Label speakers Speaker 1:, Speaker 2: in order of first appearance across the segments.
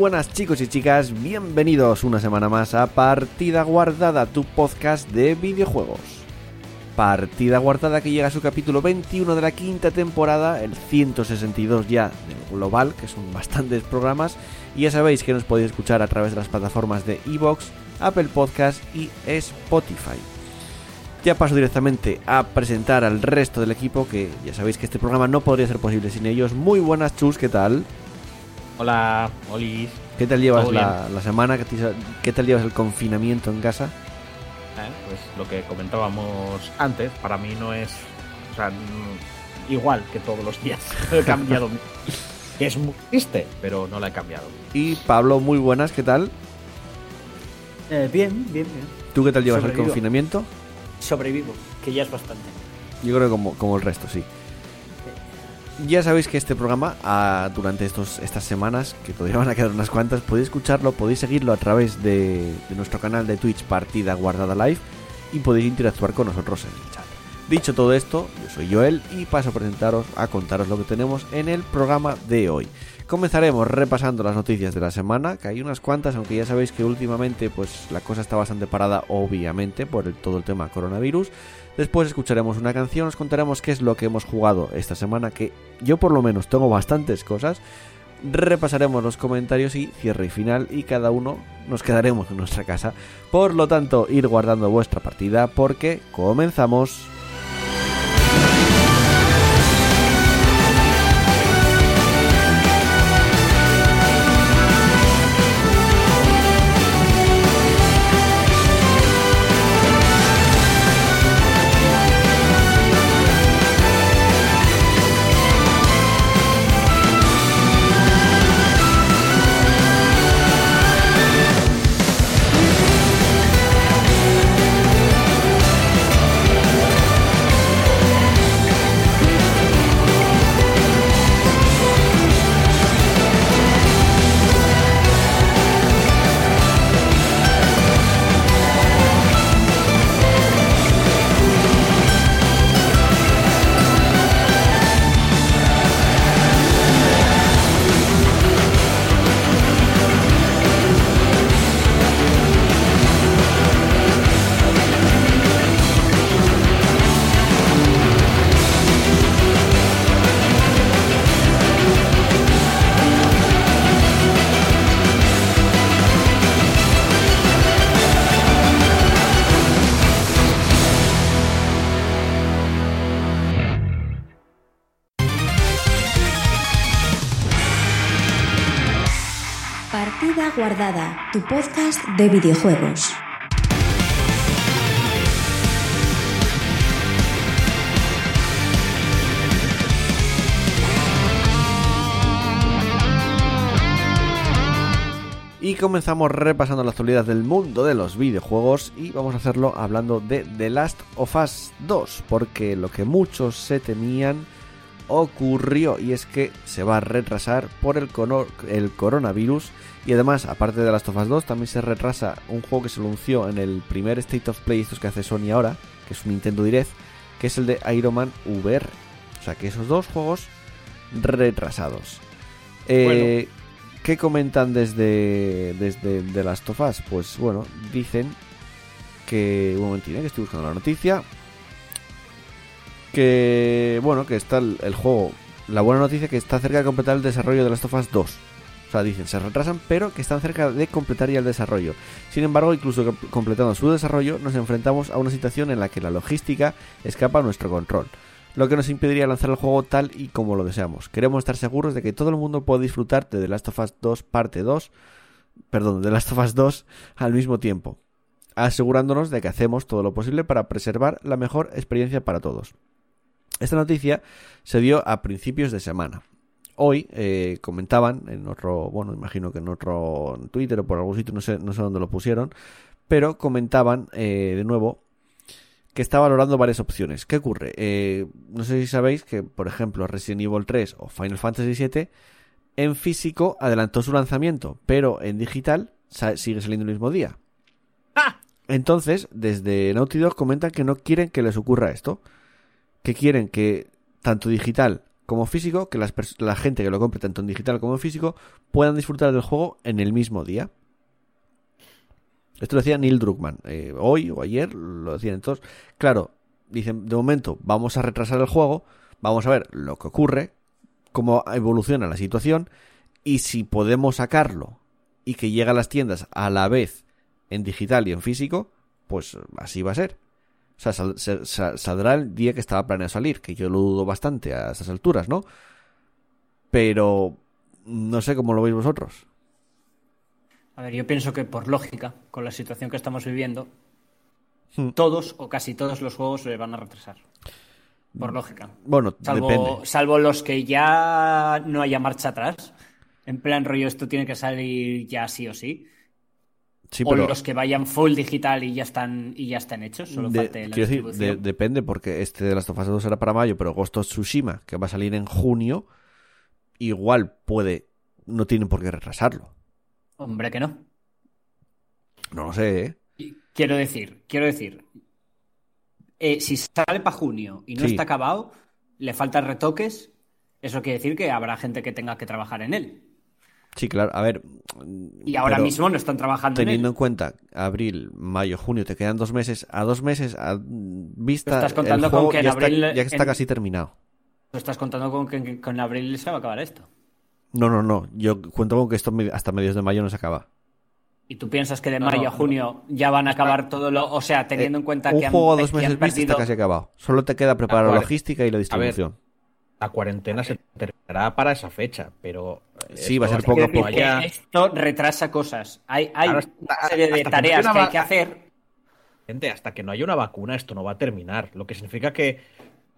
Speaker 1: Buenas chicos y chicas, bienvenidos una semana más a Partida Guardada, tu podcast de videojuegos. Partida Guardada que llega a su capítulo 21 de la quinta temporada, el 162 ya del global, que son bastantes programas, y ya sabéis que nos podéis escuchar a través de las plataformas de Evox, Apple Podcast y Spotify. Ya paso directamente a presentar al resto del equipo, que ya sabéis que este programa no podría ser posible sin ellos. Muy buenas chus, ¿qué tal?
Speaker 2: Hola, Olis.
Speaker 1: ¿Qué tal llevas
Speaker 2: ¿Todo
Speaker 1: la, la semana? ¿Qué, te- qué tal llevas el confinamiento en casa?
Speaker 2: Eh, Pues lo que comentábamos antes, para mí no es o sea, mm, igual que todos los días. He cambiado. es muy triste, pero no la he cambiado.
Speaker 1: Y Pablo, muy buenas, ¿qué tal?
Speaker 3: Eh, bien, bien, bien.
Speaker 1: ¿Tú qué tal llevas el confinamiento?
Speaker 3: Sobrevivo, que ya es bastante.
Speaker 1: Yo creo que como, como el resto, sí. Ya sabéis que este programa, ah, durante estos, estas semanas, que todavía van a quedar unas cuantas, podéis escucharlo, podéis seguirlo a través de, nuestro canal de Twitch Partida Guardada Live y podéis interactuar con nosotros en el chat. Dicho todo esto, yo soy Joel y paso a presentaros, a contaros lo que tenemos en el programa de hoy. Comenzaremos repasando las noticias de la semana, que hay unas cuantas, aunque ya sabéis que últimamente pues la cosa está bastante parada, obviamente, por todo el tema coronavirus. Después escucharemos una canción, os contaremos qué es lo que hemos jugado esta semana, que yo por lo menos tengo bastantes cosas. Repasaremos los comentarios y cierre y final y cada uno nos quedaremos en nuestra casa. Por lo tanto, ir guardando vuestra partida porque comenzamos.
Speaker 4: Guardada, tu podcast de videojuegos.
Speaker 1: Y comenzamos repasando la actualidad del mundo de los videojuegos y vamos a hacerlo hablando de The Last of Us 2, porque lo que muchos se temían ocurrió y es que se va a retrasar por el, el coronavirus y además, aparte de Last of Us 2, también se retrasa un juego que se anunció en el primer State of Play, estos que hace Sony ahora, que es un Nintendo Direct, que es el de Iron Man VR. O sea que esos dos juegos retrasados. Eh, ¿Qué comentan desde, desde The Last of Us? Pues bueno, dicen que... Un momentín, eh, que estoy buscando la noticia. Que, bueno, que está el, el juego... La buena noticia que está cerca de completar el desarrollo de Last of Us 2. O sea, dicen, se retrasan, pero que están cerca de completar ya el desarrollo. Sin embargo, incluso com- completando su desarrollo, nos enfrentamos a una situación en la que la logística escapa a nuestro control lo que nos impediría lanzar el juego tal y como lo deseamos. Queremos estar seguros de que todo el mundo pueda disfrutar de The Last of Us 2 parte 2, perdón, The Last of Us 2 al mismo tiempo, asegurándonos de que hacemos todo lo posible para preservar la mejor experiencia para todos. Esta noticia se dio a principios de semana. Hoy eh, comentaban en otro, bueno, imagino que en otro Twitter o por algún sitio, no sé, no sé dónde lo pusieron, pero comentaban eh, de nuevo que está valorando varias opciones. ¿Qué ocurre? Eh, no sé si sabéis que, por ejemplo, Resident Evil 3 o Final Fantasy VII en físico adelantó su lanzamiento, pero en digital sigue saliendo el mismo día.
Speaker 2: ¡Ah!
Speaker 1: Entonces, desde Naughty Dog comentan que no quieren que les ocurra esto, que quieren que tanto digital como físico, que las la gente que lo compre tanto en digital como en físico puedan disfrutar del juego en el mismo día. Esto lo decía Neil Druckmann. eh, hoy o ayer lo decían. Entonces, claro, dicen, de momento vamos a retrasar el juego, vamos a ver lo que ocurre, cómo evoluciona la situación y si podemos sacarlo y que llegue a las tiendas a la vez en digital y en físico, pues así va a ser. O sea, sal- se- sa- saldrá el día que estaba planeado salir, que yo lo dudo bastante a estas alturas, ¿no? Pero no sé cómo lo veis vosotros.
Speaker 3: A ver, yo pienso que por lógica, con la situación que estamos viviendo,
Speaker 1: Hmm.
Speaker 3: todos o casi todos los juegos se van a retrasar. Por lógica.
Speaker 1: Bueno,
Speaker 3: Salvo,
Speaker 1: depende.
Speaker 3: salvo los que ya no haya marcha atrás. En plan rollo, esto tiene que salir ya sí o sí.
Speaker 1: Sí,
Speaker 3: o
Speaker 1: pero
Speaker 3: los que vayan full digital y ya están, y ya están hechos. Solo
Speaker 1: de-
Speaker 3: falte la
Speaker 1: quiero decir, de-
Speaker 3: distribución.
Speaker 1: depende porque este de las of Us 2 era para mayo, pero Ghost of Tsushima, que va a salir en junio, igual puede, no tienen por qué retrasarlo.
Speaker 3: Hombre, que no.
Speaker 1: No lo sé, ¿eh?
Speaker 3: Quiero decir, quiero decir, eh, si sale para junio y no
Speaker 1: Sí.
Speaker 3: está acabado, le faltan retoques, eso quiere decir que habrá gente que tenga que trabajar en él.
Speaker 1: Sí, claro, a ver.
Speaker 3: Y ahora mismo no están trabajando en
Speaker 1: Teniendo
Speaker 3: él.
Speaker 1: en cuenta abril, mayo, junio, te quedan dos meses. A dos meses, a vista,
Speaker 3: estás contando
Speaker 1: el
Speaker 3: con
Speaker 1: juego
Speaker 3: que en
Speaker 1: ya, está,
Speaker 3: abril,
Speaker 1: ya está
Speaker 3: en-
Speaker 1: casi terminado.
Speaker 3: Tú estás contando con que que con abril se va a acabar esto.
Speaker 1: No, no, no. Yo cuento con que esto hasta medios de mayo no se acaba.
Speaker 3: Y tú piensas que de
Speaker 2: No,
Speaker 3: mayo a junio ya van a acabar todo lo. O sea, teniendo en cuenta
Speaker 1: Eh, un
Speaker 3: que han,
Speaker 1: juego a dos
Speaker 3: que
Speaker 1: meses
Speaker 3: han
Speaker 1: vista está
Speaker 3: perdido.
Speaker 1: casi acabado. Solo te queda preparar la logística y la distribución.
Speaker 2: La cuarentena se terminará para esa fecha, pero.
Speaker 1: Sí, va a ser poco a poco.
Speaker 2: haya-
Speaker 3: Esto retrasa cosas. Hay, hay una serie de
Speaker 2: hasta que no
Speaker 3: tareas que hay que hacer.
Speaker 2: Gente, hasta que no haya una vacuna, esto no va a terminar. Lo que significa que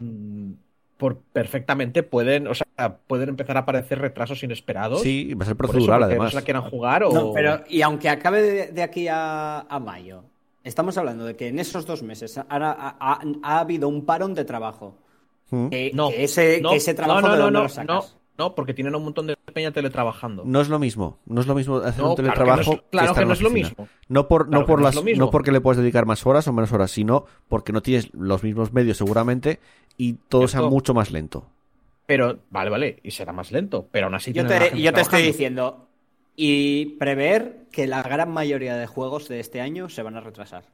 Speaker 2: mm, por perfectamente pueden, o sea, pueden empezar a aparecer retrasos inesperados.
Speaker 1: Sí, va a ser
Speaker 2: por eso,
Speaker 1: procedural además.
Speaker 2: No se la quieran jugar o.
Speaker 3: No, pero y aunque acabe de, de aquí a, a mayo, estamos hablando de que en esos dos meses ha, ha- ha- ha habido un parón de trabajo.
Speaker 1: Mm.
Speaker 3: Que,
Speaker 2: No,
Speaker 3: que ese,
Speaker 2: no,
Speaker 3: que ese trabajo
Speaker 2: no, no,
Speaker 3: de
Speaker 2: no,
Speaker 3: dónde
Speaker 2: no,
Speaker 3: lo sacas.
Speaker 2: no, no, porque tienen un montón de peña teletrabajando.
Speaker 1: No es lo mismo. No es lo mismo hacer
Speaker 2: No,
Speaker 1: un
Speaker 2: claro que no
Speaker 1: teletrabajo
Speaker 2: es- claro que no es lo mismo.
Speaker 1: No por,
Speaker 2: Claro
Speaker 1: no
Speaker 2: que
Speaker 1: por
Speaker 2: no
Speaker 1: las,
Speaker 2: es lo mismo.
Speaker 1: no porque le puedes dedicar más horas o menos horas, sino porque no tienes los mismos medios seguramente y todo sea mucho más lento.
Speaker 2: Pero, vale, vale, y será más lento, pero aún así
Speaker 3: Yo te, yo te estoy diciendo. Y prever que la gran mayoría de juegos de este año se van a retrasar.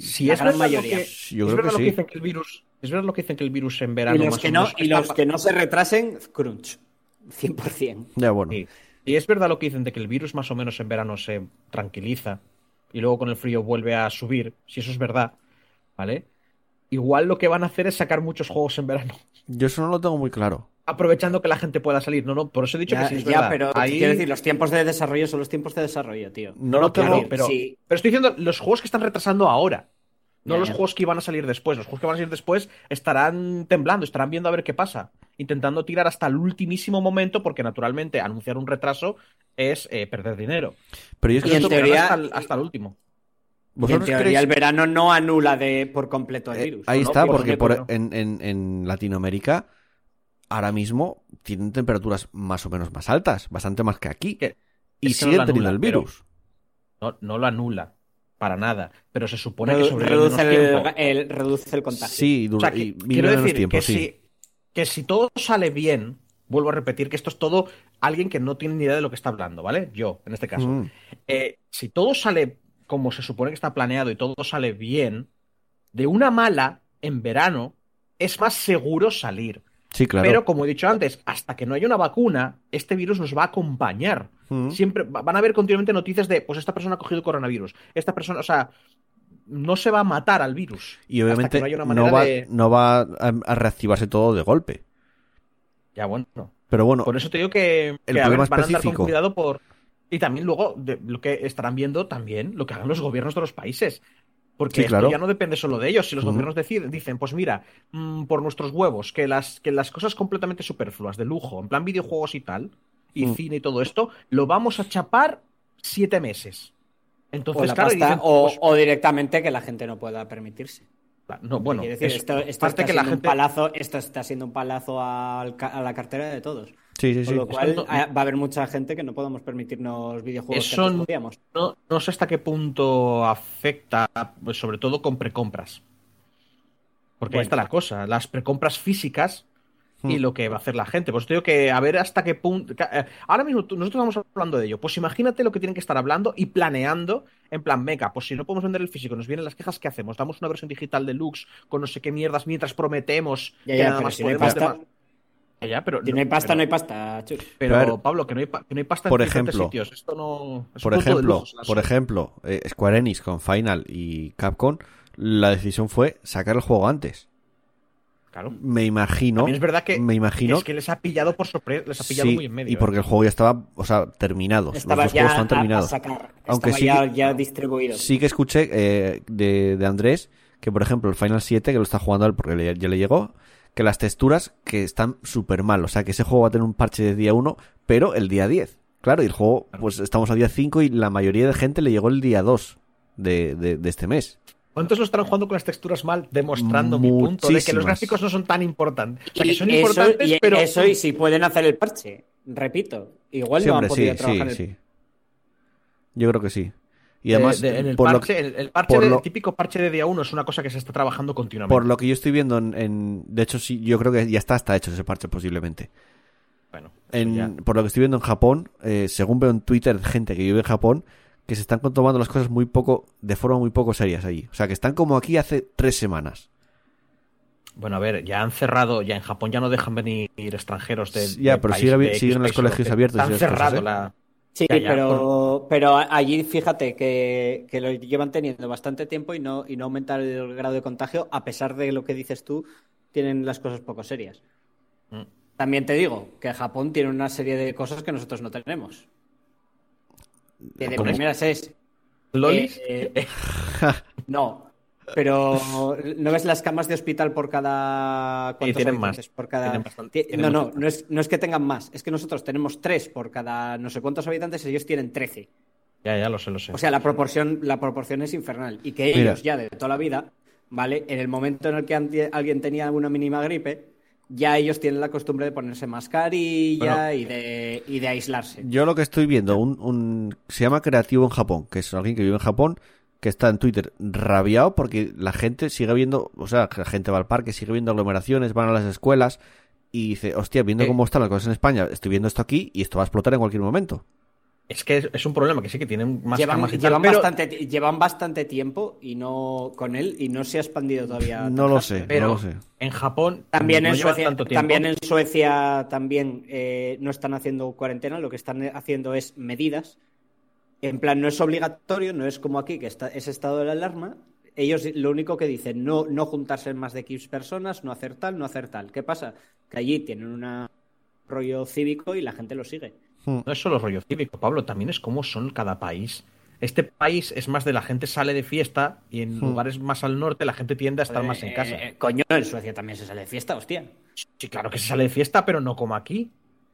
Speaker 2: Si
Speaker 3: La
Speaker 2: es
Speaker 3: gran
Speaker 2: verdad lo
Speaker 3: mayoría.
Speaker 2: que-
Speaker 1: Yo
Speaker 2: es
Speaker 1: creo
Speaker 2: verdad
Speaker 1: que
Speaker 2: lo
Speaker 1: sí.
Speaker 2: dicen que el virus, es verdad lo que dicen que el virus en verano
Speaker 3: Y los,
Speaker 2: más
Speaker 3: que no, y los que no se retrasen, crunch. 100%.
Speaker 1: Ya bueno.
Speaker 2: Sí. Y es verdad lo que dicen de que el virus más o menos en verano se tranquiliza y luego con el frío vuelve a subir, si eso es verdad, ¿vale? Igual lo que van a hacer es sacar muchos juegos en verano,
Speaker 1: Yo eso no lo tengo muy claro.
Speaker 2: aprovechando que la gente pueda salir. No, no, por eso he dicho
Speaker 3: Ya,
Speaker 2: que sí es
Speaker 3: ya,
Speaker 2: verdad.
Speaker 3: pero
Speaker 2: Ahí-
Speaker 3: quiero decir, los tiempos de desarrollo son los tiempos de desarrollo, tío.
Speaker 1: No lo
Speaker 2: Claro,
Speaker 1: tengo,
Speaker 2: pero,
Speaker 3: sí.
Speaker 2: pero estoy diciendo los juegos que están retrasando ahora. No
Speaker 3: Ya,
Speaker 2: los
Speaker 3: ya.
Speaker 2: juegos que iban a salir después. Los juegos que van a salir después estarán temblando, estarán viendo a ver qué pasa. Intentando tirar hasta el ultimísimo momento, porque naturalmente anunciar un retraso es eh, perder dinero.
Speaker 1: Pero yo es que
Speaker 3: Y en teoría-
Speaker 2: hasta el, hasta el último.
Speaker 3: Y en
Speaker 1: ¿vosotros
Speaker 3: teoría
Speaker 1: creéis-
Speaker 3: el verano no anula de por completo el
Speaker 1: Eh,
Speaker 3: virus.
Speaker 1: ahí
Speaker 2: ¿no?
Speaker 1: está,
Speaker 2: Por
Speaker 1: porque por- en, en- en Latinoamérica ahora mismo tienen temperaturas más o menos más altas, bastante más que aquí. Y
Speaker 2: no
Speaker 1: siguen
Speaker 2: lo
Speaker 1: teniendo el virus.
Speaker 2: No, no lo anula. Para nada. Pero se supone
Speaker 3: Redu-
Speaker 2: que sobrevive
Speaker 3: reduce,
Speaker 2: menos tiempo.
Speaker 3: el, el- reduce el contagio.
Speaker 1: Sí,
Speaker 2: O
Speaker 1: dura,
Speaker 2: sea, que-
Speaker 1: y vive
Speaker 2: quiero
Speaker 1: menos
Speaker 2: decir
Speaker 1: tiempo,
Speaker 2: que,
Speaker 1: sí.
Speaker 2: si, que si todo sale bien, vuelvo a repetir que esto es todo alguien que no tiene ni idea de lo que está hablando, ¿vale? Yo, en este caso.
Speaker 1: Mm.
Speaker 2: Eh, si todo sale como se supone que está planeado y todo sale bien, de una mala, en verano, es más seguro salir.
Speaker 1: Sí, claro.
Speaker 2: Pero, como he dicho antes, hasta que no haya una vacuna, este virus nos va a acompañar.
Speaker 1: Mm.
Speaker 2: Siempre va- van a haber continuamente noticias de, pues esta persona ha cogido coronavirus. Esta persona, o sea, no se va a matar al virus.
Speaker 1: Y obviamente
Speaker 2: no haya una
Speaker 1: no, va,
Speaker 2: de-
Speaker 1: no va a, reactivarse todo de golpe.
Speaker 2: Ya, bueno.
Speaker 1: Pero bueno,
Speaker 2: Por eso te digo que,
Speaker 1: El
Speaker 2: que, a ver,
Speaker 1: problema
Speaker 2: van a andar con cuidado por. Y también luego de lo que estarán viendo también lo que hagan los gobiernos de los países. Porque
Speaker 1: Sí,
Speaker 2: esto ya no depende solo de ellos. Si los gobiernos deciden, dicen, pues mira, mm, por nuestros huevos, que las, que las cosas completamente superfluas, de lujo, en plan videojuegos y tal, y
Speaker 1: Mm.
Speaker 2: cine y todo esto, lo vamos a chapar siete meses.
Speaker 3: O,
Speaker 2: Entonces,
Speaker 3: la
Speaker 2: claro, y
Speaker 3: pasta,
Speaker 2: dicen,
Speaker 3: o,
Speaker 2: pues,
Speaker 3: o directamente que la gente no pueda permitirse.
Speaker 2: no, bueno,
Speaker 3: decir,
Speaker 2: es
Speaker 3: esto, esto
Speaker 2: parte
Speaker 3: está
Speaker 2: que la
Speaker 3: siendo
Speaker 2: gente...
Speaker 3: un palazo, esto está siendo un palazo al ca- a la cartera de todos.
Speaker 1: Sí, sí, sí.
Speaker 3: Con lo cual
Speaker 2: no-
Speaker 3: ah, va a haber mucha gente que no podamos permitirnos videojuegos
Speaker 2: Eso
Speaker 3: que antes podíamos.
Speaker 2: No, no sé hasta qué punto afecta, pues, sobre todo con precompras. Porque ahí está la cosa, las precompras físicas y
Speaker 1: Hmm.
Speaker 2: lo que va a hacer la gente. Pues te digo que a ver hasta qué punto. eh, Ahora mismo nosotros estamos hablando de ello. Pues imagínate lo que tienen que estar hablando y planeando. En plan, meca, pues si no podemos vender el físico, nos vienen las quejas, ¿qué hacemos? Damos una versión digital deluxe con no sé qué mierdas mientras prometemos
Speaker 3: Ya,
Speaker 2: que
Speaker 3: ya,
Speaker 2: nada más
Speaker 3: si no hay
Speaker 2: podemos.
Speaker 3: pasta-
Speaker 2: demás. Ya, ya, pero,
Speaker 3: Si no hay pasta,
Speaker 2: pero-
Speaker 3: no hay pasta.
Speaker 2: Pero. Pablo, que no hay, pa- que no hay pasta
Speaker 1: Por
Speaker 2: en diferentes
Speaker 1: ejemplo,
Speaker 2: sitios. Esto no. es
Speaker 1: Por ejemplo, por ejemplo, eh, Square Enix con Final y Capcom, la decisión fue sacar el juego antes.
Speaker 2: Claro.
Speaker 1: Me imagino,
Speaker 2: También es verdad que,
Speaker 1: me imagino
Speaker 2: es que les ha pillado por sorpresa, les ha pillado
Speaker 1: sí,
Speaker 2: muy en medio.
Speaker 1: y porque
Speaker 2: ¿eh?
Speaker 1: el juego ya estaba, o sea, terminado.
Speaker 3: Estaba
Speaker 1: Los dos
Speaker 3: ya
Speaker 1: juegos están terminados.
Speaker 3: sacar.
Speaker 1: Aunque
Speaker 3: Estaba
Speaker 1: sí
Speaker 3: ya,
Speaker 1: que-
Speaker 3: ya distribuido.
Speaker 1: Sí que escuché eh, de, de Andrés que, por ejemplo, el Final 7, que lo está jugando él porque le- ya le llegó, que las texturas que están súper mal. O sea, que ese juego va a tener un parche de día 1, pero el día 10. Claro, y el juego, pues estamos a día 5 y la mayoría de gente le llegó el día 2 de, de, de este mes.
Speaker 2: ¿Cuántos lo estarán jugando con las texturas mal, demostrando mi punto de que los gráficos no son tan importantes? O sea, que
Speaker 3: Y
Speaker 2: son
Speaker 3: eso,
Speaker 2: importantes,
Speaker 3: y
Speaker 2: pero.
Speaker 3: eso y si pueden hacer el parche, repito. Igual
Speaker 1: Sí,
Speaker 3: no
Speaker 1: hombre,
Speaker 3: han podido
Speaker 1: sí,
Speaker 3: trabajar
Speaker 1: sí,
Speaker 3: en el
Speaker 1: sí. Yo creo que sí. Y además,
Speaker 2: de- en el,
Speaker 1: por, lo,
Speaker 2: parche, el, el parche
Speaker 1: por
Speaker 2: de-
Speaker 1: lo-
Speaker 2: el típico parche de día 1 es una cosa que se está trabajando continuamente.
Speaker 1: por lo que yo estoy viendo en, en- De hecho, sí, yo creo que ya está, está hecho ese parche posiblemente.
Speaker 2: Bueno, eso
Speaker 1: En-
Speaker 2: ya.
Speaker 1: por lo que estoy viendo en Japón, eh, según veo en Twitter gente que vive en Japón, que se están tomando las cosas muy poco, de forma muy poco serias allí. O sea, que están como aquí hace tres semanas.
Speaker 2: Bueno, a ver, ya han cerrado, ya en Japón ya no dejan venir extranjeros de.
Speaker 1: Ya, pero
Speaker 2: país-
Speaker 1: sigue habi-
Speaker 2: de X
Speaker 1: siguen los colegios abiertos
Speaker 2: Han
Speaker 1: cosas,
Speaker 2: cerrado
Speaker 1: ¿eh?
Speaker 2: la.
Speaker 3: Sí, pero, pero allí fíjate que, que lo llevan teniendo bastante tiempo y no, y no aumenta el grado de contagio, a pesar de lo que dices tú, tienen las cosas poco serias.
Speaker 2: Mm.
Speaker 3: También te digo que Japón tiene una serie de cosas que nosotros no tenemos. Que de
Speaker 1: ¿Cómo?
Speaker 3: primeras es.
Speaker 2: ¿Lolis?
Speaker 3: eh, no, pero ¿no ves las camas de hospital por cada. ¿cuántos
Speaker 2: tienen
Speaker 3: habitantes?
Speaker 2: más.
Speaker 3: Por cada...
Speaker 2: Tienen bastante- tienen
Speaker 3: no, no, no es, no es que tengan más, es que nosotros tenemos tres por cada no sé cuántos habitantes, ellos tienen 13.
Speaker 2: Ya, ya lo sé, lo sé.
Speaker 3: O sea, la proporción, la proporción es infernal. Y que
Speaker 1: Mira.
Speaker 3: ellos ya de toda la vida, ¿vale? En el momento en el que alguien tenía una mínima gripe, ya ellos tienen la costumbre de ponerse mascarilla
Speaker 2: Bueno.
Speaker 3: y, de, y de aislarse.
Speaker 1: Yo lo que estoy viendo, un, un- se llama Creativo en Japón, que es alguien que vive en Japón, que está en Twitter rabiado porque la gente sigue viendo, o sea, la gente va al parque, sigue viendo aglomeraciones, van a las escuelas y dice, hostia, viendo
Speaker 2: Eh.
Speaker 1: cómo están las cosas en España, estoy viendo esto aquí y esto va a explotar en cualquier momento.
Speaker 2: Es que es, es un problema que sí que tienen más
Speaker 3: Llevan,
Speaker 2: camas y tal,
Speaker 3: llevan
Speaker 2: pero-
Speaker 3: bastante, llevan bastante tiempo y no con él y no se ha expandido todavía.
Speaker 1: No lo sé,
Speaker 2: pero
Speaker 1: no lo sé.
Speaker 2: en Japón
Speaker 3: También,
Speaker 2: no
Speaker 3: en Suecia,
Speaker 2: tanto tiempo.
Speaker 3: también en Suecia también eh, no están haciendo cuarentena, lo que están haciendo es medidas. En plan, no es obligatorio, no es como aquí, que está, es estado de alarma. Ellos lo único que dicen, no, no juntarse en más de 15 personas, no hacer tal, no hacer tal. ¿Qué pasa? Que allí tienen un rollo cívico y la gente lo sigue.
Speaker 2: No es solo rollo cívico, Pablo, también es como son cada país. Este país es más de la gente sale de fiesta y en
Speaker 1: Hmm.
Speaker 2: lugares más al norte la gente tiende a estar más en
Speaker 3: Eh,
Speaker 2: casa.
Speaker 3: eh, coño, en Suecia también se sale de fiesta, hostia.
Speaker 2: Sí, claro que se sale de fiesta, pero no como aquí.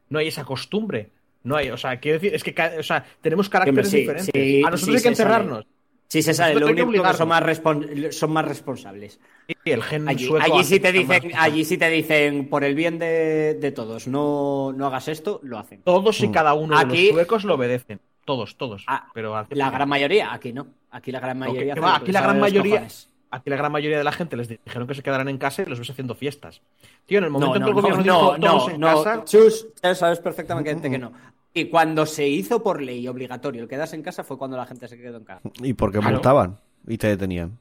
Speaker 2: No hay esa costumbre. No hay, o sea, quiero decir, es que o sea, tenemos caracteres
Speaker 3: sí,
Speaker 2: diferentes.
Speaker 3: sí,
Speaker 2: a nosotros
Speaker 3: sí
Speaker 2: hay que
Speaker 3: sale.
Speaker 2: encerrarnos.
Speaker 3: Sí se sale, lo
Speaker 2: que
Speaker 3: único que son más, respon- son más responsables.
Speaker 2: Sí, el gen
Speaker 3: Allí,
Speaker 2: sueco
Speaker 3: allí
Speaker 2: hace
Speaker 3: sí te dicen,
Speaker 2: más-
Speaker 3: allí sí te dicen, por el bien de, de todos, no, no hagas esto, lo hacen.
Speaker 2: Todos y
Speaker 1: Mm.
Speaker 2: cada uno de
Speaker 3: Aquí-
Speaker 2: los suecos lo obedecen. Todos, todos.
Speaker 3: Ah,
Speaker 2: pero hace-
Speaker 3: La gran mayoría, aquí no. Aquí la gran mayoría.
Speaker 2: va, aquí la gran
Speaker 3: de
Speaker 2: mayoría-
Speaker 3: cojones.
Speaker 2: Aquí la gran mayoría de la gente les dijeron que se quedaran en casa y los ves haciendo fiestas. Tío, en el
Speaker 3: No,
Speaker 2: momento en
Speaker 3: no,
Speaker 2: que el gobierno
Speaker 3: no,
Speaker 2: dijo
Speaker 3: no,
Speaker 2: todos
Speaker 3: no,
Speaker 2: en
Speaker 3: no,
Speaker 2: casa,
Speaker 3: Chus, ya sabes perfectamente que no. Y cuando se hizo por ley obligatorio el quedarse en casa fue cuando la gente se quedó en casa.
Speaker 1: Y porque
Speaker 2: Claro.
Speaker 1: multaban y te detenían.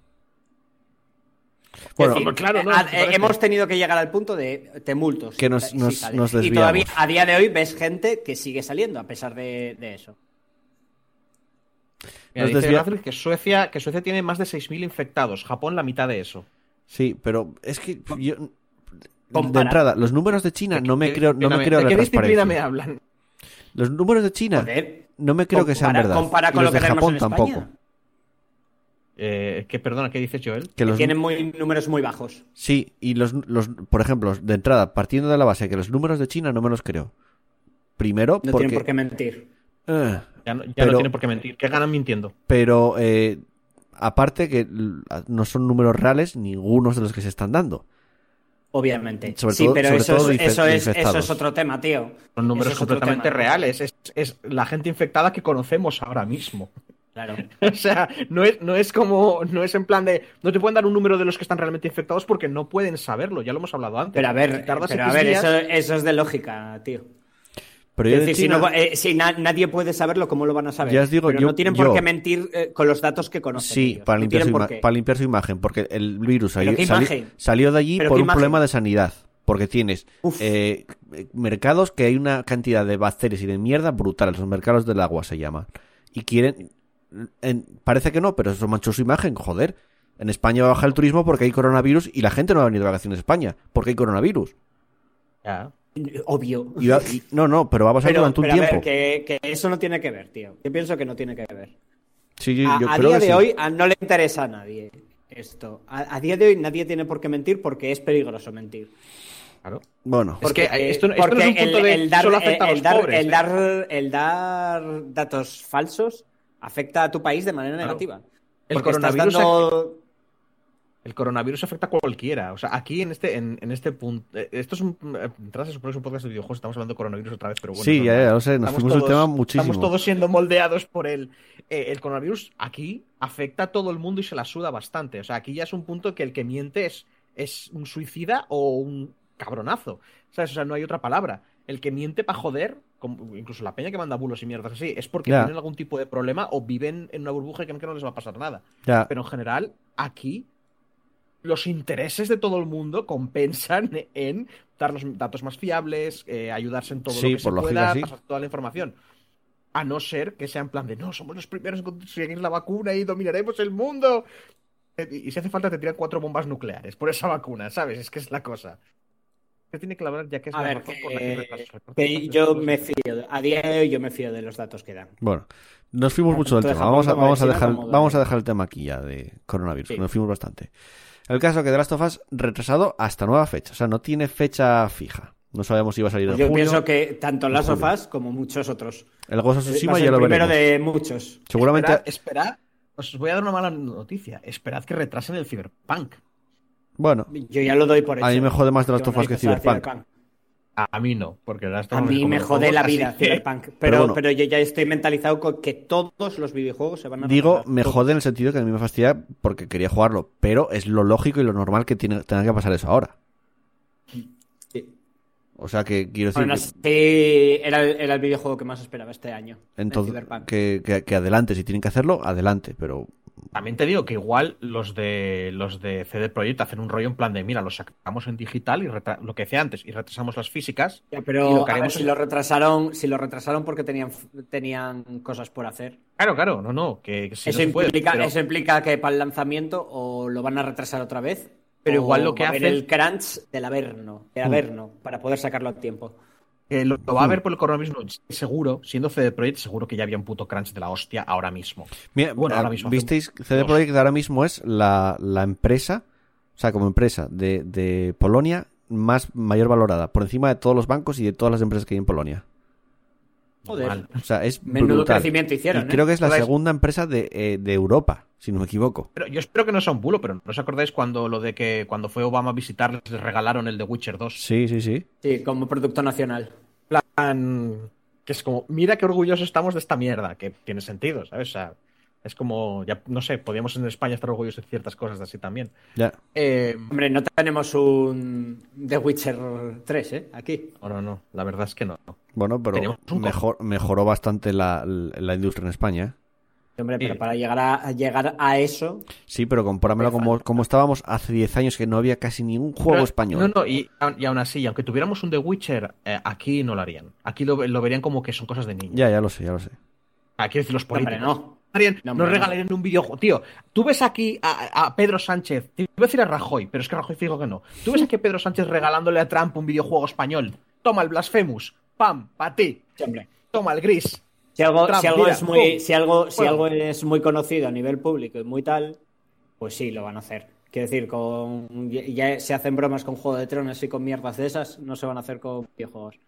Speaker 1: Bueno,
Speaker 3: decir,
Speaker 2: claro, no,
Speaker 3: a-
Speaker 2: me parece-
Speaker 3: hemos tenido que llegar al punto de te multos.
Speaker 1: Que nos-
Speaker 3: si
Speaker 1: nos- nos
Speaker 3: y todavía a día de hoy ves gente que sigue saliendo a pesar de, de eso.
Speaker 2: Mira,
Speaker 1: Nos
Speaker 2: dice
Speaker 1: desvia-
Speaker 2: que Suecia, que Suecia tiene más de 6.000 infectados, Japón la mitad de eso.
Speaker 1: sí, pero es que yo... De entrada, los números de China no me
Speaker 2: ¿De
Speaker 1: creo, no me creo
Speaker 2: ¿De qué disciplina me hablan?
Speaker 1: Los números de China
Speaker 3: Joder,
Speaker 1: no me creo que sean verdad.
Speaker 3: compara
Speaker 1: Y
Speaker 3: con
Speaker 1: los
Speaker 3: lo
Speaker 1: de
Speaker 3: que tenemos
Speaker 1: Japón
Speaker 3: en
Speaker 1: tampoco.
Speaker 2: Eh, que perdona, ¿qué dices, Joel?
Speaker 1: Que los,
Speaker 3: Tienen muy, números muy bajos.
Speaker 1: Sí, y los, los, por ejemplo, de entrada, partiendo de la base que los números de China no me los creo. Primero,
Speaker 3: No
Speaker 1: porque...
Speaker 3: tienen por qué mentir.
Speaker 1: Eh,
Speaker 2: Ya, no, ya
Speaker 1: Pero-
Speaker 2: no tienen por qué mentir. ¿Qué ganan mintiendo?
Speaker 1: pero eh, aparte que no son números reales ninguno de los que se están dando.
Speaker 3: Obviamente.
Speaker 1: Sobre
Speaker 3: sí,
Speaker 1: todo-
Speaker 3: pero
Speaker 1: sobre
Speaker 3: eso,
Speaker 1: todo
Speaker 3: es, eso, es, eso es otro tema, tío.
Speaker 2: Son números
Speaker 3: es
Speaker 2: completamente reales. Es, es la gente infectada que conocemos ahora mismo.
Speaker 3: Claro.
Speaker 2: O sea, no es, no es como, no es en plan de, no te pueden dar un número de los que están realmente infectados porque no pueden saberlo, ya lo hemos hablado antes.
Speaker 3: Pero a ver, pero a ver
Speaker 2: días-
Speaker 3: eso, eso es de lógica, tío.
Speaker 1: Pero
Speaker 3: Es
Speaker 1: yo
Speaker 3: decir, si, no- eh, si na- nadie puede saberlo, ¿cómo lo van a saber?
Speaker 1: Ya os digo,
Speaker 3: Pero
Speaker 1: yo-
Speaker 3: no tienen por
Speaker 1: yo-
Speaker 3: qué mentir eh, con los datos que conocen.
Speaker 1: Sí,
Speaker 3: ellos.
Speaker 1: para
Speaker 3: No
Speaker 1: limpiar, su para limpiar imagen, porque el virus
Speaker 3: ¿Pero
Speaker 1: salió, salió de allí
Speaker 3: ¿Pero
Speaker 1: por un
Speaker 3: imagen?
Speaker 1: problema de sanidad. Porque tienes eh, mercados que hay una cantidad de bacterias y de mierda brutales. Los mercados del agua se llaman. Y quieren. en- parece que no, pero eso manchó su imagen, joder. En España baja el turismo porque hay coronavirus y la gente no va a venir de vacaciones a España porque hay coronavirus.
Speaker 2: Ya.
Speaker 3: Obvio.
Speaker 1: Y va- y- no, no, pero va a pasar
Speaker 3: Pero,
Speaker 1: durante un
Speaker 3: pero a ver,
Speaker 1: tiempo.
Speaker 3: que, que eso no tiene que ver, tío. Yo pienso que no tiene que ver.
Speaker 1: Sí, yo,
Speaker 3: A,
Speaker 1: yo
Speaker 3: a
Speaker 1: creo
Speaker 3: día
Speaker 1: que
Speaker 3: de
Speaker 1: sí.
Speaker 3: hoy a- no le interesa a nadie esto. A, a día de hoy nadie tiene por qué mentir porque es peligroso mentir.
Speaker 2: Claro.
Speaker 1: Bueno,
Speaker 2: Es que esto, esto no
Speaker 3: porque
Speaker 2: es un punto
Speaker 3: el,
Speaker 2: de
Speaker 3: el dar,
Speaker 2: solo afecta a
Speaker 3: el
Speaker 2: los
Speaker 3: dar-
Speaker 2: pobres.
Speaker 3: el
Speaker 2: ¿eh?
Speaker 3: dar- el dar datos falsos afecta a tu país de manera
Speaker 2: Claro.
Speaker 3: negativa.
Speaker 2: El
Speaker 3: Porque estás
Speaker 2: coronavirus
Speaker 3: dando-
Speaker 2: El coronavirus afecta a cualquiera. O sea, aquí en este, en, en este punto. eh, Esto es un. Tras es un podcast de videojuegos, estamos hablando de coronavirus otra vez, pero bueno.
Speaker 1: sí, ya, ya lo sé, nos
Speaker 2: Estamos
Speaker 1: fuimos
Speaker 2: todos-
Speaker 1: tema muchísimo.
Speaker 2: Estamos todos siendo moldeados por él. Eh, el coronavirus aquí afecta a todo el mundo y se la suda bastante. O sea, aquí ya es un punto que el que miente es, es un suicida o un cabronazo. ¿Sabes? O sea, no hay otra palabra. El que miente para joder, incluso la peña que manda bulos y mierdas así, es porque
Speaker 1: Ya.
Speaker 2: tienen algún tipo de problema o viven en una burbuja y creen que no les va a pasar nada. Pero en general, aquí los intereses de todo el mundo compensan en darnos datos más fiables, eh, ayudarse en todo
Speaker 1: Sí,
Speaker 2: lo que
Speaker 1: por
Speaker 2: se
Speaker 1: lógica,
Speaker 2: pueda,
Speaker 1: sí.
Speaker 2: pasar toda la información. A no ser que sea en plan de no, somos los primeros en conseguir la vacuna y dominaremos el mundo. Eh, Y, y si hace falta te tiran cuatro bombas nucleares por esa vacuna, ¿sabes? Es que es la cosa. Que tiene que hablar ya que es
Speaker 3: A
Speaker 2: la
Speaker 3: ver,
Speaker 2: razón por la que
Speaker 3: que,
Speaker 2: retrasas- retrasas
Speaker 3: que yo me fío, a día de hoy yo me fío de los datos que dan.
Speaker 1: Bueno, nos fuimos mucho del
Speaker 3: de
Speaker 1: tema. Vamos a, vamos, dejar, vamos a dejar el tema aquí ya de coronavirus.
Speaker 2: Sí.
Speaker 1: Nos fuimos bastante. El caso que The Last of Us retrasado hasta nueva fecha. O sea, no tiene fecha fija. No sabemos si va a salir en
Speaker 3: Yo pienso que tanto Last of. Us como muchos otros.
Speaker 1: El Ghost of
Speaker 3: a
Speaker 1: Tsushima ya
Speaker 3: el
Speaker 1: lo
Speaker 3: primero
Speaker 1: veremos.
Speaker 3: de muchos.
Speaker 1: Seguramente.
Speaker 2: Esperad, esperad. Os voy a dar una mala noticia. Esperad que retrasen el Cyberpunk.
Speaker 1: Bueno,
Speaker 3: Yo ya lo doy por hecho.
Speaker 1: a mí me jode más The Last of Us que Cyberpunk.
Speaker 2: A mí no, porque Last of
Speaker 3: A mí me jode la vida
Speaker 2: que-
Speaker 3: Cyberpunk. Pero,
Speaker 1: Pero
Speaker 3: yo ya estoy mentalizado con que todos los videojuegos se van a
Speaker 1: Digo, me
Speaker 3: Todos.
Speaker 1: jode en el sentido que a mí me fastidia porque quería jugarlo. Pero es lo lógico y lo normal que tiene, tenga que pasar eso ahora.
Speaker 3: Sí.
Speaker 1: O sea, que quiero decir.
Speaker 3: Bueno,
Speaker 1: que-
Speaker 3: sí, era, el, era el videojuego que más esperaba este año.
Speaker 1: entonces, que- que adelante. Si tienen que hacerlo, adelante. Pero
Speaker 2: También te digo que igual los de los de CD Projekt hacen un rollo en plan de mira, lo sacamos en digital y lo que decía antes, y retrasamos las físicas.
Speaker 3: Ya, pero
Speaker 2: lo que
Speaker 3: a ver,
Speaker 2: haremos
Speaker 3: si
Speaker 2: es-
Speaker 3: lo retrasaron, si lo retrasaron porque tenían, tenían cosas por hacer.
Speaker 2: Claro, claro, no, no, que, que sí
Speaker 3: eso,
Speaker 2: no se puede,
Speaker 3: implica,
Speaker 2: pero,
Speaker 3: eso implica que para el lanzamiento o lo van a retrasar otra vez.
Speaker 2: Pero igual lo que hacen-
Speaker 3: el crunch del Averno, del
Speaker 1: Mm.
Speaker 3: Averno, para poder sacarlo a tiempo.
Speaker 2: Que lo, lo va
Speaker 1: Hmm.
Speaker 2: a ver por el coronavirus seguro, siendo CD Projekt seguro que ya había un puto crunch de la hostia ahora mismo.
Speaker 1: Mira,
Speaker 2: Bueno,
Speaker 1: ah,
Speaker 2: ahora mismo
Speaker 1: visteis, CD. Projekt ahora mismo es la, la empresa, o sea, como empresa de, de Polonia más mayor valorada, por encima de todos los bancos y de todas las empresas que hay en Polonia.
Speaker 3: Joder.
Speaker 2: Mal.
Speaker 1: O sea, es
Speaker 3: Menudo
Speaker 1: brutal.
Speaker 3: crecimiento hicieron,
Speaker 1: Y
Speaker 3: ¿eh?
Speaker 1: creo que es la segunda empresa de, eh, de Europa, si no me equivoco.
Speaker 2: Pero yo espero que no sea un bulo, pero ¿no os acordáis cuando lo de que cuando fue Obama a visitarles les regalaron el de Witcher 2?
Speaker 1: Sí, sí, sí.
Speaker 3: Sí, como producto nacional.
Speaker 2: plan que es como, mira qué orgullosos estamos de esta mierda, que tiene sentido, ¿sabes? O sea, es como, ya no sé, podríamos en España estar orgullosos de ciertas cosas así también.
Speaker 1: Ya.
Speaker 2: Eh,
Speaker 3: Hombre, no tenemos un The Witcher 3, ¿eh? Aquí.
Speaker 2: no, no, no, la verdad es que no.
Speaker 1: Bueno, pero mejor, mejoró bastante la, la industria en España.
Speaker 3: Hombre, pero para llegar a, a llegar a eso,
Speaker 1: Sí, pero compáramelo
Speaker 3: Me
Speaker 1: como, como estábamos hace 10 años que no había casi ningún juego
Speaker 2: Pero-
Speaker 1: español.
Speaker 2: No, no, y, y aún así, aunque tuviéramos un The Witcher, eh, aquí no lo harían. Aquí lo, lo verían como que son cosas de niños.
Speaker 1: Ya, ya lo sé, ya lo sé.
Speaker 2: Aquí decir los políticos.
Speaker 3: no. No,
Speaker 2: No,
Speaker 3: hombre, no.
Speaker 2: regalarían un videojuego. Tío, tú ves aquí a, a Pedro Sánchez. Te iba a decir a Rajoy, pero es que Rajoy dijo que no. Tú ves aquí a Pedro Sánchez regalándole a Trump un videojuego español. Toma el Blasphemous. Pam, para ti.
Speaker 3: Sí, hombre.
Speaker 2: Toma el gris.
Speaker 3: Si algo,
Speaker 2: Trump,
Speaker 3: si algo
Speaker 2: mira,
Speaker 3: es muy,
Speaker 2: pum.
Speaker 3: si algo, si
Speaker 2: Bueno.
Speaker 3: algo es muy conocido a nivel público y muy tal, Pues sí, lo van a hacer. Quiero decir, con ya se hacen bromas con Juego de Tronos y con mierdas de esas, no se van a hacer con videojuegos.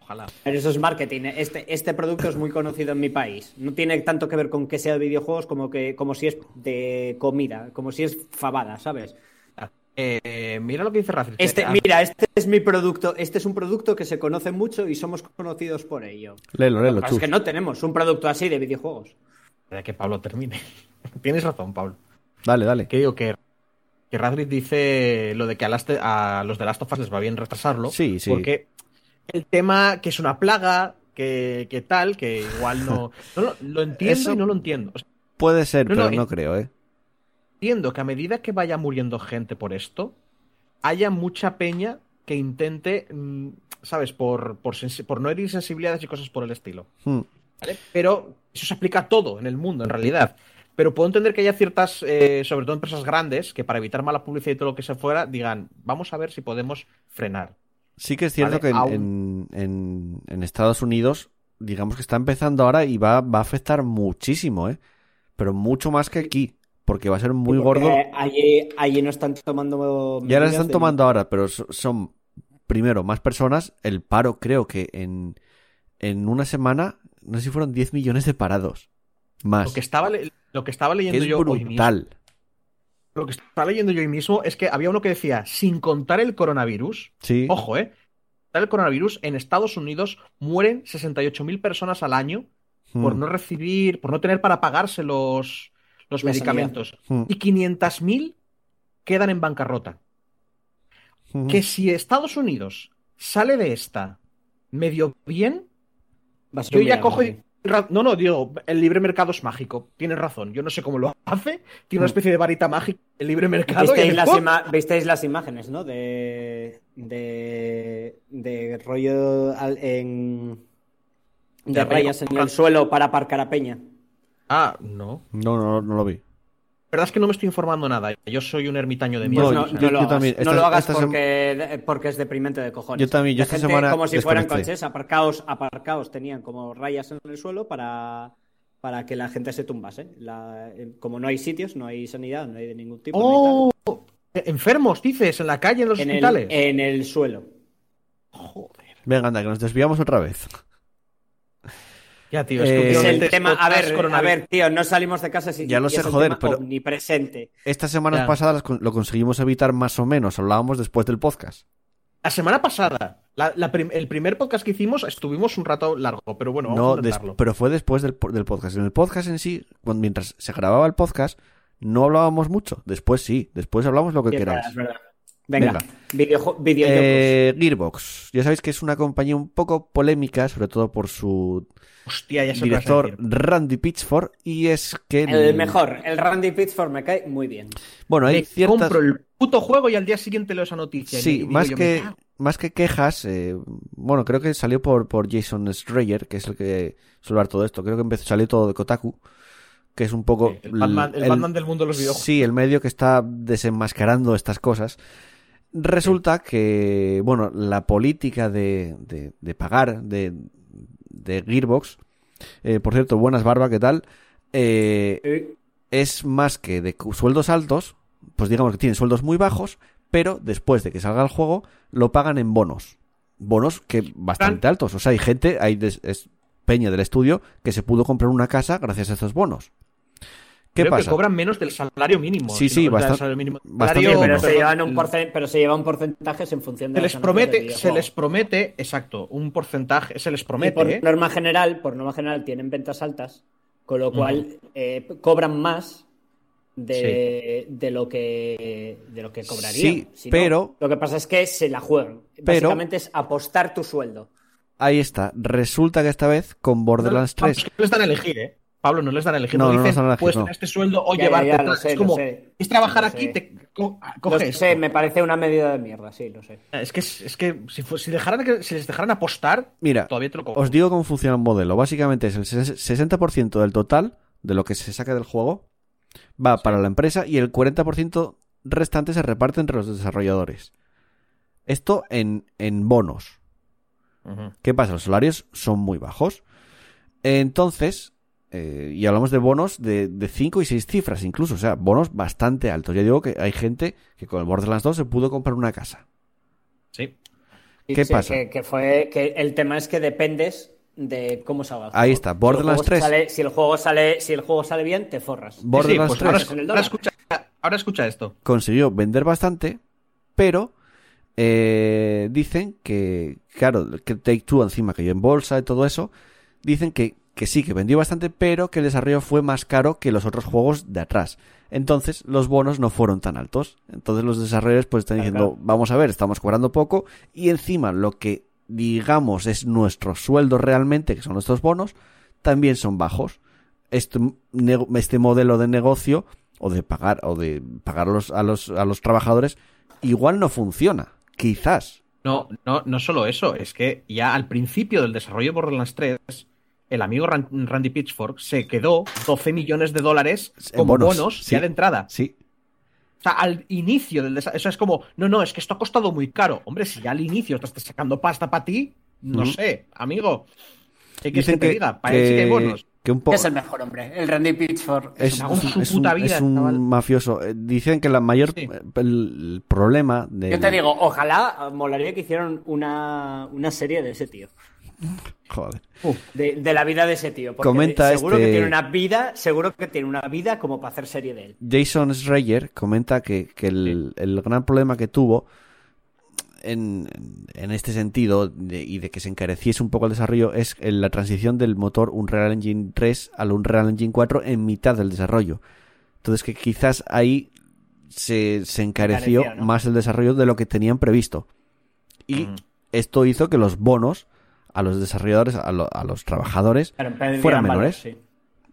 Speaker 2: Ojalá.
Speaker 3: Pero eso es marketing. Este, este producto es muy conocido en mi país. No tiene tanto que ver con que sea de videojuegos como que como si es de comida, como si es fabada, ¿sabes?
Speaker 2: Eh, mira lo que dice Rafael.
Speaker 3: Este, mira, este es mi producto. Este es un producto que se conoce mucho y somos conocidos por ello.
Speaker 1: Lelo, lelo,
Speaker 3: Es que no tenemos un producto así de videojuegos.
Speaker 2: Espera que Pablo termine. Tienes razón, Pablo.
Speaker 1: Dale, dale.
Speaker 2: Que digo que, que Radrick dice lo de que a, las a, los de Last of Us les va bien retrasarlo.
Speaker 1: Sí, sí.
Speaker 2: Porque el tema que es una plaga, que, que tal, que igual no. no lo, lo, entiendo
Speaker 1: Eso
Speaker 2: y no lo entiendo. O sea,
Speaker 1: Puede ser,
Speaker 2: No,
Speaker 1: pero
Speaker 2: no,
Speaker 1: no
Speaker 2: eh.
Speaker 1: creo, ¿eh?
Speaker 2: Entiendo que a medida que vaya muriendo gente por esto, haya mucha peña que intente, mm, ¿sabes? Por, por, no herir sensibilidades y cosas por el estilo.
Speaker 1: Hmm.
Speaker 2: ¿vale? Pero eso se aplica a todo en el mundo, en realidad. Pero puedo entender que haya ciertas, eh, sobre todo empresas grandes, que para evitar mala publicidad y todo lo que se fuera, digan, vamos a ver si podemos frenar.
Speaker 1: Sí que es cierto
Speaker 2: Vale,
Speaker 1: que en,
Speaker 2: aún-
Speaker 1: en- en- en Estados Unidos, digamos que está empezando ahora y va, va a afectar muchísimo, ¿eh? Pero mucho más que aquí, porque va a ser muy
Speaker 3: Porque
Speaker 1: gordo.
Speaker 3: Allí, allí no están tomando.
Speaker 1: Ya las están
Speaker 3: de-
Speaker 1: tomando ahora, pero so- son, primero, más personas. El paro, creo que en, en una semana, no sé si fueron 10 millones de parados. Más.
Speaker 2: Lo que estaba, lo que estaba
Speaker 1: que
Speaker 2: leyendo
Speaker 1: es
Speaker 2: yo hoy mismo,
Speaker 1: brutal.
Speaker 2: lo que estaba leyendo yo hoy mismo es que había uno que decía, sin contar el coronavirus,
Speaker 1: Sí.
Speaker 2: Ojo, ¿eh? El coronavirus en Estados Unidos mueren 68.000 personas al año por
Speaker 1: Hmm.
Speaker 2: no recibir, por no tener para pagarse los, los
Speaker 3: La
Speaker 2: medicamentos.
Speaker 1: Hmm.
Speaker 2: Y 500.000 quedan en bancarrota.
Speaker 1: Hmm.
Speaker 2: Que si Estados Unidos sale de esta medio bien,
Speaker 3: Va a ser
Speaker 2: yo ya cojo y... No, no, digo, el libre mercado es mágico. Tienes razón. Yo no sé cómo lo hace. Tiene una especie de varita mágica. El libre mercado. y
Speaker 3: ¿Visteis
Speaker 2: el-
Speaker 3: las, ima- visteis las imágenes, ¿no? De, de, de rollo al- en, de
Speaker 2: De
Speaker 3: rayas en el suelo para aparcar a Peña.
Speaker 2: Ah, no.
Speaker 1: No, no, no lo vi.
Speaker 2: La verdad es que no me estoy informando nada. Yo soy un ermitaño de mierda.
Speaker 3: No,
Speaker 2: o sea,
Speaker 3: no
Speaker 1: yo-
Speaker 3: lo
Speaker 1: yo
Speaker 3: hagas,
Speaker 1: también.
Speaker 3: no
Speaker 1: Esta-
Speaker 3: lo hagas
Speaker 1: sem-
Speaker 3: porque, porque es deprimente de cojones.
Speaker 1: Yo también, yo esta
Speaker 3: gente,
Speaker 1: semana
Speaker 3: como si fueran coches, aparcaos, aparcaos, tenían como rayas en el suelo para, para que la gente se tumbase. La- eh, como no hay sitios, no hay sanidad, no hay de ningún tipo.
Speaker 2: ¡Oh! Enfermos, dices, en la calle, en los
Speaker 3: en,
Speaker 2: hospitales.
Speaker 3: el, en el suelo.
Speaker 2: Joder.
Speaker 1: Venga, anda, que nos desviamos otra vez.
Speaker 2: Ya, tío, es que
Speaker 1: Eh,
Speaker 3: Es el tema, a ver, a ver, tío, no salimos de casa si
Speaker 1: Ya lo sé, joder, pero-
Speaker 3: omnipresente.
Speaker 1: Estas semanas
Speaker 2: Ya.
Speaker 1: pasadas lo conseguimos evitar más o menos. Hablábamos después del podcast.
Speaker 2: La semana pasada, la- la prim- el primer podcast que hicimos, estuvimos un rato largo, pero bueno, vamos
Speaker 1: No,
Speaker 2: a
Speaker 1: pero fue después del, po- del podcast. En el podcast en sí, cuando, mientras se grababa el podcast, no hablábamos mucho. Después sí, después hablamos lo que
Speaker 3: Sí, es verdad,
Speaker 1: queráis.
Speaker 3: es verdad. Venga,
Speaker 1: Venga.
Speaker 3: videojuegos.
Speaker 1: Eh, Gearbox. Ya sabéis que es una compañía un poco polémica, sobre todo por su
Speaker 2: Hostia, ya
Speaker 1: director. Randy Pitchford. Y es que.
Speaker 3: el mejor, el Randy Pitchford me cae muy bien.
Speaker 1: Bueno, hay
Speaker 2: Me
Speaker 1: ciertas.
Speaker 2: compro el puto juego y al día siguiente leo esa noticia. y
Speaker 1: Sí,
Speaker 2: digo
Speaker 1: más
Speaker 2: yo,
Speaker 1: que, más que quejas, eh, bueno, creo que salió por, por Jason Schreier, que es el que suele hablar todo esto. Creo que empezó, salió todo de Kotaku, que es un poco...
Speaker 2: Sí, el Batman, el
Speaker 1: el-
Speaker 2: Batman del mundo de los videojuegos.
Speaker 1: Sí, el medio que está desenmascarando estas cosas. Resulta que, bueno, la política de, de, de pagar de, de Gearbox, eh, por cierto, buenas barba, ¿qué tal? Eh,
Speaker 3: Eh,
Speaker 1: es más que de sueldos altos, pues digamos que tienen sueldos muy bajos, pero después de que salga el juego lo pagan en bonos. Bonos que bastante altos. O sea, hay gente, hay des- es peña del estudio que se pudo comprar una casa gracias a estos bonos. ¿Qué
Speaker 2: Creo
Speaker 1: pasa?
Speaker 2: que cobran menos del salario mínimo.
Speaker 1: Sí, sí,
Speaker 2: no, salario mínimo.
Speaker 1: bastante
Speaker 2: Salario-
Speaker 3: pero, se llevan un pero se llevan porcentajes en función de
Speaker 2: Se les promete, se les promete, exacto, un porcentaje, se les
Speaker 3: Y
Speaker 2: promete,
Speaker 3: por
Speaker 2: ¿eh?
Speaker 3: norma general, por norma general tienen ventas altas, con lo cual eh, cobran más de, de lo que de lo que cobrarían.
Speaker 1: Sí,
Speaker 3: Si no,
Speaker 1: pero-
Speaker 3: lo que pasa es que se la juegan.
Speaker 1: Pero-
Speaker 3: Básicamente es apostar tu sueldo.
Speaker 1: Ahí está. Resulta que esta vez con Borderlands
Speaker 2: Vamos,
Speaker 1: 3.
Speaker 2: que no les dan a elegir, ¿eh? Pablo, no les dan a elegir.
Speaker 1: No,
Speaker 2: No,
Speaker 1: no
Speaker 2: dicen,
Speaker 1: elegir,
Speaker 2: puedes
Speaker 1: no.
Speaker 2: tener este sueldo o
Speaker 3: Ya, ya,
Speaker 2: llevarte
Speaker 3: ya, lo sé,
Speaker 2: es como,
Speaker 3: sé.
Speaker 2: es trabajar
Speaker 3: Lo
Speaker 2: aquí,
Speaker 3: sé.
Speaker 2: te co-
Speaker 3: Lo
Speaker 2: coge esto.
Speaker 3: sé, me parece una medida de mierda, sí, lo sé.
Speaker 2: Es que, es que si, si, dejaran que, si les dejaran apostar,
Speaker 1: Mira,
Speaker 2: todavía te lo cojo.
Speaker 1: os digo cómo funciona el modelo. Básicamente es el ses- 60% del total de lo que se saca del juego va para la empresa y el 40% restante se reparte entre los desarrolladores. Esto en, en bonos. ¿Qué pasa? Los salarios son muy bajos. Entonces, eh, y hablamos de bonos de, de 5 y 6 cifras incluso, o sea, bonos bastante altos. Ya digo que hay gente que con el Borderlands 2 se pudo comprar una casa.
Speaker 2: Sí.
Speaker 1: ¿Qué
Speaker 3: Sí,
Speaker 1: pasa?
Speaker 3: Que, que fue, que el tema es que dependes de cómo salga.
Speaker 1: Ahí está,
Speaker 3: Si
Speaker 1: Borderlands
Speaker 3: juego
Speaker 1: 3.
Speaker 3: sale- si el juego sale, si el juego sale bien, te forras.
Speaker 1: Borderlands
Speaker 2: Sí, sí, pues ahora,
Speaker 1: 3
Speaker 3: en el
Speaker 2: ahora escucha, ahora escucha esto.
Speaker 1: consiguió vender bastante, pero eh, dicen que, claro, que Take Two encima cayó en bolsa y todo eso, dicen que, que sí, que vendió bastante, pero que el desarrollo fue más caro que los otros juegos de atrás. Entonces, los bonos no fueron tan altos. Entonces, los desarrolladores pues están
Speaker 3: Claro,
Speaker 1: diciendo, vamos a ver, estamos cobrando poco y encima lo que digamos es nuestro sueldo realmente, que son nuestros bonos, también son bajos. Este, este modelo de negocio o de pagar o de pagar a los, a los, a los trabajadores igual no funciona. Quizás.
Speaker 2: No, no, no solo eso, es que ya al principio del desarrollo de Borderlands 3, el amigo Ran- Randy Pitchfork se quedó 12 millones de dólares
Speaker 1: En
Speaker 2: como
Speaker 1: bonos,
Speaker 2: bonos,
Speaker 1: sí.
Speaker 2: ya de entrada.
Speaker 1: Sí.
Speaker 2: O sea, al inicio del desarrollo. Eso es como, no, no, es que esto ha costado muy caro. Hombre, si ya al inicio te estás sacando pasta para ti, no sé, amigo. ¿Qué quieres que te diga? Para él sí que hay bonos.
Speaker 1: que un
Speaker 3: Es el mejor hombre, el Randy Pitchford.
Speaker 1: es, es un,
Speaker 2: puta vida,
Speaker 1: es un
Speaker 2: chaval.
Speaker 1: mafioso. Eh, Dicen que la mayor
Speaker 2: Sí.
Speaker 1: el, el problema de
Speaker 3: Yo te digo, ojalá molaría que hicieran una, una serie de ese tío.
Speaker 1: Joder.
Speaker 3: De, de la vida de ese tío. Porque
Speaker 1: Comenta
Speaker 3: seguro
Speaker 1: este-
Speaker 3: que tiene una vida, seguro que tiene una vida como para hacer serie de él.
Speaker 1: Jason Schreier comenta que, que el, el gran problema que tuvo en, en este sentido de- y de que se encareciese un poco el desarrollo es en la transición del motor Unreal Engine 3 al Unreal Engine 4 en mitad del desarrollo. Entonces que quizás ahí se, se encareció
Speaker 3: Encareció, ¿no?
Speaker 1: más el desarrollo de lo que tenían previsto. Y
Speaker 2: Mm.
Speaker 1: esto hizo que los bonos a los desarrolladores, a, lo- a los trabajadores,
Speaker 3: Claro,
Speaker 1: fueran
Speaker 3: valor,
Speaker 1: menores.
Speaker 3: sí.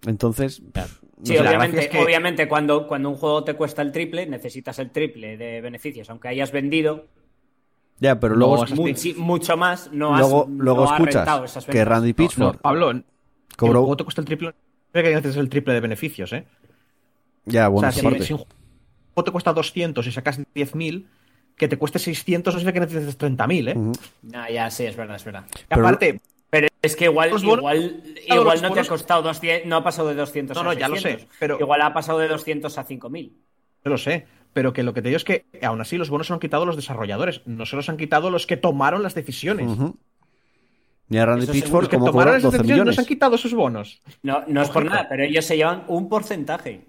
Speaker 1: Entonces, no
Speaker 3: Sí, obviamente,
Speaker 2: gracia es que-
Speaker 3: obviamente cuando, cuando un juego te cuesta el triple, necesitas el triple de beneficios. Aunque hayas vendido
Speaker 1: ya, pero luego,
Speaker 2: es
Speaker 3: mucho más, no has,
Speaker 1: luego, luego
Speaker 3: no
Speaker 1: escuchas
Speaker 3: esas
Speaker 1: que. Randy Pitchford
Speaker 2: no, Pablo, el
Speaker 1: cobró...
Speaker 2: juego te cuesta el triple. Que necesites el triple de beneficios, ¿eh?
Speaker 1: Ya, bueno,
Speaker 2: o sea, si un juego te cuesta 200 y sacas 10.000, que te cueste 600 no significa que necesites 30.000, ¿eh?
Speaker 3: No, ya, sí, es verdad, es verdad.
Speaker 2: Y
Speaker 1: Pero-
Speaker 2: aparte,
Speaker 3: Pero es que igual,
Speaker 2: bonos-
Speaker 3: igual,
Speaker 2: Claro,
Speaker 3: igual no te ha costado 200, no ha pasado de 200
Speaker 2: No,
Speaker 3: a
Speaker 2: no, ya lo
Speaker 3: 600.
Speaker 2: sé, pero-
Speaker 3: Igual ha pasado de 200 a 5000.
Speaker 2: yo lo sé, pero que lo que te digo es que aún así los bonos se los han quitado los desarrolladores, no se los han quitado los que tomaron las decisiones.
Speaker 1: Ujú. Y a Randy Pitchford
Speaker 2: Los que
Speaker 1: como
Speaker 2: tomaron esas
Speaker 1: 12
Speaker 2: decisiones no se han quitado esos bonos.
Speaker 3: No, no es por nada, pero ellos se llevan un porcentaje.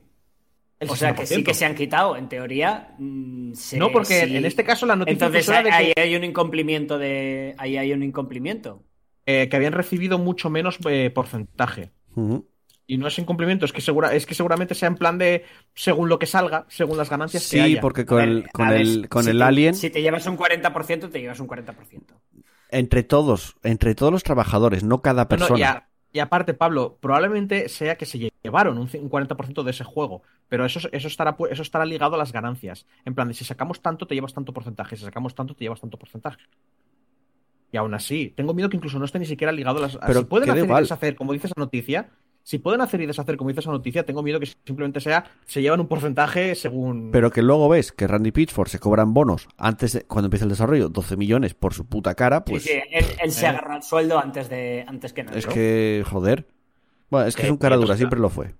Speaker 2: El
Speaker 3: O sea que sí
Speaker 2: 60%.
Speaker 3: que se han quitado, en teoría. mm, se-
Speaker 2: No, porque
Speaker 3: sí.
Speaker 2: en este caso la noticia
Speaker 3: Entonces ahí,
Speaker 2: de que,
Speaker 3: ahí hay un incumplimiento de. Ahí hay un incumplimiento.
Speaker 2: eh, que habían recibido mucho menos eh, porcentaje. Y no es incumplimiento, es que, segura, es que seguramente sea en plan de según lo que salga, según las ganancias que
Speaker 1: Sí,
Speaker 2: haya.
Speaker 1: porque con
Speaker 3: ver,
Speaker 1: el, con
Speaker 3: ver,
Speaker 1: el, con
Speaker 3: si
Speaker 1: el
Speaker 3: te-
Speaker 1: Alien,
Speaker 3: Si te llevas un 40%, te llevas un 40%.
Speaker 1: entre todos, entre todos los trabajadores, no cada
Speaker 2: No, no,
Speaker 1: persona.
Speaker 2: Y, aparte, Pablo, probablemente sea que se llevaron un, c- un 40% de ese juego, pero eso, eso, estará, eso estará ligado a las ganancias. En plan, de si sacamos tanto, te llevas tanto porcentaje, si sacamos tanto, te llevas tanto porcentaje. Y aún así, tengo miedo que incluso no esté ni siquiera ligado a las...
Speaker 1: Pero
Speaker 2: si pueden hacer
Speaker 1: igual.
Speaker 2: como dice esa noticia, si pueden hacer y deshacer, como dice esa noticia, tengo miedo que simplemente sea, se llevan un porcentaje según...
Speaker 1: Pero que luego ves que Randy Pitchford se cobran bonos antes de, cuando empieza el desarrollo, 12 millones por su puta cara, pues
Speaker 3: sí, sí, él, él se
Speaker 2: eh.
Speaker 3: agarra el sueldo antes, de, antes que nada.
Speaker 1: es que, joder. Bueno, es que
Speaker 2: Eh,
Speaker 1: es un cara
Speaker 2: eh,
Speaker 1: dura, siempre lo fue.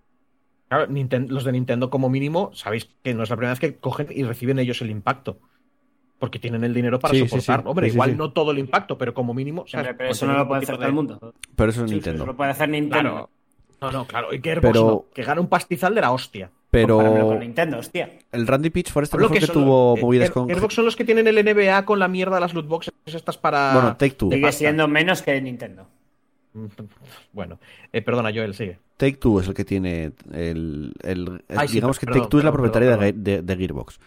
Speaker 2: Claro, los de Nintendo como mínimo, sabéis que no es la primera vez que cogen y reciben ellos el impacto. Porque tienen el dinero para
Speaker 1: Sí,
Speaker 2: soportar.
Speaker 1: sí.
Speaker 2: Hombre,
Speaker 1: Sí,
Speaker 2: igual
Speaker 1: sí.
Speaker 2: no todo el impacto, pero como mínimo.
Speaker 3: pero eso no lo puede hacer todo el mundo.
Speaker 1: Pero eso es
Speaker 3: Sí,
Speaker 1: Nintendo.
Speaker 3: Eso lo puede hacer Nintendo.
Speaker 2: Claro. No, no, claro. Y que
Speaker 1: Pero-
Speaker 2: no, que gana un pastizal de la hostia.
Speaker 1: Pero
Speaker 3: con Nintendo, hostia.
Speaker 1: el Randy Pitchford este mejor que,
Speaker 2: son-
Speaker 1: tuvo
Speaker 2: eh,
Speaker 1: movidas con...
Speaker 2: Gearbox son los que tienen el NBA con la mierda de las loot boxes estas para.
Speaker 1: Bueno, Take Two.
Speaker 3: Sigue siendo menos que Nintendo.
Speaker 2: Bueno, eh, perdona, Joel, sigue.
Speaker 1: Take Two es el que tiene el... el-
Speaker 2: Ay, sí,
Speaker 1: digamos que
Speaker 2: perdón,
Speaker 1: Take Two es la
Speaker 2: perdón,
Speaker 1: propietaria
Speaker 2: perdón,
Speaker 1: de, de- de Gearbox.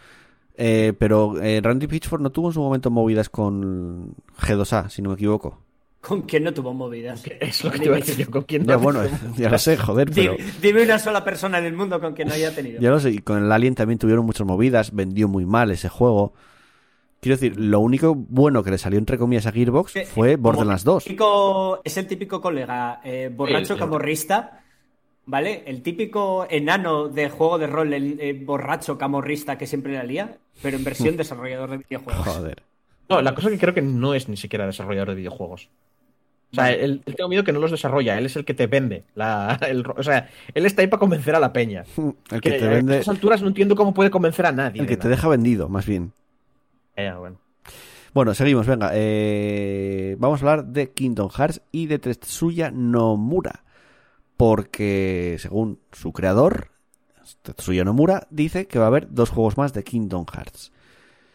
Speaker 1: Eh, pero eh, Randy Pitchford no tuvo en su momento movidas con G2A, si no me equivoco.
Speaker 3: ¿Con quién no tuvo movidas?
Speaker 2: Es lo que te iba a decir yo. ¿Con quién
Speaker 1: Ya
Speaker 2: no?
Speaker 1: bueno, ya lo sé, joder, pero...
Speaker 3: Dime, dime una sola persona en el mundo con quien no haya tenido.
Speaker 1: Ya lo sé, y con el Alien también tuvieron muchas movidas, vendió muy mal ese juego. Quiero decir, lo único bueno que le salió entre comillas a Gearbox
Speaker 3: Que-
Speaker 1: fue Borderlands 2.
Speaker 3: típico- es el típico colega eh, borracho camorrista, ¿vale? El típico enano de juego de rol, el eh, borracho camorrista que siempre la lía, pero en versión desarrollador de videojuegos.
Speaker 1: Joder.
Speaker 2: No, la cosa que creo que no es ni siquiera desarrollador de videojuegos. O sea, él, él tengo miedo que no los desarrolla, él es el que te vende. La, el o sea, él está ahí para convencer a la peña.
Speaker 1: El que
Speaker 2: Que
Speaker 1: te
Speaker 2: a
Speaker 1: vende,
Speaker 2: estas alturas no entiendo cómo puede convencer a nadie.
Speaker 1: el que te deja vendido, más bien.
Speaker 2: Eh, bueno.
Speaker 1: Bueno, seguimos, venga. eh, vamos a hablar de Kingdom Hearts y de Tetsuya Nomura. Porque, según su creador, Tetsuya Nomura, dice que va a haber dos juegos más de Kingdom Hearts.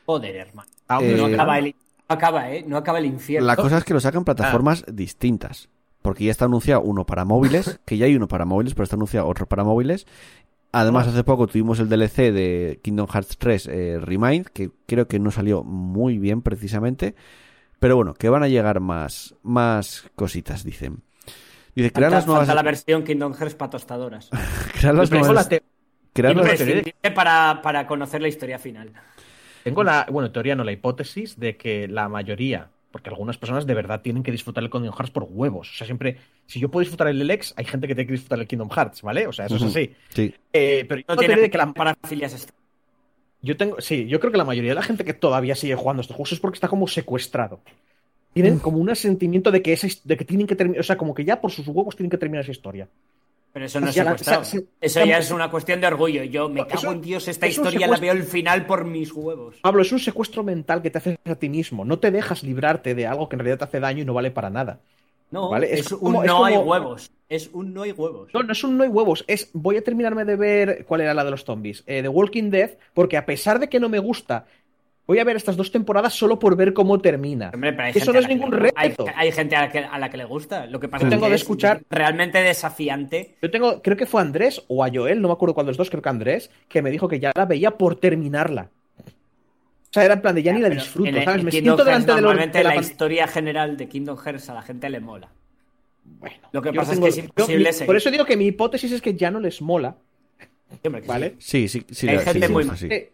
Speaker 3: Joder, hermano.
Speaker 1: Eh,
Speaker 3: no acaba el, acaba, ¿eh? No acaba el infierno.
Speaker 1: La cosa es que lo sacan plataformas distintas. Porque ya está anunciado uno para móviles, que ya hay uno para móviles, pero está anunciado otro para móviles. Además, hace poco tuvimos el DLC de Kingdom Hearts 3 eh, Remind, que creo que no salió muy bien precisamente. Pero bueno, que van a llegar más, más cositas, dicen. Dice, crear las nuevas...
Speaker 3: la versión Kingdom Hearts para tostadoras.
Speaker 1: crear las nuevas- crear las-
Speaker 3: para, para conocer la historia final.
Speaker 2: Tengo la, bueno, teoría no, la hipótesis de que la mayoría, porque algunas personas de verdad tienen que disfrutar el Kingdom Hearts por huevos. O sea, siempre, si yo puedo disfrutar el Lex, hay gente que tiene que disfrutar el Kingdom Hearts, ¿vale? O sea, eso es así.
Speaker 1: Sí.
Speaker 2: Eh, pero yo
Speaker 3: No
Speaker 2: tengo
Speaker 3: tiene
Speaker 2: teoría de que la, yo tengo, sí, yo creo que la mayoría de la gente que todavía sigue jugando estos juegos es porque está como secuestrado. Tienen como un sentimiento de que, de que tienen que terminar, o sea, como que ya por sus huevos tienen que terminar esa historia.
Speaker 3: Pero eso no es secuestrado.
Speaker 2: se- se-
Speaker 3: Eso ya es una cuestión de orgullo. Yo me cago
Speaker 2: eso-
Speaker 3: en Dios, esta historia la veo el final por mis huevos.
Speaker 2: Pablo, es un secuestro mental que te haces a ti mismo. No te dejas librarte de algo que en realidad te hace daño y no vale para nada.
Speaker 3: No,
Speaker 2: Vale, es
Speaker 3: es, un
Speaker 2: como-
Speaker 3: no hay huevos. Es un no hay huevos.
Speaker 2: No, no es un no hay huevos, es voy a terminarme de ver cuál era la de los zombies, eh, The Walking Dead, porque a pesar de que no me gusta, voy a ver estas dos temporadas solo por ver cómo termina.
Speaker 3: Hombre,
Speaker 2: Eso no es ningún
Speaker 3: hay-
Speaker 2: reto.
Speaker 3: Hay, gente a la, que, a la que le gusta. Lo que pasa
Speaker 2: Yo
Speaker 3: es
Speaker 2: tengo
Speaker 3: que
Speaker 2: de
Speaker 3: es
Speaker 2: escuchar-
Speaker 3: realmente desafiante.
Speaker 2: Yo tengo, creo que fue Andrés o a Joel, no me acuerdo cuál de los dos, creo que Andrés, que me dijo que ya la veía por terminarla. O sea, era en plan de ya, ni la disfruto,
Speaker 3: el-
Speaker 2: ¿sabes?
Speaker 3: en
Speaker 2: Me
Speaker 3: Kingdom
Speaker 2: siento
Speaker 3: Hearts
Speaker 2: delante de, los-
Speaker 3: normalmente
Speaker 2: de la
Speaker 3: la historia general de Kingdom Hearts a la gente le mola.
Speaker 2: Bueno,
Speaker 3: Lo que
Speaker 2: yo
Speaker 3: pasa es que es
Speaker 2: yo-
Speaker 3: imposible seguir.
Speaker 2: Por eso digo que mi hipótesis es que ya no les mola, ¿vale?
Speaker 1: Sí, sí, sí.
Speaker 3: Hay
Speaker 1: sí,
Speaker 3: gente
Speaker 1: sí,
Speaker 3: muy
Speaker 1: sí.
Speaker 2: Eh,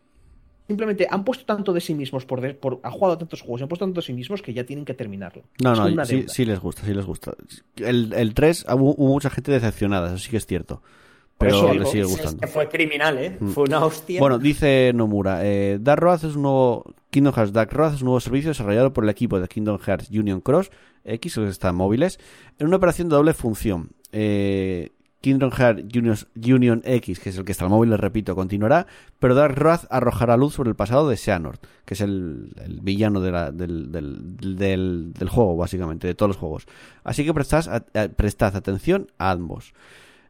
Speaker 2: Simplemente han puesto tanto de sí mismos por, de- por han jugado a tantos juegos, han puesto tanto de sí mismos que ya tienen que terminarlo.
Speaker 1: No,
Speaker 2: Es
Speaker 1: no, sí, sí les gusta, sí les gusta. El, el 3 hubo, hubo mucha gente decepcionada, eso sí que es cierto. Pero
Speaker 2: digo,
Speaker 1: sigue
Speaker 3: Es
Speaker 1: gustando.
Speaker 3: que fue criminal, ¿eh?
Speaker 1: Mm.
Speaker 3: Fue una hostia.
Speaker 1: Bueno, dice Nomura, eh, Dark Road es un nuevo Kingdom Hearts Dark Road es un nuevo servicio desarrollado por el equipo de Kingdom Hearts Union Cross X, que está en móviles, en una operación de doble función. Eh, Kingdom Hearts Union, X, que es el que está en móvil, les repito, continuará, pero Dark Road arrojará luz sobre el pasado de Xehanort, que es el, villano de la- del, juego, básicamente, de todos los juegos. Así que a- prestad atención a ambos.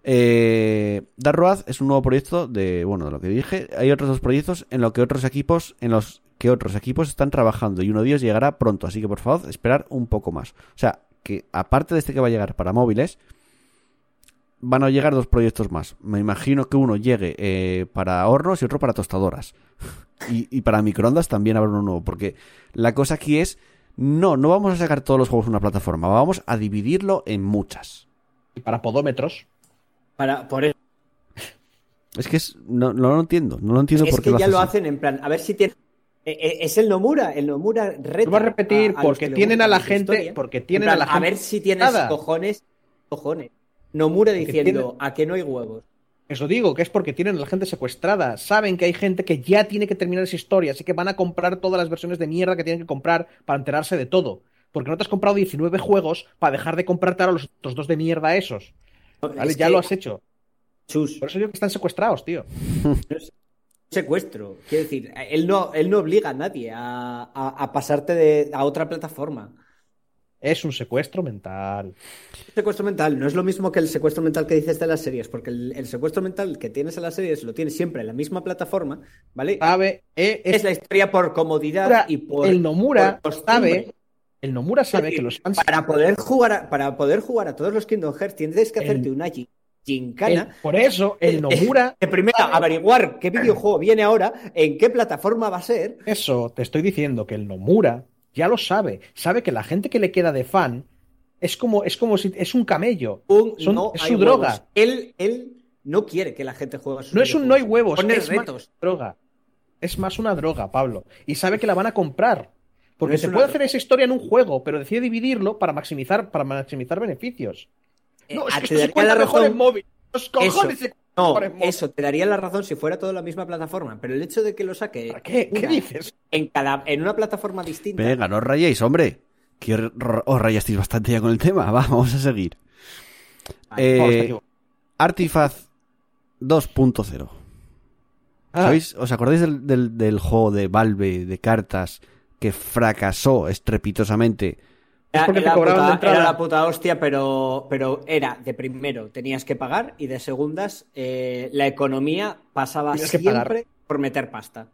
Speaker 1: Eh, Dark Road es un nuevo proyecto de, bueno, de lo que dije. Hay otros dos proyectos en los que otros equipos, en los que otros equipos están trabajando y uno de ellos llegará pronto. Así que por favor, esperar un poco más. O sea, que aparte de este que va a llegar para móviles, van a llegar dos proyectos más. Me imagino que uno llegue eh, para hornos y otro para tostadoras. Y, y para microondas también habrá uno nuevo. Porque la cosa aquí es, no, no vamos a sacar todos los juegos en una plataforma. Vamos a dividirlo en muchas.
Speaker 2: Y para podómetros.
Speaker 3: Para, por eso.
Speaker 1: Es que es, no, no lo entiendo. No lo entiendo
Speaker 3: Es
Speaker 1: por qué
Speaker 3: que ya lo hacen en plan, a ver si tiene. eh, eh, Es el Nomura, el Nomura reta.
Speaker 2: Voy a repetir porque tienen a la gente- porque
Speaker 3: En
Speaker 2: tienen
Speaker 3: plan,
Speaker 2: a la gente-
Speaker 3: ver si tienes
Speaker 2: Nada.
Speaker 3: cojones. Cojones. Nomura diciendo
Speaker 2: tiene-
Speaker 3: a que no hay huevos.
Speaker 2: Eso digo, que es porque tienen a la gente secuestrada. Saben que hay gente que ya tiene que terminar esa historia, así que van a comprar todas las versiones de mierda que tienen que comprar para enterarse de todo. Porque no te has comprado 19 juegos para dejar de comprarte ahora los otros dos de mierda esos. ¿Vale?
Speaker 3: Es
Speaker 2: ya
Speaker 3: que,
Speaker 2: lo has hecho.
Speaker 3: Chus,
Speaker 2: Por eso digo que están secuestrados, tío.
Speaker 3: secuestro. Quiero decir, él no, él no obliga a nadie a, a- a pasarte de, a otra plataforma.
Speaker 2: Es un secuestro mental.
Speaker 3: Secuestro mental no es lo mismo que el secuestro mental que dices de las series, porque el, el secuestro mental que tienes en las series lo tienes siempre en la misma plataforma, ¿vale?
Speaker 2: Sabe, eh,
Speaker 3: es
Speaker 2: es,
Speaker 3: la historia por comodidad
Speaker 2: Nomura-
Speaker 3: y por.
Speaker 2: el Nomura
Speaker 3: por
Speaker 2: sabe, el Nomura sabe que los fans
Speaker 3: Para poder jugar a, para poder jugar a todos los Kingdom Hearts tienes que
Speaker 2: El-
Speaker 3: hacerte una
Speaker 2: el-
Speaker 3: gincana.
Speaker 2: por eso el Nomura
Speaker 3: De primero averiguar qué videojuego viene ahora, en qué plataforma va a ser.
Speaker 2: Eso, te estoy diciendo que el Nomura ya lo sabe. Sabe que la gente que le queda de fan es como, es como si es un camello.
Speaker 3: Un
Speaker 2: Son-
Speaker 3: no
Speaker 2: es
Speaker 3: hay
Speaker 2: su
Speaker 3: huevos.
Speaker 2: droga.
Speaker 3: Él, él no quiere que la gente juegue a sus
Speaker 2: No es un no hay huevos,
Speaker 3: Pone
Speaker 2: es más
Speaker 3: retos.
Speaker 2: droga. Es más una droga, Pablo. Y sabe que la van a comprar. Porque
Speaker 3: No
Speaker 2: se puede
Speaker 3: droga.
Speaker 2: hacer esa historia en un juego, pero decide dividirlo para maximizar, para maximizar beneficios.
Speaker 3: Eh,
Speaker 2: No, es
Speaker 3: ah,
Speaker 2: que esto se cuenta mejor
Speaker 3: razón-
Speaker 2: en móvil. Los cojones
Speaker 3: Eso.
Speaker 2: se cuenta
Speaker 3: No, eso te daría la razón si fuera todo la misma plataforma, pero el hecho de que lo saque
Speaker 2: ¿Para qué? ¿Qué
Speaker 3: una-
Speaker 2: dices?
Speaker 3: en cada en una plataforma distinta
Speaker 1: Venga, no os rayéis, hombre. que os rayasteis bastante ya con el tema. Va, vamos a seguir. Eh,
Speaker 2: Vamos, te equivoco.
Speaker 1: Artifact 2.0.
Speaker 2: Ah,
Speaker 1: ¿Sabéis? ¿Os acordáis del, del- del juego de Valve de cartas que fracasó estrepitosamente?
Speaker 2: Es porque te
Speaker 3: era,
Speaker 2: cobraban
Speaker 3: puta,
Speaker 2: de entrada.
Speaker 3: era la puta hostia, pero, pero era de primero tenías que pagar y de segundas eh, la economía pasaba
Speaker 2: Tenías
Speaker 3: siempre
Speaker 2: pagar.
Speaker 3: por meter pasta.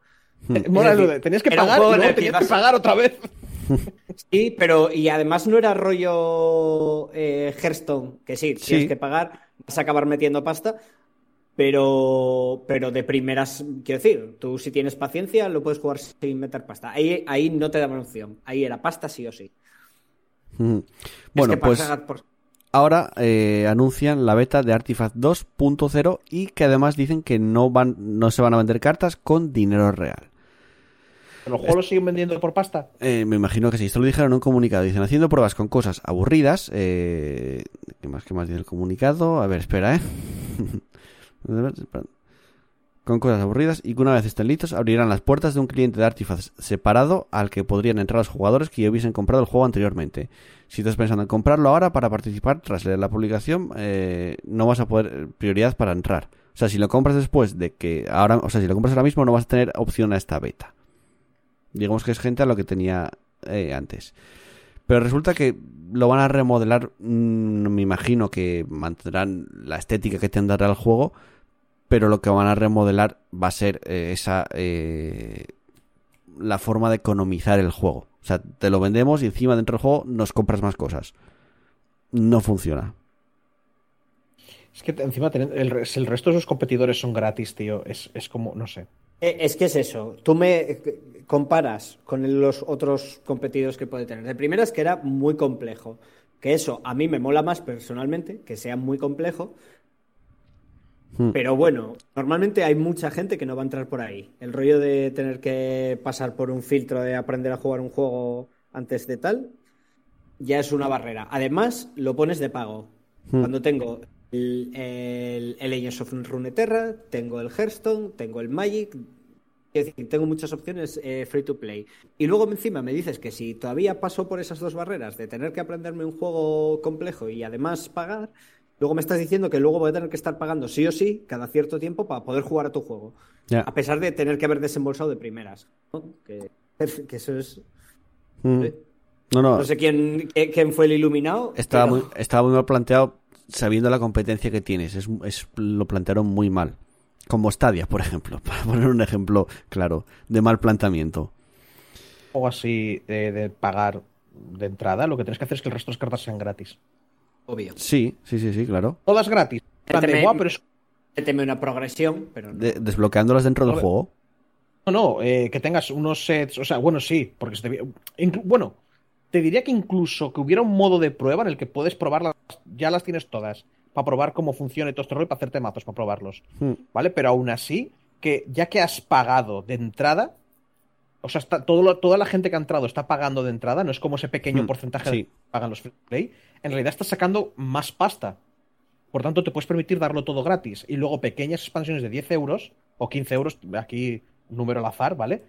Speaker 2: Eh, mola lo de, tenías que y luego tenías pagar otra vez.
Speaker 3: Sí, pero y además no era rollo eh, Hearthstone, que sí,
Speaker 1: Sí.
Speaker 3: tienes que pagar, vas a acabar metiendo pasta, pero, pero de primeras, quiero decir, tú si tienes paciencia lo puedes jugar sin meter pasta. Ahí, ahí no te daban opción, ahí era pasta sí o sí.
Speaker 1: Mm.
Speaker 3: Es
Speaker 1: Bueno,
Speaker 3: que
Speaker 1: pues
Speaker 3: por-
Speaker 1: ahora eh, anuncian la beta de Artifact 2.0 y que además dicen que no van, no se van a vender cartas con dinero real.
Speaker 2: ¿Los juegos los siguen vendiendo por pasta?
Speaker 1: Eh, me imagino que sí, esto lo dijeron en un comunicado. Dicen, haciendo pruebas con cosas aburridas. Eh, ¿Qué más, qué más dice el comunicado? A ver, espera, ¿eh? con cosas aburridas y que una vez estén listos abrirán las puertas de un cliente de Artifact separado al que podrían entrar los jugadores que ya hubiesen comprado el juego anteriormente. Si estás pensando en comprarlo ahora para participar tras leer la publicación, eh, no vas a poder prioridad para entrar. O sea, si lo compras después de que ahora, o sea, si lo compras ahora mismo no vas a tener opción a esta beta. Digamos que es gente a lo que tenía eh, antes. Pero resulta que lo van a remodelar. mm, me imagino que mantendrán la estética que tendrá el juego. Pero lo que van a remodelar va a ser eh, esa. eh, la forma de economizar el juego. O sea, te lo vendemos y encima dentro del juego nos compras más cosas. No funciona.
Speaker 2: Es que encima el, si el resto de sus competidores son gratis, tío. Es, es como, no sé.
Speaker 3: Eh, Es que es eso. Tú me comparas con los otros competidores que puede tener. De primeras que era muy complejo. Que eso a mí me mola más personalmente, que sea muy complejo.
Speaker 1: Hmm.
Speaker 3: Pero bueno, normalmente hay mucha gente que no va a entrar por ahí. El rollo de tener que pasar por un filtro de aprender a jugar un juego antes de tal, ya es una barrera. Además, lo pones de pago.
Speaker 1: Hmm.
Speaker 3: Cuando tengo el, el, el Legends of Runeterra, tengo el Hearthstone, tengo el Magic, es decir, tengo muchas opciones eh, free to play. Y luego encima me dices que si todavía paso por esas dos barreras de tener que aprenderme un juego complejo y además pagar, luego me estás diciendo que luego voy a tener que estar pagando sí o sí cada cierto tiempo para poder jugar a tu juego. A pesar de tener que haber desembolsado de primeras. ¿no? Que, que eso es...
Speaker 1: Mm. No, no.
Speaker 3: No sé quién, quién- quién fue el iluminado.
Speaker 1: Estaba,
Speaker 3: pero-
Speaker 1: muy, estaba muy mal planteado sabiendo la competencia que tienes. Es, es- lo plantearon muy mal. Como Stadia, por ejemplo. Para poner un ejemplo claro de mal planteamiento.
Speaker 2: O así de, de pagar de entrada, lo que tienes que hacer es que el resto de las cartas sean gratis.
Speaker 3: Obvio.
Speaker 1: Sí, sí, sí, sí, claro.
Speaker 2: Todas gratis.
Speaker 3: Méteme-
Speaker 2: "Buah, pero es-
Speaker 3: Méteme una progresión, pero no.
Speaker 1: De- desbloqueándolas dentro del juego.
Speaker 2: No, no, eh, que tengas unos sets, o sea, bueno, sí, porque se te- bueno, te diría que incluso que hubiera un modo de prueba en el que puedes probarlas, ya las tienes todas, para probar cómo funciona y todo este rollo, para hacerte mazos, para probarlos,
Speaker 1: Mm.
Speaker 2: ¿vale? Pero aún así, que ya que has pagado de entrada, o sea, está, todo lo- toda la gente que ha entrado está pagando de entrada, no es como ese pequeño
Speaker 1: Mm,
Speaker 2: porcentaje
Speaker 1: sí.
Speaker 2: que pagan los free play, en realidad estás sacando más pasta. Por tanto, te puedes permitir darlo todo gratis. Y luego pequeñas expansiones de 10 euros o 15 euros, aquí número al azar, ¿vale?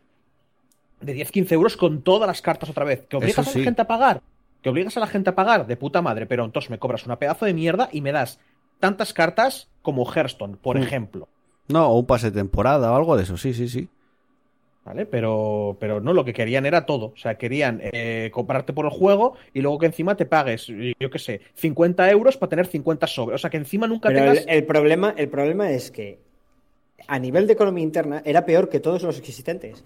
Speaker 2: De 10-15 euros con todas las cartas otra vez. ¿Que obligas a la gente a pagar? ¿Que obligas a la gente a pagar? De puta madre, pero entonces me cobras una pedazo de mierda y me das tantas cartas como Hearthstone, por
Speaker 1: Mm.
Speaker 2: ejemplo.
Speaker 1: No, o un pase de temporada o algo de eso, sí, sí, sí.
Speaker 2: ¿Vale? Pero, pero no, lo que querían era todo. O sea, querían eh, comprarte por el juego y luego que encima te pagues, yo qué sé, 50 euros para tener 50 sobres. O sea, que encima nunca
Speaker 3: Pero
Speaker 2: tengas.
Speaker 3: el, el problema, el problema es que a nivel de economía interna era peor que todos los existentes.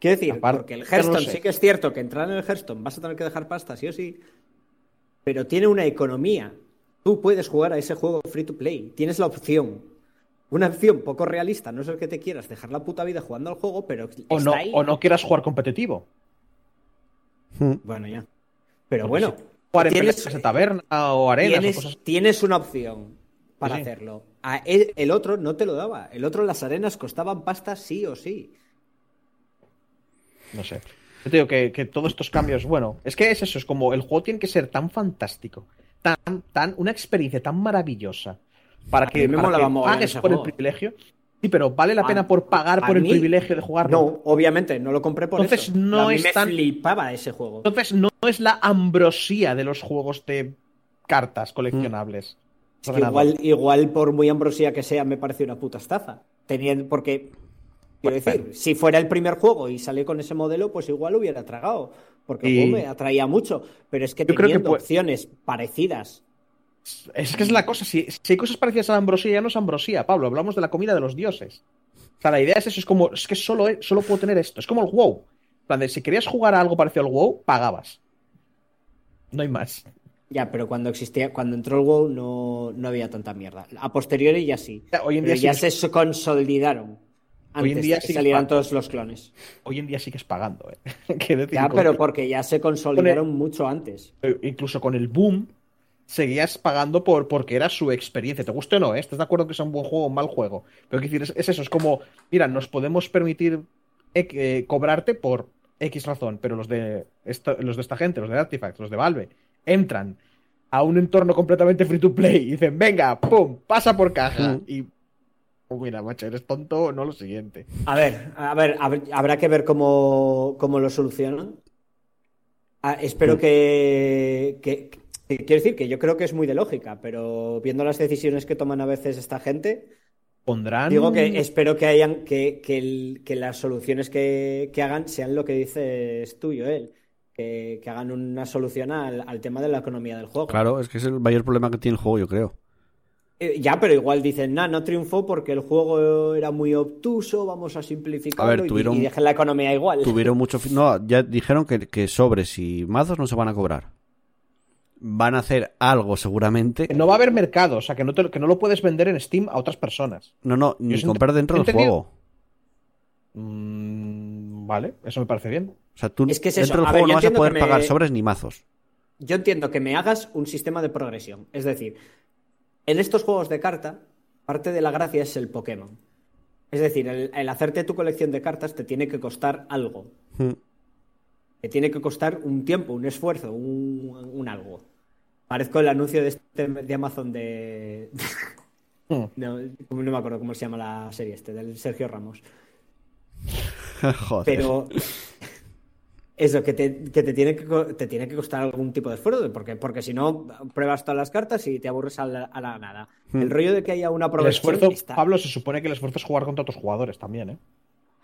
Speaker 3: Quiero decir,
Speaker 2: Aparte,
Speaker 3: porque el
Speaker 2: no
Speaker 3: Hearthstone
Speaker 2: sé.
Speaker 3: sí que es cierto que entrar en el Hearthstone vas a tener que dejar pasta, sí o sí, pero tiene una economía. Tú puedes jugar a ese juego free to play, tienes la opción. Una opción poco realista, no es el que te quieras dejar la puta vida jugando al juego, pero
Speaker 2: o,
Speaker 3: está
Speaker 2: no,
Speaker 3: ahí.
Speaker 2: o no quieras jugar competitivo.
Speaker 1: Mm.
Speaker 3: Bueno, ya. Pero
Speaker 2: Porque
Speaker 3: bueno,
Speaker 2: si Jugar en
Speaker 3: tienes-
Speaker 2: peleas de taberna o arenas o
Speaker 3: tienes,
Speaker 2: cosas
Speaker 3: tienes una opción para
Speaker 2: Sí,
Speaker 3: hacerlo. A él- el otro no te lo daba. El otro, las arenas costaban pasta sí o sí.
Speaker 2: No sé. Yo te digo que, que todos estos cambios, bueno, es que es eso, es como el juego tiene que ser tan fantástico, tan, tan, una experiencia tan maravillosa para que, para que pagues por el privilegio. Sí, pero ¿vale la
Speaker 3: A-
Speaker 2: pena por pagar por el privilegio de jugarlo?
Speaker 3: No, obviamente, no lo compré por
Speaker 2: Entonces
Speaker 3: eso.
Speaker 2: no
Speaker 3: a mí
Speaker 2: es
Speaker 3: me
Speaker 2: tan-
Speaker 3: flipaba ese juego.
Speaker 2: Entonces no es la ambrosía de los juegos de cartas coleccionables.
Speaker 3: Es que
Speaker 2: Ordenador.
Speaker 3: igual, igual, por muy ambrosía que sea, me parece una puta estafa. Teniendo, porque, quiero decir, si fuera el primer juego y salí con ese modelo, pues igual hubiera tragado. Porque el
Speaker 2: Y-
Speaker 3: juego me atraía mucho. Pero es que
Speaker 2: Yo creo que
Speaker 3: teniendo opciones parecidas.
Speaker 2: Es que es la cosa, si, si hay cosas parecidas a la ambrosía, ya no es ambrosía, Pablo, hablamos de la comida de los dioses. O sea, la idea es eso, es como, es que solo, solo puedo tener esto, es como el WoW. Plan de, si querías jugar a algo parecido al WoW, pagabas. No hay más.
Speaker 3: Ya, pero cuando existía, cuando entró el WoW no, no había tanta mierda. A posteriori ya sí.
Speaker 2: Ya, Hoy en
Speaker 3: Pero
Speaker 2: día,
Speaker 3: ya se consolidaron.
Speaker 2: Hoy en
Speaker 3: Antes
Speaker 2: día
Speaker 3: de que
Speaker 2: sí que
Speaker 3: salieran todos los clones.
Speaker 2: hoy en día sigues pagando, ¿eh? Decir,
Speaker 3: Ya, pero porque ya se consolidaron mucho antes.
Speaker 2: eh, incluso con el boom, seguías pagando por, porque era su experiencia. ¿Te guste o no? eh? ¿Estás de acuerdo que sea un buen juego o un mal juego? Pero decir, es, es eso, es como, mira, nos podemos permitir eh, eh, cobrarte por X razón, pero los de, esta, los de esta gente, los de Artifact, los de Valve, entran a un entorno completamente free to play y dicen, venga, pum, pasa por caja.
Speaker 1: Mm.
Speaker 2: Y, oh, mira, macho, eres tonto o no lo siguiente.
Speaker 3: A ver, a ver, hab- habrá que ver cómo, cómo lo solucionan. Ah, espero que, que- Quiero decir que yo creo que es muy de lógica, pero viendo las decisiones que toman a veces esta gente,
Speaker 2: Pondrán...
Speaker 3: digo que espero que hayan que, que, el- que las soluciones que, que hagan sean lo que dices tú, Joel. Que, que hagan una solución al, al tema de la economía del juego.
Speaker 1: Claro, es que es el mayor problema que tiene el juego, yo creo.
Speaker 3: Eh, Ya, pero igual dicen, nah, no triunfó porque el juego era muy obtuso, vamos a simplificarlo
Speaker 1: A ver,
Speaker 3: y-
Speaker 1: tuvieron-
Speaker 3: y, dejen la economía igual.
Speaker 1: Tuvieron mucho... No, ya dijeron que, que sobres y mazos no se van a cobrar. Van a hacer algo seguramente.
Speaker 2: No va a haber mercado, o sea, que no, te- que no lo puedes vender en Steam a otras personas.
Speaker 1: No, no, ni
Speaker 2: Yo
Speaker 1: comprar dentro del juego.
Speaker 2: Mm, vale, eso me parece bien.
Speaker 1: O sea, tú
Speaker 3: Es que es
Speaker 1: dentro del
Speaker 3: A
Speaker 1: juego
Speaker 3: ver,
Speaker 1: no vas a poder
Speaker 3: me-
Speaker 1: pagar sobres ni mazos.
Speaker 3: Yo entiendo que me hagas un sistema de progresión. Es decir, en estos juegos de carta, parte de la gracia es el Pokémon. Es decir, el, el hacerte tu colección de cartas te tiene que costar algo.
Speaker 1: Mm.
Speaker 3: Te tiene que costar un tiempo, un esfuerzo, un, un algo. Parezco el anuncio de, este- de Amazon de...
Speaker 2: Hmm.
Speaker 3: No, no me acuerdo cómo se llama la serie este, del Sergio Ramos.
Speaker 1: Joder.
Speaker 3: Pero eso, que te, que te tiene que te tiene que costar algún tipo de esfuerzo, porque, porque si no, pruebas todas las cartas y te aburres a la, a la nada.
Speaker 1: Hmm.
Speaker 3: El rollo de que haya una
Speaker 2: El
Speaker 3: progresión
Speaker 2: esfuerzo,
Speaker 3: está-
Speaker 2: Pablo, se supone que el esfuerzo es jugar contra otros jugadores también, ¿eh?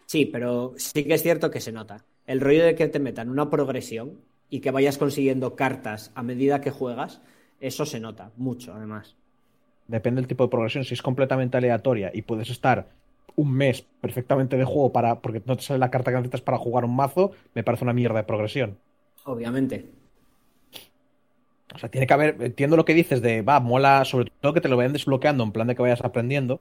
Speaker 3: Sí, pero sí que es cierto que se nota. El rollo de que te metan una progresión y que vayas consiguiendo cartas a medida que juegas, eso se nota mucho, además.
Speaker 2: Depende del tipo de progresión. Si es completamente aleatoria y puedes estar un mes perfectamente de juego para porque no te sale la carta que necesitas para jugar un mazo, me parece una mierda de progresión.
Speaker 3: Obviamente.
Speaker 2: O sea, tiene que haber, entiendo lo que dices de, va, mola, sobre todo que te lo vayan desbloqueando en plan de que vayas aprendiendo.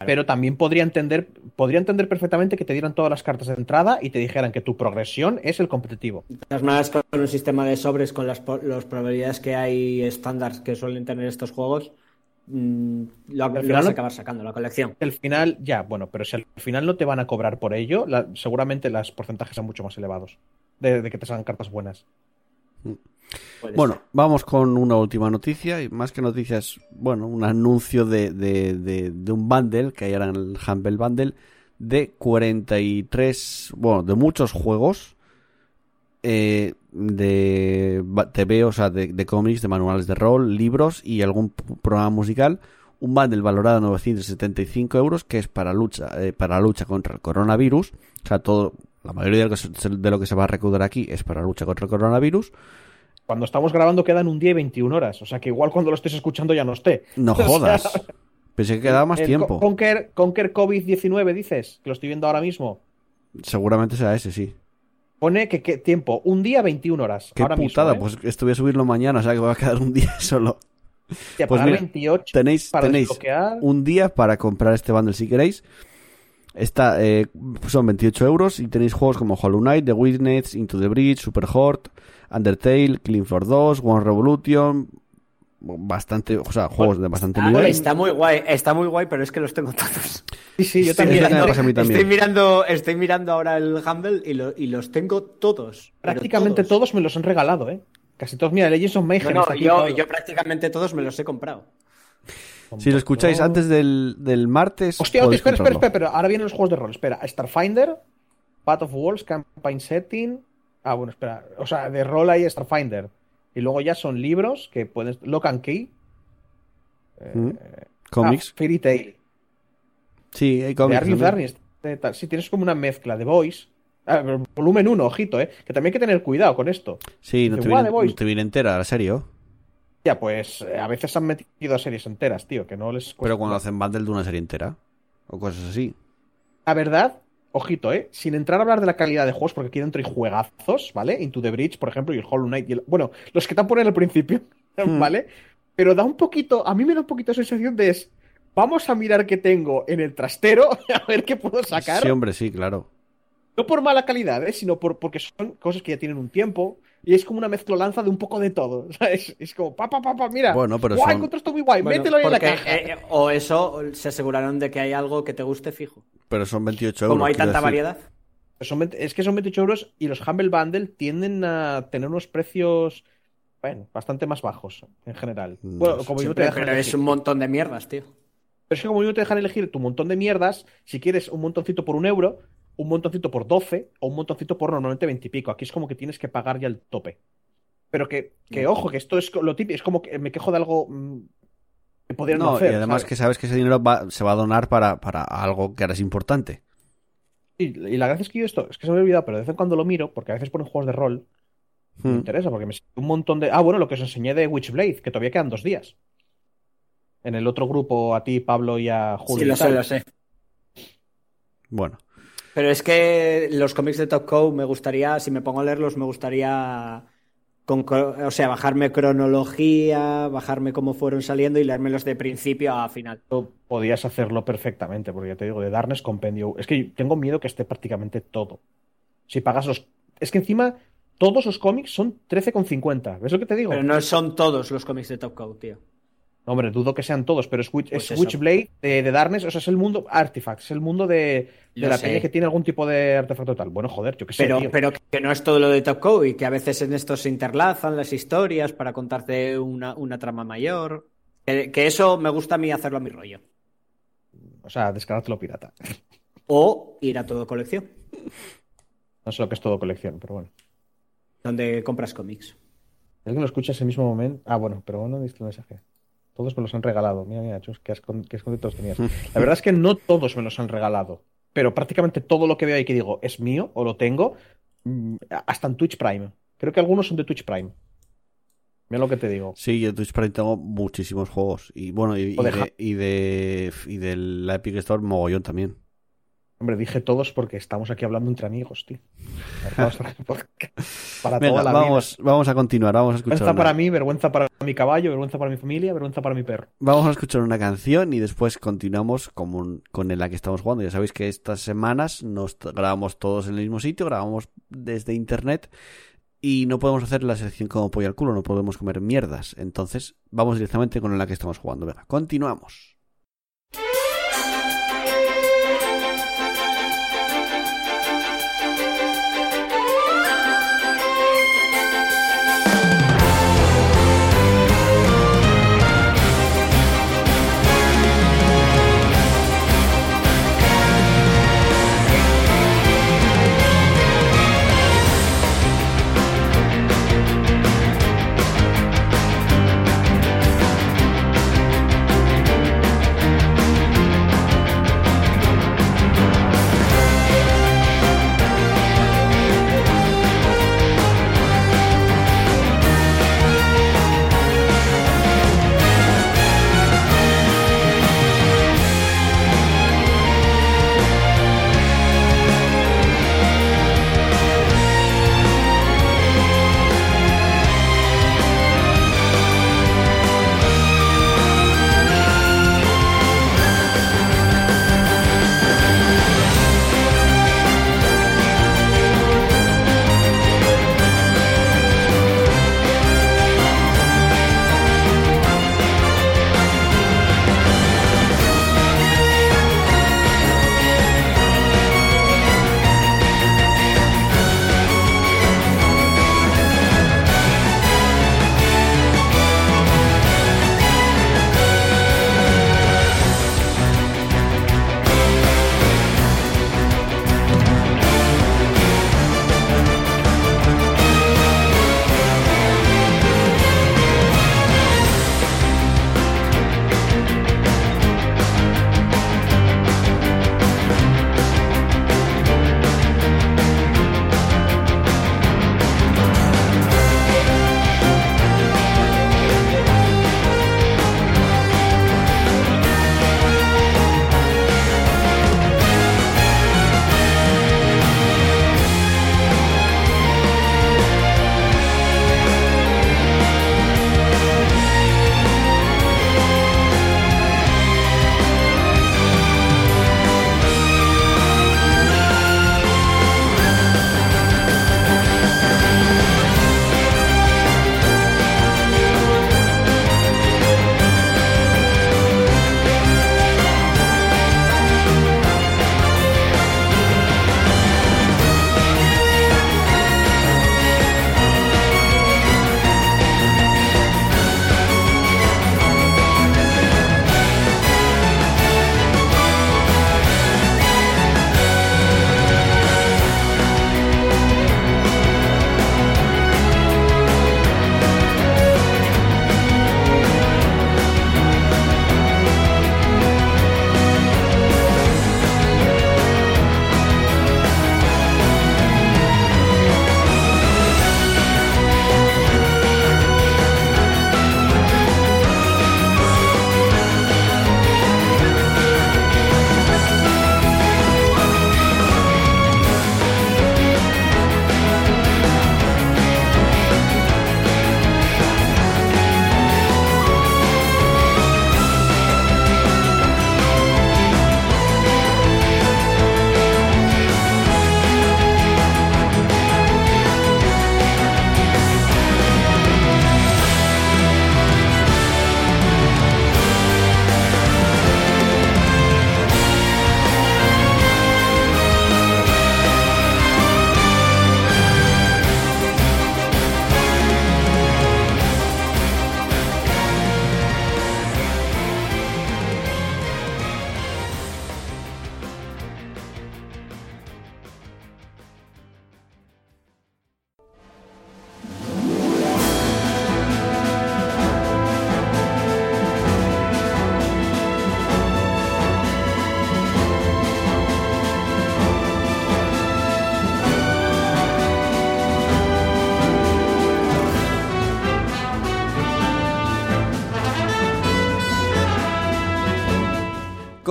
Speaker 3: Claro.
Speaker 2: Pero también podría entender, podría entender perfectamente que te dieran todas las cartas de entrada y te dijeran que tu progresión es el competitivo.
Speaker 3: De todas maneras, con un sistema de sobres, con las, las probabilidades que hay estándar que suelen tener estos juegos, mm, lo,
Speaker 2: Al final
Speaker 3: vas a acabar sacando, la colección.
Speaker 2: Al final, ya, bueno, pero si al final no te van a cobrar por ello, la- seguramente los porcentajes son mucho más elevados de, de que te salgan cartas buenas.
Speaker 3: Puede
Speaker 1: Bueno,
Speaker 3: ser.
Speaker 1: vamos con una última noticia. Y más que noticias, bueno, un anuncio de, de, de- de un bundle que hay ahora en el Humble Bundle de 43, bueno, de muchos juegos eh, de TV, o sea, de, de cómics, de manuales de rol, libros y algún programa musical. Un bundle valorado a 975 euros que es para lucha, eh, para lucha contra el coronavirus. O sea, todo, la mayoría de lo que se, de lo que se va a recaudar aquí es para lucha contra el coronavirus.
Speaker 2: Cuando estamos grabando quedan un día y 21 horas, o sea que igual cuando lo estés escuchando ya no esté.
Speaker 1: No
Speaker 2: O sea,
Speaker 1: jodas. Pensé que quedaba más tiempo.
Speaker 2: Co- Conquer, Conquer COVID-19, dices, que lo estoy viendo ahora mismo.
Speaker 1: Seguramente sea ese, sí.
Speaker 2: Pone que, qué tiempo, un día 21 horas.
Speaker 1: Qué
Speaker 2: ahora
Speaker 1: putada,
Speaker 2: mismo, ¿eh?
Speaker 1: pues esto voy a subirlo mañana, o sea que va a quedar un día solo.
Speaker 2: Hostia,
Speaker 1: pues mira,
Speaker 2: 28
Speaker 1: Tenéis,
Speaker 2: para
Speaker 1: tenéis un día para comprar este bundle si queréis. Está, eh, son 28 euros y tenéis juegos como Hollow Knight, The Witness, Into the Bridge, Super Hort, Undertale, Killing Floor 2, One Revolution. Bastante, o sea, juegos de bastante nivel.
Speaker 3: está muy guay, está muy guay, pero es que los tengo todos.
Speaker 2: Sí, sí, yo
Speaker 1: Sí,
Speaker 2: también.
Speaker 1: también.
Speaker 3: Estoy mirando, estoy mirando ahora el Humble y, lo- y los tengo todos.
Speaker 2: Prácticamente todos. me los han regalado, ¿eh? Casi todos. Mira, Legends of Mayhem
Speaker 3: No, no,
Speaker 2: está aquí,
Speaker 3: yo, yo prácticamente todos me los he comprado.
Speaker 1: Si lo escucháis antes del, del martes.
Speaker 2: Hostia, espera, espera, espera, espera. Ahora vienen los juegos de rol. Espera, Starfinder, Path of Worlds, Campaign Setting. Ah, bueno, espera. O sea, de rol hay Starfinder. Y luego ya son libros que puedes. Lock and Key. Eh,
Speaker 1: Mm.
Speaker 2: Ah, Fairy Tail.
Speaker 1: sí, hay
Speaker 2: De. Arnis. Sí, tienes como una mezcla de Voice. Ah, volumen 1, ojito, eh. Que también hay que tener cuidado con esto.
Speaker 1: Sí, no
Speaker 2: Dice,
Speaker 1: te,
Speaker 2: "Guau,
Speaker 1: viene,
Speaker 2: The Voice".
Speaker 1: no te viene entera la serie. ¿oh?
Speaker 2: Ya, pues eh, a veces han metido a series enteras, tío, que no les
Speaker 1: Pero cuando hacen bundle de una serie entera. O cosas así.
Speaker 2: La verdad, ojito, ¿eh? Sin entrar a hablar de la calidad de juegos, porque aquí dentro hay juegazos, ¿vale? Into the Bridge, por ejemplo, y el Hollow Knight. y el- Bueno, los que te han ponido al principio,
Speaker 1: Hmm.
Speaker 2: ¿vale? Pero da un poquito, a mí me da un poquito sensación de es, vamos a mirar qué tengo en el trastero, a ver qué puedo sacar.
Speaker 1: Sí, hombre, sí, claro.
Speaker 2: No por mala calidad, ¿eh? Sino por, porque son cosas que ya tienen un tiempo. Y es como una mezclolanza de un poco de todo. ¿sabes? Es como, pa, pa, pa, pa, mira.
Speaker 1: Bueno, pero
Speaker 2: guay,
Speaker 1: son-
Speaker 2: encontré esto muy guay,
Speaker 3: Bueno,
Speaker 2: mételo ahí en la caja.
Speaker 3: eh, o eso, se aseguraron de que hay algo que te guste fijo.
Speaker 1: Pero son 28 euros.
Speaker 3: Como hay tanta
Speaker 1: decir.
Speaker 3: variedad.
Speaker 2: Son 20 es que son 28 euros y los Humble Bundle tienden a tener unos precios, bueno, bastante más bajos en general.
Speaker 1: No
Speaker 2: Bueno, como no te
Speaker 3: pero
Speaker 2: dejan
Speaker 3: pero es un montón de mierdas, tío.
Speaker 2: Pero es que como no te dejan elegir tu montón de mierdas, si quieres un montoncito por un euro, un montoncito por 12 o un montoncito por normalmente 20 y pico. Aquí es como que tienes que pagar ya el tope. Pero que, que ojo, que esto es lo típico, es como que me quejo de algo mm, que podrían no,
Speaker 1: No,
Speaker 2: hacer.
Speaker 1: y además
Speaker 2: ¿sabes?
Speaker 1: que sabes que ese dinero va- se va a donar para, para algo que ahora es importante.
Speaker 2: Y, y la gracia es que yo esto, es que se me ha olvidado, pero de vez en cuando lo miro, porque a veces ponen juegos de rol. Me
Speaker 1: Hmm.
Speaker 2: interesa, porque me un montón de. Ah, bueno, lo que os enseñé de Witchblade, que todavía quedan dos días. En el otro grupo, a ti, Pablo y a Julio.
Speaker 3: Sí, lo sé, lo sé.
Speaker 1: Bueno,
Speaker 3: Pero es que los cómics de Top Cow me gustaría, si me pongo a leerlos, me gustaría, con, o sea, bajarme cronología, bajarme cómo fueron saliendo y leérmelos de principio a final.
Speaker 2: Tú Podías hacerlo perfectamente, porque ya te digo, de Darkness Compendio. Es que tengo miedo que esté prácticamente todo. Si pagas los. Es que encima, todos los cómics son 13,50. ¿Ves lo que te digo?
Speaker 3: Pero no son todos los cómics de Top Cow, tío.
Speaker 2: No, hombre, dudo que sean todos, pero es,
Speaker 3: Pues
Speaker 2: es
Speaker 3: eso.
Speaker 2: Witchblade de, de Darkness, o sea, es el mundo Artifact, es el mundo de, de la peña que tiene algún tipo de artefacto tal. Bueno, joder, yo qué sé,
Speaker 3: Pero,
Speaker 2: tío.
Speaker 3: pero que no es todo lo de Top Cow y que a veces en esto se interlazan las historias para contarte una, una trama mayor. Que, que eso me gusta a mí hacerlo a mi rollo.
Speaker 2: O sea, descargártelo pirata.
Speaker 3: O ir a todo colección,
Speaker 2: No sé lo que es todo colección, pero bueno.
Speaker 3: donde compras cómics.
Speaker 2: Es que lo escucha ese mismo momento. Ah, bueno, pero bueno, viste el mensaje. Todos me los han regalado. Mira, mira, chus, qué, qué escondidos tenías. La verdad es que no todos me los han regalado. Pero prácticamente todo lo que veo ahí que digo es mío o lo tengo, mm, hasta en Twitch Prime. Creo que algunos son de Twitch Prime. Mira lo que te digo.
Speaker 1: sí, yo en Twitch Prime tengo muchísimos juegos. Y bueno, y,
Speaker 2: de
Speaker 1: y de y de la Epic Store mogollón también.
Speaker 2: Hombre, dije todos porque estamos aquí hablando entre amigos, tío. Para
Speaker 1: Venga,
Speaker 2: toda la vida.
Speaker 1: vamos, vamos a continuar, vamos a escuchar.
Speaker 2: Vergüenza
Speaker 1: una-
Speaker 2: para mí, vergüenza para mi caballo, vergüenza para mi familia, vergüenza para mi perro.
Speaker 1: Vamos a escuchar una canción y después continuamos con, un- con la que estamos jugando. Ya sabéis que estas semanas nos grabamos todos en el mismo sitio, grabamos desde internet y no podemos hacer la selección como pollo al culo, no podemos comer mierdas. Entonces vamos directamente con la que estamos jugando. Venga, continuamos.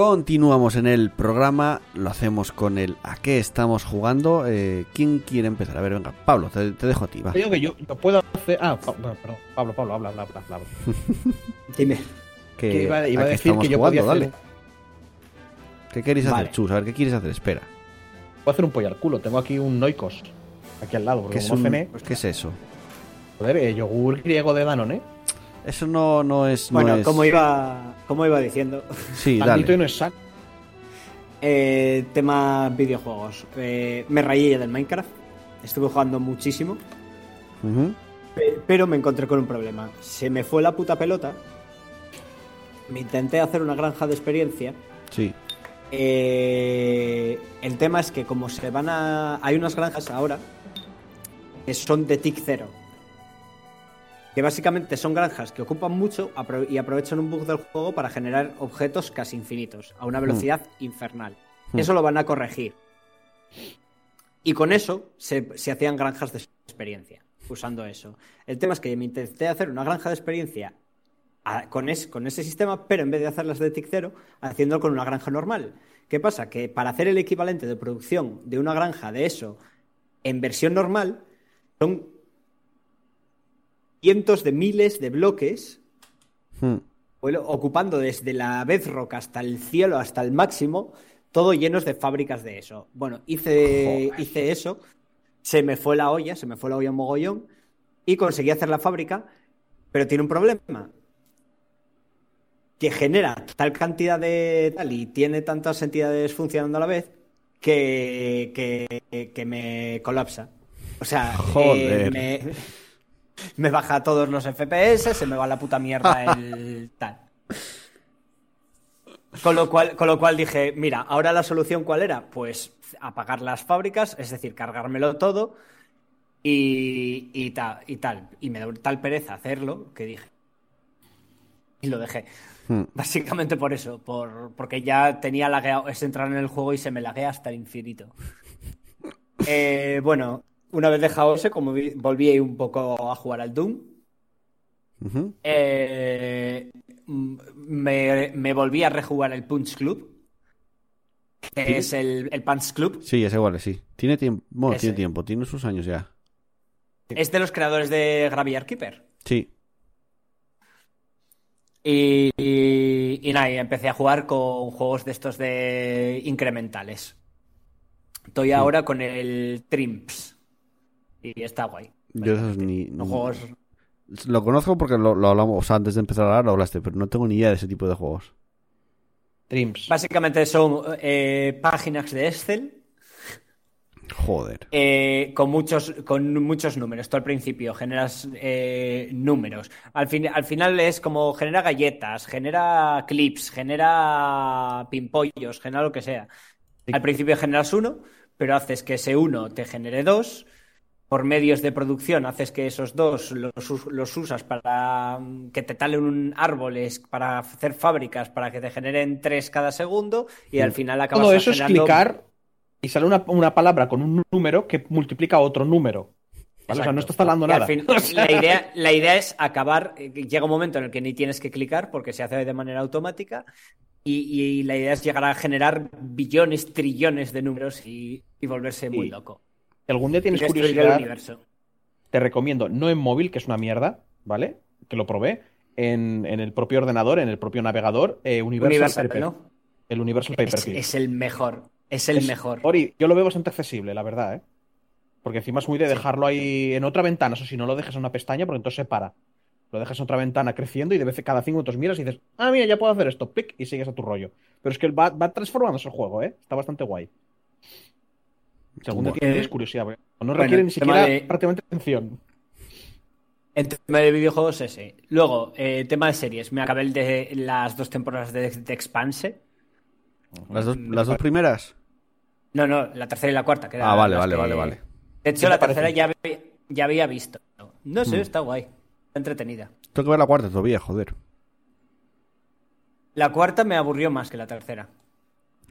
Speaker 1: Continuamos en el programa, lo hacemos con el ¿A qué estamos jugando? Eh, ¿Quién quiere empezar? A ver, venga, Pablo, te, te dejo a ti, va.
Speaker 2: Te digo que yo, yo puedo hacer. Ah, perdón, Pablo, Pablo, habla, habla, habla. habla.
Speaker 3: Dime.
Speaker 1: Que,
Speaker 2: Que iba, iba
Speaker 1: ¿a
Speaker 2: a
Speaker 1: qué
Speaker 2: decir que yo podía
Speaker 1: jugando?
Speaker 2: hacer,
Speaker 1: Dale. ¿Qué queréis hacer,
Speaker 3: Vale.
Speaker 1: Chus? A ver, ¿qué quieres hacer? Espera.
Speaker 2: puedo hacer un pollo al culo. Tengo aquí un Noikos. Aquí al lado,
Speaker 1: ¿Qué
Speaker 2: porque
Speaker 1: es,
Speaker 2: como
Speaker 1: un-
Speaker 2: cené.
Speaker 1: ¿Qué es eso?
Speaker 2: Joder, eh, yogur griego de Danone.
Speaker 1: Eso no, no es... no
Speaker 3: Bueno,
Speaker 1: es-
Speaker 3: como, iba, como iba diciendo,
Speaker 1: Sí,
Speaker 2: y
Speaker 1: dale.
Speaker 2: no es sac.
Speaker 3: eh, tema videojuegos. Eh, me rayé del Minecraft. Estuve jugando muchísimo. Pero me encontré con un problema. Se me fue la puta pelota. Me intenté hacer una granja de experiencia.
Speaker 1: Sí.
Speaker 3: Eh, el tema es que como se van a... Hay unas granjas ahora que son de tick cero. Que básicamente son granjas que ocupan mucho y aprovechan un bug del juego para generar objetos casi infinitos, a una velocidad infernal.
Speaker 1: Hmm.
Speaker 3: Eso lo van a corregir. Y con eso se, se hacían granjas de experiencia, usando eso. El tema es que me intenté hacer una granja de experiencia a- con, es- con ese sistema, pero en vez de hacerlas de tick cero, haciéndolo con una granja normal. ¿Qué pasa? Que para hacer el equivalente de producción de una granja de eso en versión normal, son cientos de miles de bloques
Speaker 1: Hmm.
Speaker 3: bueno, ocupando desde la bedrock hasta el cielo, hasta el máximo, todo llenos de fábricas de eso. Bueno, hice, hice eso, se me fue la olla, se me fue la olla un mogollón, y conseguí hacer la fábrica, pero tiene un problema. Que genera tal cantidad de tal y tiene tantas entidades funcionando a la vez que, que, que me colapsa. O sea,
Speaker 1: Joder.
Speaker 3: eh, me, me baja todos los FPS, se me va la puta mierda el tal. Con lo cual, con lo cual dije, mira, ahora la solución cuál era? Pues apagar las fábricas, es decir, cargármelo todo y, y, ta- y tal. Y me dio tal pereza hacerlo que dije. Y lo dejé.
Speaker 1: Hmm.
Speaker 3: Básicamente por eso, por, porque ya tenía lagueado, es entrar en el juego y se me laguea hasta el infinito. Eh, bueno, una vez dejado ese, como vi- volví un poco a jugar al Doom, eh, mm, me, me volví a rejugar el Punch Club, que es el, el Punch Club.
Speaker 1: Sí, es igual, sí. Tiene tiempo, bueno,
Speaker 3: Ese.
Speaker 1: tiene tiempo, tiene sus años ya.
Speaker 3: Es de los creadores de Graveyard Keeper.
Speaker 1: Sí.
Speaker 3: Y, y, y nada, y empecé a jugar con juegos de estos de incrementales. Estoy ahora con el Trimps. Y está guay.
Speaker 1: Yo esos ni...
Speaker 3: Son juegos.
Speaker 1: Lo conozco porque lo, lo hablamos, o sea, antes de empezar a hablar lo hablaste, pero no tengo ni idea de ese tipo de juegos.
Speaker 2: Dreams.
Speaker 3: Básicamente son eh, páginas de Excel
Speaker 1: Joder.
Speaker 3: eh, con, muchos, con muchos números. Tú al principio generas eh, números. Al, fin, al final es como genera galletas, genera clips, genera pimpollos, genera lo que sea. Al principio generas uno, pero haces que ese uno te genere dos. Por medios de producción haces que esos dos los, los usas para mm, que te talen un árboles, para hacer fábricas, para que te generen tres cada segundo y al final acabas
Speaker 2: Todo eso es clicar y sale una, una palabra con un número que multiplica otro número. ¿Vale? O sea, no estás
Speaker 3: al
Speaker 2: nada.
Speaker 3: la, idea, la idea es acabar. eh, Llega un momento en el que ni tienes que clicar porque se hace de manera automática. Y, y la idea es llegar a generar billones, trillones de números y, y volverse muy
Speaker 2: Sí.
Speaker 3: loco.
Speaker 2: Si algún día tienes curiosidad, te recomiendo, no en móvil, que es una mierda, ¿vale? Que lo probé, en, en el propio ordenador, en el propio navegador, eh, Universal,
Speaker 3: Universal,
Speaker 2: Paper.
Speaker 3: ¿no?
Speaker 2: El Universal
Speaker 3: Es,
Speaker 2: Paperclip.
Speaker 3: es el mejor. Es el
Speaker 2: Es-
Speaker 3: mejor.
Speaker 2: Ori, yo lo veo bastante accesible, la verdad, ¿eh? Porque encima es muy de dejarlo ahí en otra ventana, eso si no lo dejas en una pestaña, porque entonces se para. Lo dejas en otra ventana creciendo y de vez cada cinco minutos miras y dices, ah, mira, ya puedo hacer esto, pic, y sigues a tu rollo. Pero es que va, va transformándose el juego, ¿eh? Está bastante guay. Día
Speaker 1: Bueno.
Speaker 2: tienes curiosidad, porque no
Speaker 3: Bueno,
Speaker 2: requiere ni siquiera
Speaker 3: de-
Speaker 2: prácticamente atención.
Speaker 3: El tema de videojuegos ese. Luego, eh, tema de series. Me acabé el de las dos temporadas de, de Expanse.
Speaker 1: ¿Las dos, las dos primeras?
Speaker 3: No, no, la tercera y la cuarta. que
Speaker 1: Ah, vale, vale,
Speaker 3: que-
Speaker 1: vale, vale.
Speaker 3: De hecho,
Speaker 2: ¿Qué te
Speaker 3: la
Speaker 2: parece?
Speaker 3: tercera ya, había- ya había visto. No sé,
Speaker 1: Hmm.
Speaker 3: está guay. Está entretenida.
Speaker 1: Tengo que ver la cuarta todavía, joder.
Speaker 3: La cuarta me aburrió más que la tercera.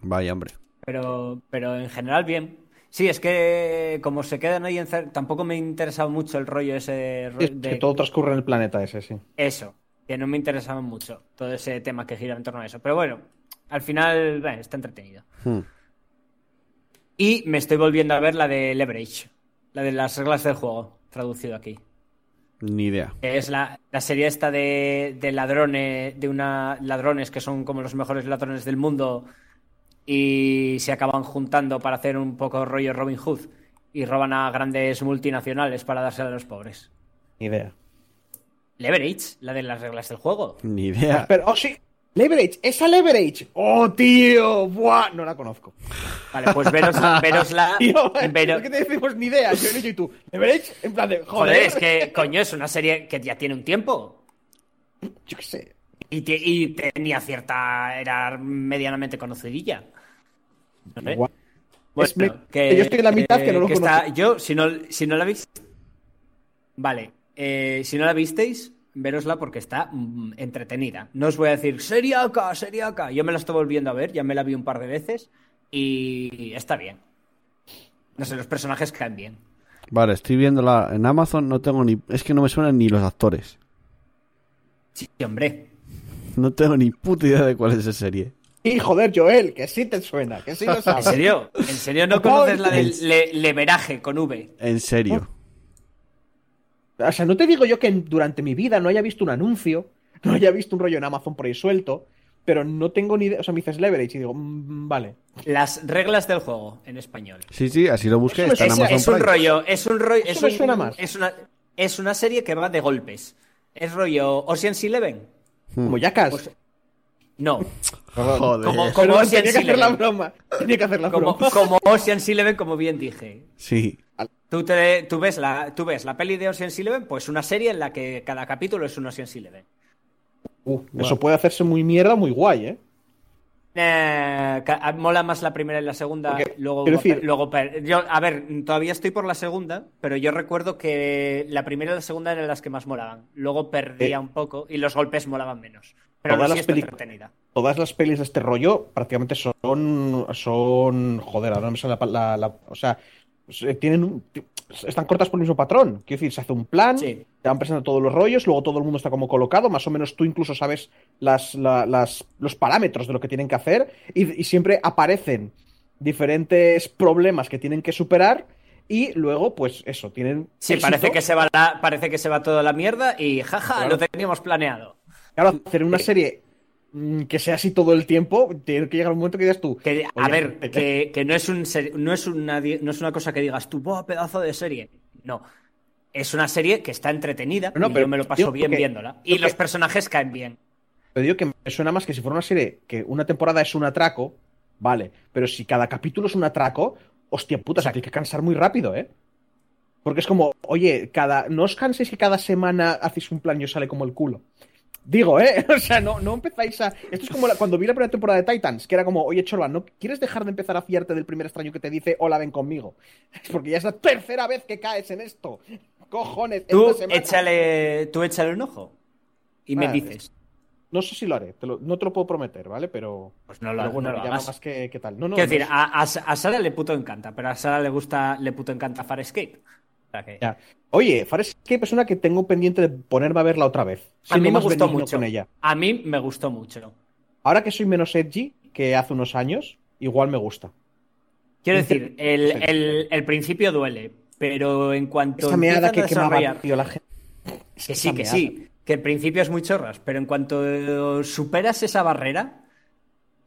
Speaker 1: Vaya, hombre.
Speaker 3: Pero, pero en general, bien. Sí, es que como se quedan ahí en... cer- Tampoco me interesaba mucho el rollo ese ro-
Speaker 2: Es
Speaker 3: de...
Speaker 2: que todo transcurre en el planeta ese, sí.
Speaker 3: Eso, que no me interesaba mucho todo ese tema que gira en torno a eso. Pero bueno, Al final, bueno, está entretenido.
Speaker 1: Hmm.
Speaker 3: Y me estoy volviendo a ver la de Leverage, la de las reglas del juego, traducido aquí.
Speaker 1: Ni idea.
Speaker 3: Es la, la serie esta de, de ladrones, de una ladrones que son como los mejores ladrones del mundo y se acaban juntando para hacer un poco rollo Robin Hood y roban a grandes multinacionales para dársela a los pobres.
Speaker 2: Ni idea.
Speaker 3: Leverage, la de las reglas del juego.
Speaker 1: Ni idea.
Speaker 2: Pero, oh, sí. Leverage, esa Leverage. Oh, tío. Buah, no la conozco.
Speaker 3: Vale, pues veros, verosla.
Speaker 2: Tío,
Speaker 3: vero-
Speaker 2: es que te decimos ni idea. Yo, yo y tú. Leverage, en plan de. Joder,
Speaker 3: Joder, es que, coño, es una serie que ya tiene un tiempo.
Speaker 2: Yo qué sé.
Speaker 3: Y, y tenía cierta. Era medianamente conocidilla. Bueno,
Speaker 2: Es me- yo estoy en la mitad que no lo
Speaker 3: está-
Speaker 2: conozco.
Speaker 3: Yo, si no, si no la visteis. Vale. eh, si no la visteis, verosla porque está mm, entretenida. No os voy a decir, seriaca, seriaca. Yo me la estoy volviendo a ver, ya me la vi un par de veces. Y está bien. No sé, los personajes caen bien.
Speaker 1: Vale, estoy viéndola en Amazon. No tengo ni. Es que no me suenan ni los actores.
Speaker 3: Sí, hombre.
Speaker 1: No tengo ni puta idea de cuál es esa serie.
Speaker 2: Y joder, Joel, que sí te suena, que sí lo
Speaker 3: ¿En
Speaker 2: sabes.
Speaker 3: serio? ¿En serio no conoces la del le- leveraje con V?
Speaker 1: En serio.
Speaker 2: O sea, no te digo yo que en- durante mi vida no haya visto un anuncio, no haya visto un rollo en Amazon por ahí suelto, pero no tengo ni idea. O sea, me dices leverage y digo, mm, vale.
Speaker 3: Las reglas del juego en español.
Speaker 1: Sí, sí, así lo busqué. Está en
Speaker 2: suena-
Speaker 1: Amazon
Speaker 3: Es un rollo, es un rollo,
Speaker 2: Eso
Speaker 3: es,
Speaker 2: me
Speaker 3: un-
Speaker 2: suena más.
Speaker 3: es una es una serie que va de golpes. Es rollo Ocean's Eleven.
Speaker 2: Como Jackass.
Speaker 3: No,
Speaker 1: Joder.
Speaker 3: como,
Speaker 2: tenía que hacer la broma. Tenía que hacer la
Speaker 3: Como,
Speaker 2: broma.
Speaker 3: como Ocean's Eleven, como bien dije.
Speaker 1: Sí.
Speaker 3: Tú, te, tú, ves la, tú ves la peli de Ocean's Eleven, pues una serie en la que cada capítulo es un Ocean's Eleven.
Speaker 2: Uh, Eso puede hacerse muy mierda, muy guay, ¿eh?
Speaker 3: Eh, ca- mola más la primera y la segunda.
Speaker 2: Porque,
Speaker 3: luego,
Speaker 2: quiero decir-
Speaker 3: luego yo, a ver, todavía estoy por la segunda, pero yo recuerdo que la primera y la segunda eran las que más molaban. Luego perdía
Speaker 2: Eh,
Speaker 3: un poco y los golpes molaban menos. Pero
Speaker 2: todas las
Speaker 3: sí está
Speaker 2: peli-
Speaker 3: entretenida.
Speaker 2: Todas las pelis de este rollo prácticamente son. son joder, ahora no me sale la, pa- la- la- O sea, se- tienen un- están cortas por el mismo patrón. Quiero decir, se hace un plan,
Speaker 3: Sí.
Speaker 2: te van presentando todos los rollos, luego todo el mundo está como colocado, más o menos tú incluso sabes las, la- las- los parámetros de lo que tienen que hacer y, y siempre aparecen diferentes problemas que tienen que superar y luego, pues eso, tienen.
Speaker 3: Sí,
Speaker 2: éxito.
Speaker 3: parece que, se va la- parece que se va toda la mierda y jaja,
Speaker 2: Claro.
Speaker 3: lo teníamos planeado.
Speaker 2: Claro, hacer una serie mm, que sea así todo el tiempo, tiene que llegar un momento que digas tú.
Speaker 3: Que, a
Speaker 2: "Oye,
Speaker 3: ver,
Speaker 2: te-
Speaker 3: que, que no, es un no, es una, no es una cosa que digas tú, ¡buah, pedazo de serie! No. Es una serie que está entretenida
Speaker 2: No,
Speaker 3: y
Speaker 2: pero
Speaker 3: yo me lo paso bien
Speaker 2: que-
Speaker 3: viéndola. Y los personajes caen bien.
Speaker 2: Te digo que me suena más que si fuera una serie que una temporada es un atraco, vale. Pero si cada capítulo es un atraco, hostia puta, o sea, que hay que cansar muy rápido, ¿eh? Porque es como, oye, cada. No os canséis que cada semana hacéis un plan y os sale como el culo. Digo, ¿eh? O sea, no, no empezáis a. Esto es como la- cuando vi la primera temporada de Titans, que era como, oye, Chorba, ¿no quieres dejar de empezar a fiarte del primer extraño que te dice, hola, ven conmigo? Es porque ya es la tercera vez que caes en esto. Cojones,
Speaker 3: Tú
Speaker 2: esta
Speaker 3: échale, tú échale un ojo y me
Speaker 2: Ah,
Speaker 3: dices.
Speaker 2: No sé si lo haré, te lo- no te lo puedo prometer, ¿vale? Pero.
Speaker 3: Pues no lo,
Speaker 2: pero bueno,
Speaker 3: no lo
Speaker 2: ya más que, que tal. No, no,
Speaker 3: Quiero
Speaker 2: no
Speaker 3: decir,
Speaker 2: es-
Speaker 3: a, a, a Sara le puto encanta, pero a Sara le gusta, le puto encanta Farscape. Que-
Speaker 2: Ya. Oye, Farscape es una que tengo pendiente de ponerme a verla otra vez.
Speaker 3: A mí me gustó mucho.
Speaker 2: con ella.
Speaker 3: A mí me gustó mucho.
Speaker 2: Ahora que soy menos edgy que hace unos años, igual me gusta.
Speaker 3: Quiero decir, el, el- el principio duele, pero en cuanto
Speaker 2: Esa meada que quemaba, tío, la gente.
Speaker 3: Que sí, que
Speaker 2: meada.
Speaker 3: sí. Que el principio es muy chorras, pero en cuanto superas esa barrera,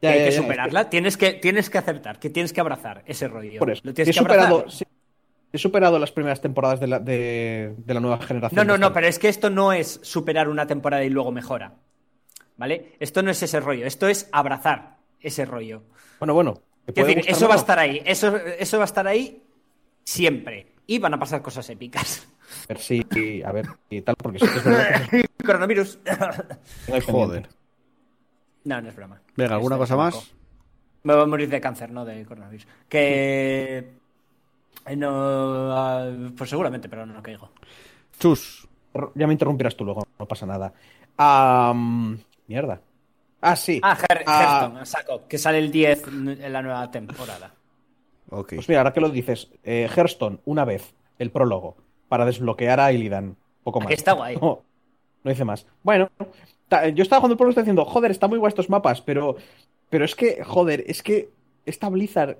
Speaker 3: que
Speaker 2: Ya,
Speaker 3: hay
Speaker 2: ya,
Speaker 3: que
Speaker 2: ya, es
Speaker 3: superarla, tienes, que, tienes que aceptar, que tienes que abrazar ese rollo.
Speaker 2: Por eso.
Speaker 3: Lo tienes que abrazar.
Speaker 2: He superado las primeras temporadas de la, de, de la nueva generación.
Speaker 3: No, no, no, pero es que esto no es superar una temporada y luego mejora. ¿Vale? Esto no es ese rollo, esto es abrazar ese rollo.
Speaker 2: Bueno, bueno. puede
Speaker 3: decir, eso va a estar ahí, eso, eso va a estar ahí siempre. Y van a pasar cosas épicas.
Speaker 2: A ver si, a ver, y tal, porque sí que es verdad que
Speaker 3: Coronavirus.
Speaker 1: Joder.
Speaker 3: no, no es broma.
Speaker 1: Venga, ¿alguna
Speaker 3: Es-
Speaker 1: cosa
Speaker 3: es
Speaker 1: más?
Speaker 3: Me voy a morir de cáncer, no de coronavirus. Que. Eh, No. ah, Pues seguramente, pero no caigo.
Speaker 1: Chus.
Speaker 2: Ya me interrumpirás tú luego, no pasa nada. Mierda. Ah, sí.
Speaker 3: Ah, Her
Speaker 2: Ah,
Speaker 3: Hearthstone, a saco, que sale el 10 en la nueva temporada.
Speaker 1: Ok.
Speaker 2: Pues mira, ahora que lo dices, eh, Hearthstone, una vez, el prólogo, para desbloquear a Illidan. Poco más.
Speaker 3: Aquí está guay.
Speaker 2: No, no hice más. Bueno, yo estaba jugando el prólogo y estaba diciendo, joder, está muy guay estos mapas, pero Pero es que, joder, es que esta Blizzard.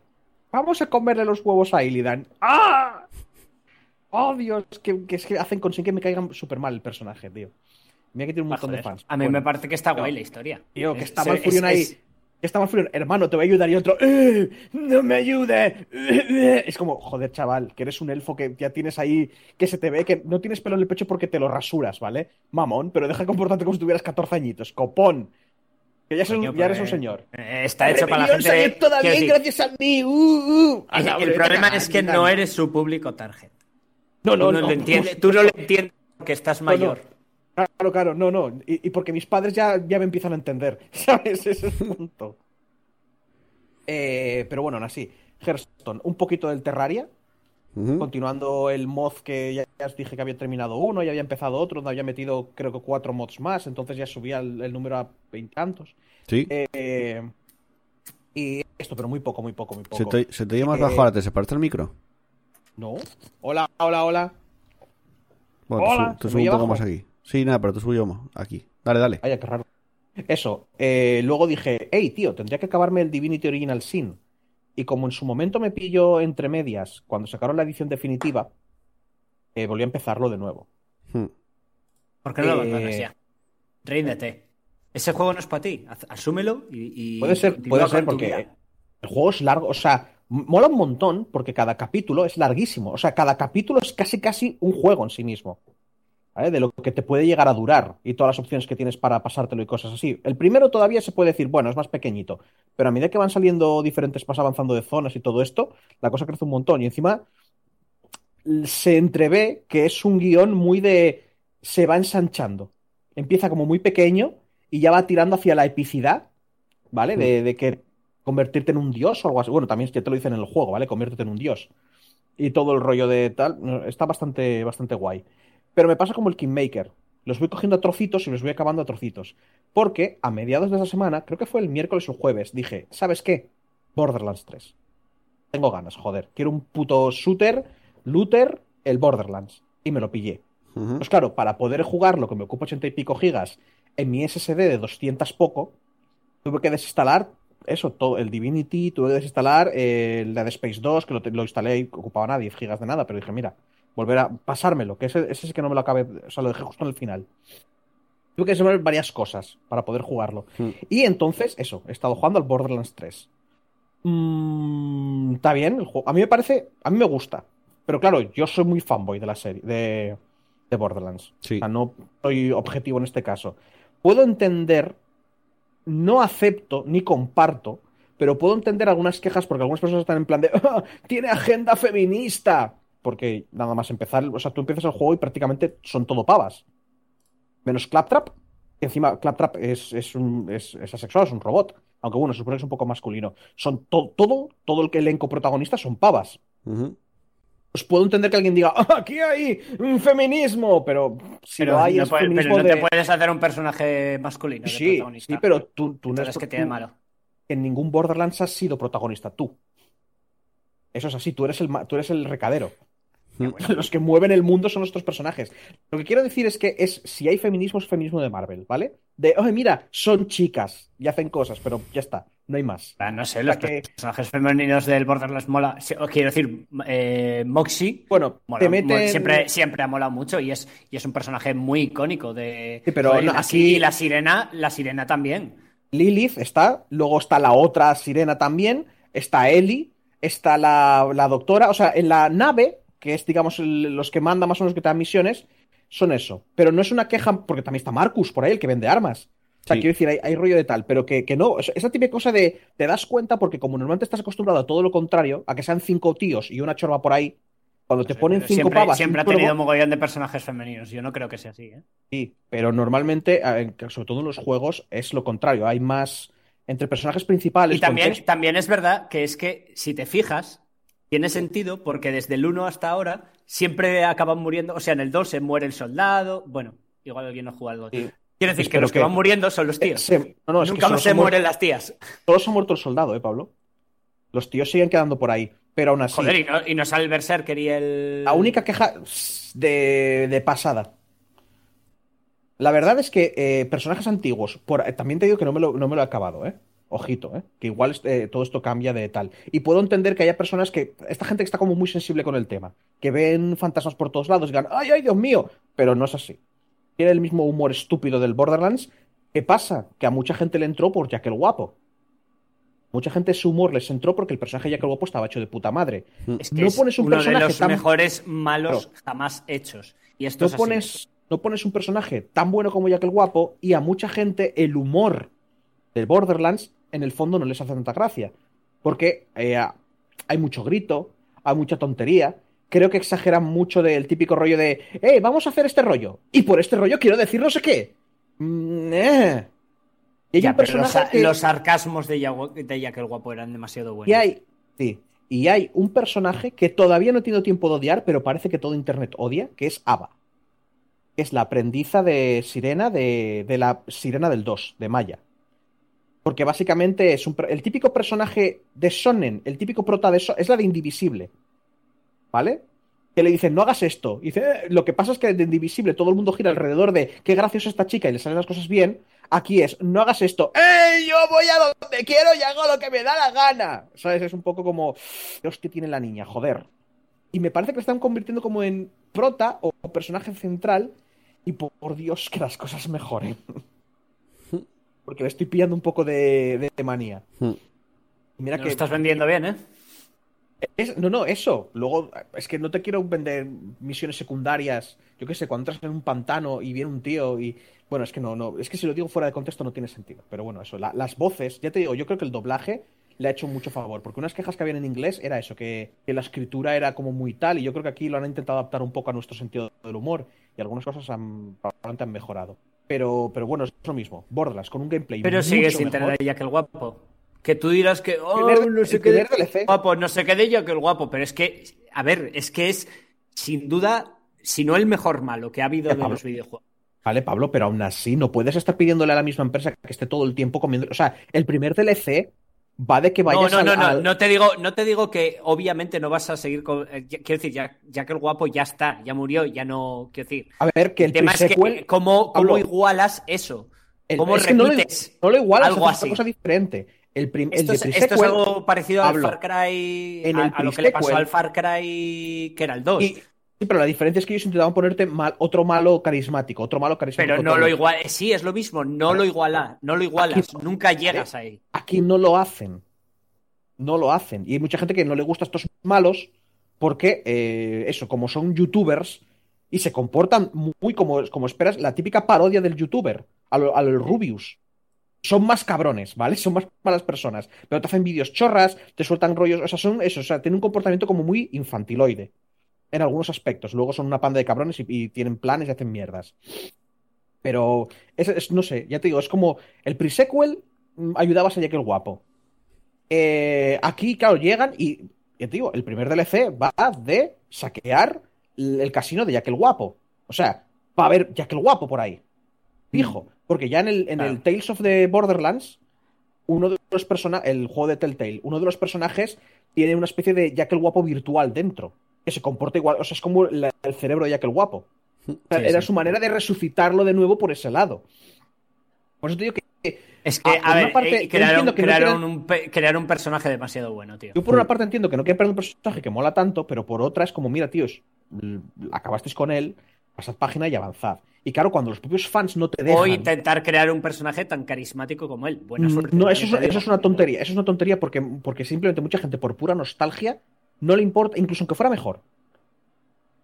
Speaker 2: Vamos a comerle los huevos a Illidan. ¡Ah! ¡Oh, Dios! Que, que es que hacen consiguen que me caigan súper mal el personaje, tío. Mira que tiene un montón
Speaker 3: Joder,
Speaker 2: de fans.
Speaker 3: A mí
Speaker 2: Bueno,
Speaker 3: me parece que está guay la historia.
Speaker 2: Tío, que
Speaker 3: Es-
Speaker 2: está
Speaker 3: es-
Speaker 2: Malfurion
Speaker 3: es-
Speaker 2: ahí.
Speaker 3: es-
Speaker 2: que está Malfurion, hermano, te voy a ayudar. Y otro, "Eh, ¡No me ayude! eh". Es como, joder, chaval, que eres un elfo que ya tienes ahí, que se te ve que no tienes pelo en el pecho porque te lo rasuras, ¿vale? Mamón, pero deja de comportarte como si tuvieras 14 añitos. Copón. Que ya, eres un- ya eres un
Speaker 3: pues,
Speaker 2: señor.
Speaker 3: eh, Está hecho para la gente.
Speaker 2: salió toda
Speaker 3: quiero
Speaker 2: bien
Speaker 3: decir,
Speaker 2: gracias a mí. uh, uh.
Speaker 3: el-
Speaker 2: Anda,
Speaker 3: el problema es que no eres su público target.
Speaker 2: No, no,
Speaker 3: tú no,
Speaker 2: no.
Speaker 3: lo entiendes, tú no lo entiendes porque estás
Speaker 2: no.
Speaker 3: mayor.
Speaker 2: Claro, claro, no, no. Y, y porque mis padres ya, ya me empiezan a entender, ¿sabes? Ese es el punto. Eh, pero bueno, aún así. Hearthstone, un poquito del Terraria, Continuando el mod que ya, ya os dije que había terminado uno y había empezado otro, donde había metido creo que cuatro mods más, entonces ya subía el, el número a veintitantos.
Speaker 1: Sí.
Speaker 2: Eh, y esto, pero muy poco, muy poco, muy poco.
Speaker 1: Se te, se te más
Speaker 2: Eh,
Speaker 1: bajo ahora, ¿te separaste el micro?
Speaker 2: No. Hola, hola, hola.
Speaker 1: Bueno,
Speaker 2: Hola,
Speaker 1: te, su- te
Speaker 2: ¿se
Speaker 1: subo
Speaker 2: me
Speaker 1: un poco más aquí. Sí, nada, pero te subo yo más aquí. Dale, dale.
Speaker 2: Vaya, qué raro. Eso. eh, luego dije, hey, tío, tendría que acabarme el Divinity Original Sin. Y como en su momento me pilló entre medias, cuando sacaron la edición definitiva, eh, volví a empezarlo de nuevo.
Speaker 1: Hmm.
Speaker 3: ¿Por qué no lo
Speaker 2: Eh,
Speaker 3: abandonas ya? Ríndete. Ese juego no es para ti. Asúmelo y. y
Speaker 2: Puede ser, puede ser porque
Speaker 3: vida.
Speaker 2: el juego es largo, o sea, mola un montón porque cada capítulo es larguísimo. O sea, cada capítulo es casi casi un juego en sí mismo. ¿Vale? De lo que te puede llegar a durar y todas las opciones que tienes para pasártelo y cosas así. El primero todavía se puede decir, bueno, es más pequeñito, pero a medida que van saliendo diferentes, vas avanzando de zonas y todo esto, la cosa crece un montón. Y encima se entrevé que es un guion muy de... se va ensanchando. Empieza como muy pequeño y ya va tirando hacia la epicidad, ¿vale? De, de que convertirte en un dios o algo así. Bueno, también ya te lo dicen en el juego, ¿vale? Conviértete en un dios. Y todo el rollo de tal, está bastante, bastante guay. Pero me pasa como el Kingmaker. Los voy cogiendo a trocitos y los voy acabando a trocitos. Porque a mediados de esa semana, creo que fue el miércoles o jueves, dije, ¿sabes qué? Borderlands 3. Tengo ganas, joder. Quiero un puto shooter, looter, el Borderlands. Y me lo pillé.
Speaker 1: Ujú.
Speaker 2: Pues claro, para poder jugarlo, que me ocupa 80 y pico gigas, en mi SSD de 200 poco, tuve que desinstalar eso, todo, el Divinity, tuve que desinstalar eh, el Dead Space 2, que lo, instalé y ocupaba nada, 10 gigas de nada, pero dije, mira, volver a pasármelo, que ese, ese que no me lo acabé, o sea, lo dejé justo en el final. Tuve que desinstalar varias cosas para poder jugarlo.
Speaker 1: Hmm.
Speaker 2: Y entonces, eso, he estado jugando al Borderlands 3. Mm, Está bien, el juego. A mí me parece, a mí me gusta. Pero claro, yo soy muy fanboy de la serie, de, de Borderlands.
Speaker 1: Sí.
Speaker 2: O sea, no soy objetivo en este caso. Puedo entender, no acepto ni comparto, pero puedo entender algunas quejas porque algunas personas están en plan de "Ah, tiene agenda feminista. Porque nada más empezar, o sea, tú empiezas el juego y prácticamente son todo pavas. Menos Claptrap, que encima Claptrap es, es, un, es, es asexual, es un robot. Aunque bueno, se supone que es un poco masculino. Son to- todo, todo el que elenco protagonista son pavas. Pues puedo entender que alguien diga, "Ah, aquí hay un feminismo, pero si
Speaker 3: Pero
Speaker 2: lo hay
Speaker 3: no
Speaker 2: es
Speaker 3: puede- pero
Speaker 2: feminismo
Speaker 3: no
Speaker 2: de...
Speaker 3: te puedes hacer un personaje masculino. de
Speaker 2: Sí,
Speaker 3: protagonista.
Speaker 2: sí, pero tú, tú no eres
Speaker 3: ¿qué tiene malo?
Speaker 2: en ningún Borderlands has sido protagonista tú. Eso es así, tú eres el, tú eres el recadero. Los que mueven el mundo son nuestros personajes. Lo que quiero decir es que es si hay feminismo, es feminismo de Marvel, ¿vale? De, oye, mira, son chicas y hacen cosas, pero ya está, no hay más.
Speaker 3: Ah, No sé, los
Speaker 2: que-
Speaker 3: personajes femeninos del Borderlands mola. Quiero decir, eh, Moxie
Speaker 2: Bueno,
Speaker 3: mola-
Speaker 2: te
Speaker 3: mo-
Speaker 2: meten...
Speaker 3: siempre, siempre ha molado mucho y es, y es un personaje muy icónico de.
Speaker 2: Sí, pero no,
Speaker 3: la-
Speaker 2: aquí-
Speaker 3: Y la sirena, la sirena también.
Speaker 2: Lilith está, luego está la otra sirena también, está Ellie, está la, la doctora, o sea, en la nave, que es, digamos, el- los que mandan más o menos que te dan misiones, son eso. Pero no es una queja, porque también está Marcus por ahí, el que vende armas. O sea,
Speaker 1: Sí.
Speaker 2: quiero decir, hay, hay rollo de tal, pero que, que no, es- esa típica cosa de, te das cuenta porque como normalmente estás acostumbrado a todo lo contrario, a que sean cinco tíos y una chorba por ahí, cuando te ponen cinco
Speaker 3: siempre,
Speaker 2: pavas...
Speaker 3: siempre ha tenido
Speaker 2: cuervo-
Speaker 3: mogollón de personajes femeninos. Yo no creo que sea así, ¿eh?
Speaker 2: Sí, pero normalmente, sobre todo en los juegos, es lo contrario. Hay más entre personajes principales.
Speaker 3: Y también,
Speaker 2: contexto-
Speaker 3: también es verdad que es que si te fijas, tiene sentido porque desde el 1 hasta ahora siempre acaban muriendo. O sea, en el 2 se muere el soldado. Bueno, igual alguien no ha jugado al 2.
Speaker 2: Sí.
Speaker 3: Quiero decir que
Speaker 2: Pero
Speaker 3: los que,
Speaker 2: que-
Speaker 3: van muriendo son los tíos.
Speaker 2: Se- no,
Speaker 3: Nunca se
Speaker 2: se, muer-
Speaker 3: mueren las tías.
Speaker 2: solo se ha muerto el soldado, ¿eh, Pablo? Los tíos siguen quedando por ahí. Pero aún así,
Speaker 3: Joder, y no, y no sale el Berserker y el.
Speaker 2: la única queja de, de pasada. La verdad es que eh, personajes antiguos, por, eh, también te digo que no me lo, no me lo he acabado, ¿eh? Ojito, ¿eh? Que igual este, todo esto cambia de tal. Y puedo entender que haya personas que. Esta gente que está como muy sensible con el tema. Que ven fantasmas por todos lados y digan, ¡ay, ay, Dios mío! Pero no es así. Tiene el mismo humor estúpido del Borderlands. ¿Qué pasa? Que a mucha gente le entró por Jack el Guapo. Mucha gente su humor les entró porque el personaje de Jack el Guapo estaba hecho de puta madre.
Speaker 3: Es que
Speaker 2: no
Speaker 3: es
Speaker 2: pones un
Speaker 3: uno
Speaker 2: personaje
Speaker 3: de los
Speaker 2: tan
Speaker 3: mejores malos jamás hechos. Y esto
Speaker 2: no
Speaker 3: es así.
Speaker 2: pones, no pones un personaje tan bueno como Jack el Guapo y a mucha gente el humor del Borderlands en el fondo no les hace tanta gracia. Porque eh, hay mucho grito, hay mucha tontería. Creo que exageran mucho del típico rollo de, eh, vamos a hacer este rollo. Y por este rollo quiero decir no sé qué. Mm, eh. Y hay
Speaker 3: Ya,
Speaker 2: un
Speaker 3: pero los,
Speaker 2: personaje que-
Speaker 3: los sarcasmos de de Jack el Guapo eran demasiado buenos.
Speaker 2: Y hay, sí, y hay un personaje que todavía no he tenido tiempo de odiar, pero parece que todo Internet odia, que es Ava. Que es la aprendiza de Sirena de, de la Sirena del 2, de Maya. Porque básicamente es un, el típico personaje de Sonnen, el típico prota de Sonnen, es la de Indivisible. ¿Vale? Que le dicen, no hagas esto. Y dice, "Eh, lo que pasa es que de Indivisible todo el mundo gira alrededor de qué graciosa esta chica y le salen las cosas bien. Aquí es, no hagas esto. ¡Ey! Yo voy a donde quiero y hago lo que me da la gana. ¿Sabes? Es un poco como, Dios, que tiene la niña, joder. Y me parece que la están convirtiendo como en prota o personaje central. Y por Dios, que las cosas mejoren. Porque le estoy pillando un poco de, de manía.
Speaker 1: Hmm.
Speaker 2: Y mira
Speaker 3: Lo
Speaker 2: que.
Speaker 3: estás vendiendo bien, ¿eh?
Speaker 2: Es- no, no, eso. Luego, es que no te quiero vender misiones secundarias. Yo qué sé, cuando entras en un pantano y viene un tío y. Bueno, es que no, no. Es que si lo digo fuera de contexto no tiene sentido. Pero bueno, eso. la- las voces, ya te digo, yo creo que el doblaje le ha hecho mucho favor. Porque unas quejas que habían en inglés era eso, que, que la escritura era como muy tal. Y yo creo que aquí lo han intentado adaptar un poco a nuestro sentido del humor. Y algunas cosas han, probablemente han mejorado. Pero, pero bueno, es lo mismo. Borderlands, con un gameplay.
Speaker 3: Pero
Speaker 2: mucho
Speaker 3: sigue sin
Speaker 2: mejor.
Speaker 3: tener a Jack el Guapo. Que tú dirás que, oh,
Speaker 2: primer-
Speaker 3: no sé
Speaker 2: el
Speaker 3: qué de
Speaker 2: primer DLC.
Speaker 3: guapo, no sé qué de Jack el Guapo, pero es que, a ver, es que es sin duda, si no el mejor malo que ha habido
Speaker 2: Ya,
Speaker 3: de
Speaker 2: Pablo.
Speaker 3: los videojuegos.
Speaker 2: Vale, Pablo, pero aún así no puedes estar pidiéndole a la misma empresa que esté todo el tiempo comiendo. O sea, el primer DLC va de que
Speaker 3: No,
Speaker 2: vayas
Speaker 3: no,
Speaker 2: al-
Speaker 3: no, no,
Speaker 2: al-
Speaker 3: no te digo, no te digo que obviamente no vas a seguir con. eh, ya- quiero decir, Jack, Jack el Guapo ya está, ya murió, ya no. Quiero decir.
Speaker 2: A ver, que el,
Speaker 3: El tema es que, ¿cómo, cómo igualas eso?
Speaker 2: el-
Speaker 3: ¿Cómo
Speaker 2: es que no lo, no lo igualas,
Speaker 3: algo
Speaker 2: es
Speaker 3: así?
Speaker 2: cosa diferente. El, prim- el
Speaker 3: Esto
Speaker 2: de
Speaker 3: es, esto es
Speaker 2: pre-sequel-
Speaker 3: algo parecido al Far Cry.
Speaker 2: en
Speaker 3: a,
Speaker 2: el
Speaker 3: a lo que le pasó al Far Cry, que era el 2.
Speaker 2: y- sí, pero la diferencia es que ellos intentaban ponerte mal, otro malo carismático, otro malo carismático.
Speaker 3: Pero no lo igual, sí, es lo mismo, no lo iguala, no lo igualas,
Speaker 2: Aquí-
Speaker 3: nunca llegas ahí.
Speaker 2: Aquí no lo hacen. No lo hacen. Y hay mucha gente que no le gusta estos malos porque, eh, eso, como son youtubers y se comportan muy como, como esperas, la típica parodia del youtuber, a lo, a lo Rubius. Son más cabrones, ¿vale? Son más malas personas. Pero te hacen vídeos chorras, te sueltan rollos, o sea, son eso, o sea, tienen un comportamiento como muy infantiloide. En algunos aspectos. Luego son una panda de cabrones y, y tienen planes y hacen mierdas. Pero, es, es- no sé, ya te digo, es como el pre-sequel mm, ayudabas a Jack el Guapo. Eh, aquí, claro, llegan y, ya te digo, el primer DLC va de saquear el casino de Jack el Guapo. O sea, va a haber Jack el Guapo por ahí. Fijo. Porque ya en el, en el. Tales of the Borderlands, uno de los personajes, el juego de Telltale, uno de los personajes tiene una especie de Jack el Guapo virtual dentro. Que se comporta igual, o sea, es como la- el cerebro de Jack el Guapo. O sea,
Speaker 3: Sí,
Speaker 2: era
Speaker 3: sí.
Speaker 2: su manera de resucitarlo de nuevo por ese lado. Por eso te digo que
Speaker 3: Es que, a ver,
Speaker 2: parte,
Speaker 3: eh, crearon,
Speaker 2: que no
Speaker 3: crearon
Speaker 2: quieran-
Speaker 3: un, crearon un personaje demasiado bueno, tío.
Speaker 2: Yo por una parte entiendo que no quieren perder un personaje que mola tanto, pero por otra es como, mira, tíos, l- acabasteis con él, pasad página y avanzad. Y claro, cuando los propios fans no te dejan...
Speaker 3: O intentar crear un personaje tan carismático como él. Buena
Speaker 2: Mm,
Speaker 3: suerte.
Speaker 2: No, eso es, eso es una tontería. Eso es una tontería porque, porque simplemente mucha gente, por pura nostalgia, no le importa, incluso aunque fuera mejor.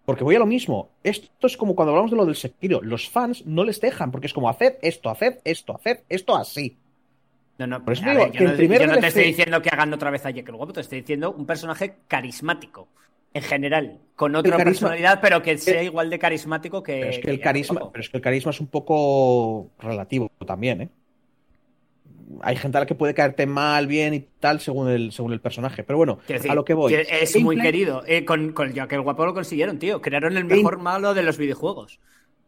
Speaker 2: Porque voy a lo mismo. Esto es como cuando hablamos de lo del Sekiro. Los fans no les dejan, porque es como, haced esto, haced esto, haced esto así.
Speaker 3: No, no,
Speaker 2: Por eso digo
Speaker 3: ver,
Speaker 2: que
Speaker 3: yo no, yo no te estoy diciendo que hagan otra vez a el Guapo, te estoy diciendo un personaje carismático. En general, con otra personalidad, pero que sea igual de carismático que.
Speaker 2: Pero es que el carisma, pero es que el carisma es un poco relativo también, ¿eh? Hay gente a la que puede caerte mal, bien y tal, según el, según el personaje. Pero bueno,
Speaker 3: decir,
Speaker 2: a lo que voy.
Speaker 3: que Es muy querido. Eh, con, con Jack el Guapo lo consiguieron, tío. Crearon el
Speaker 2: Game-
Speaker 3: mejor malo de los videojuegos.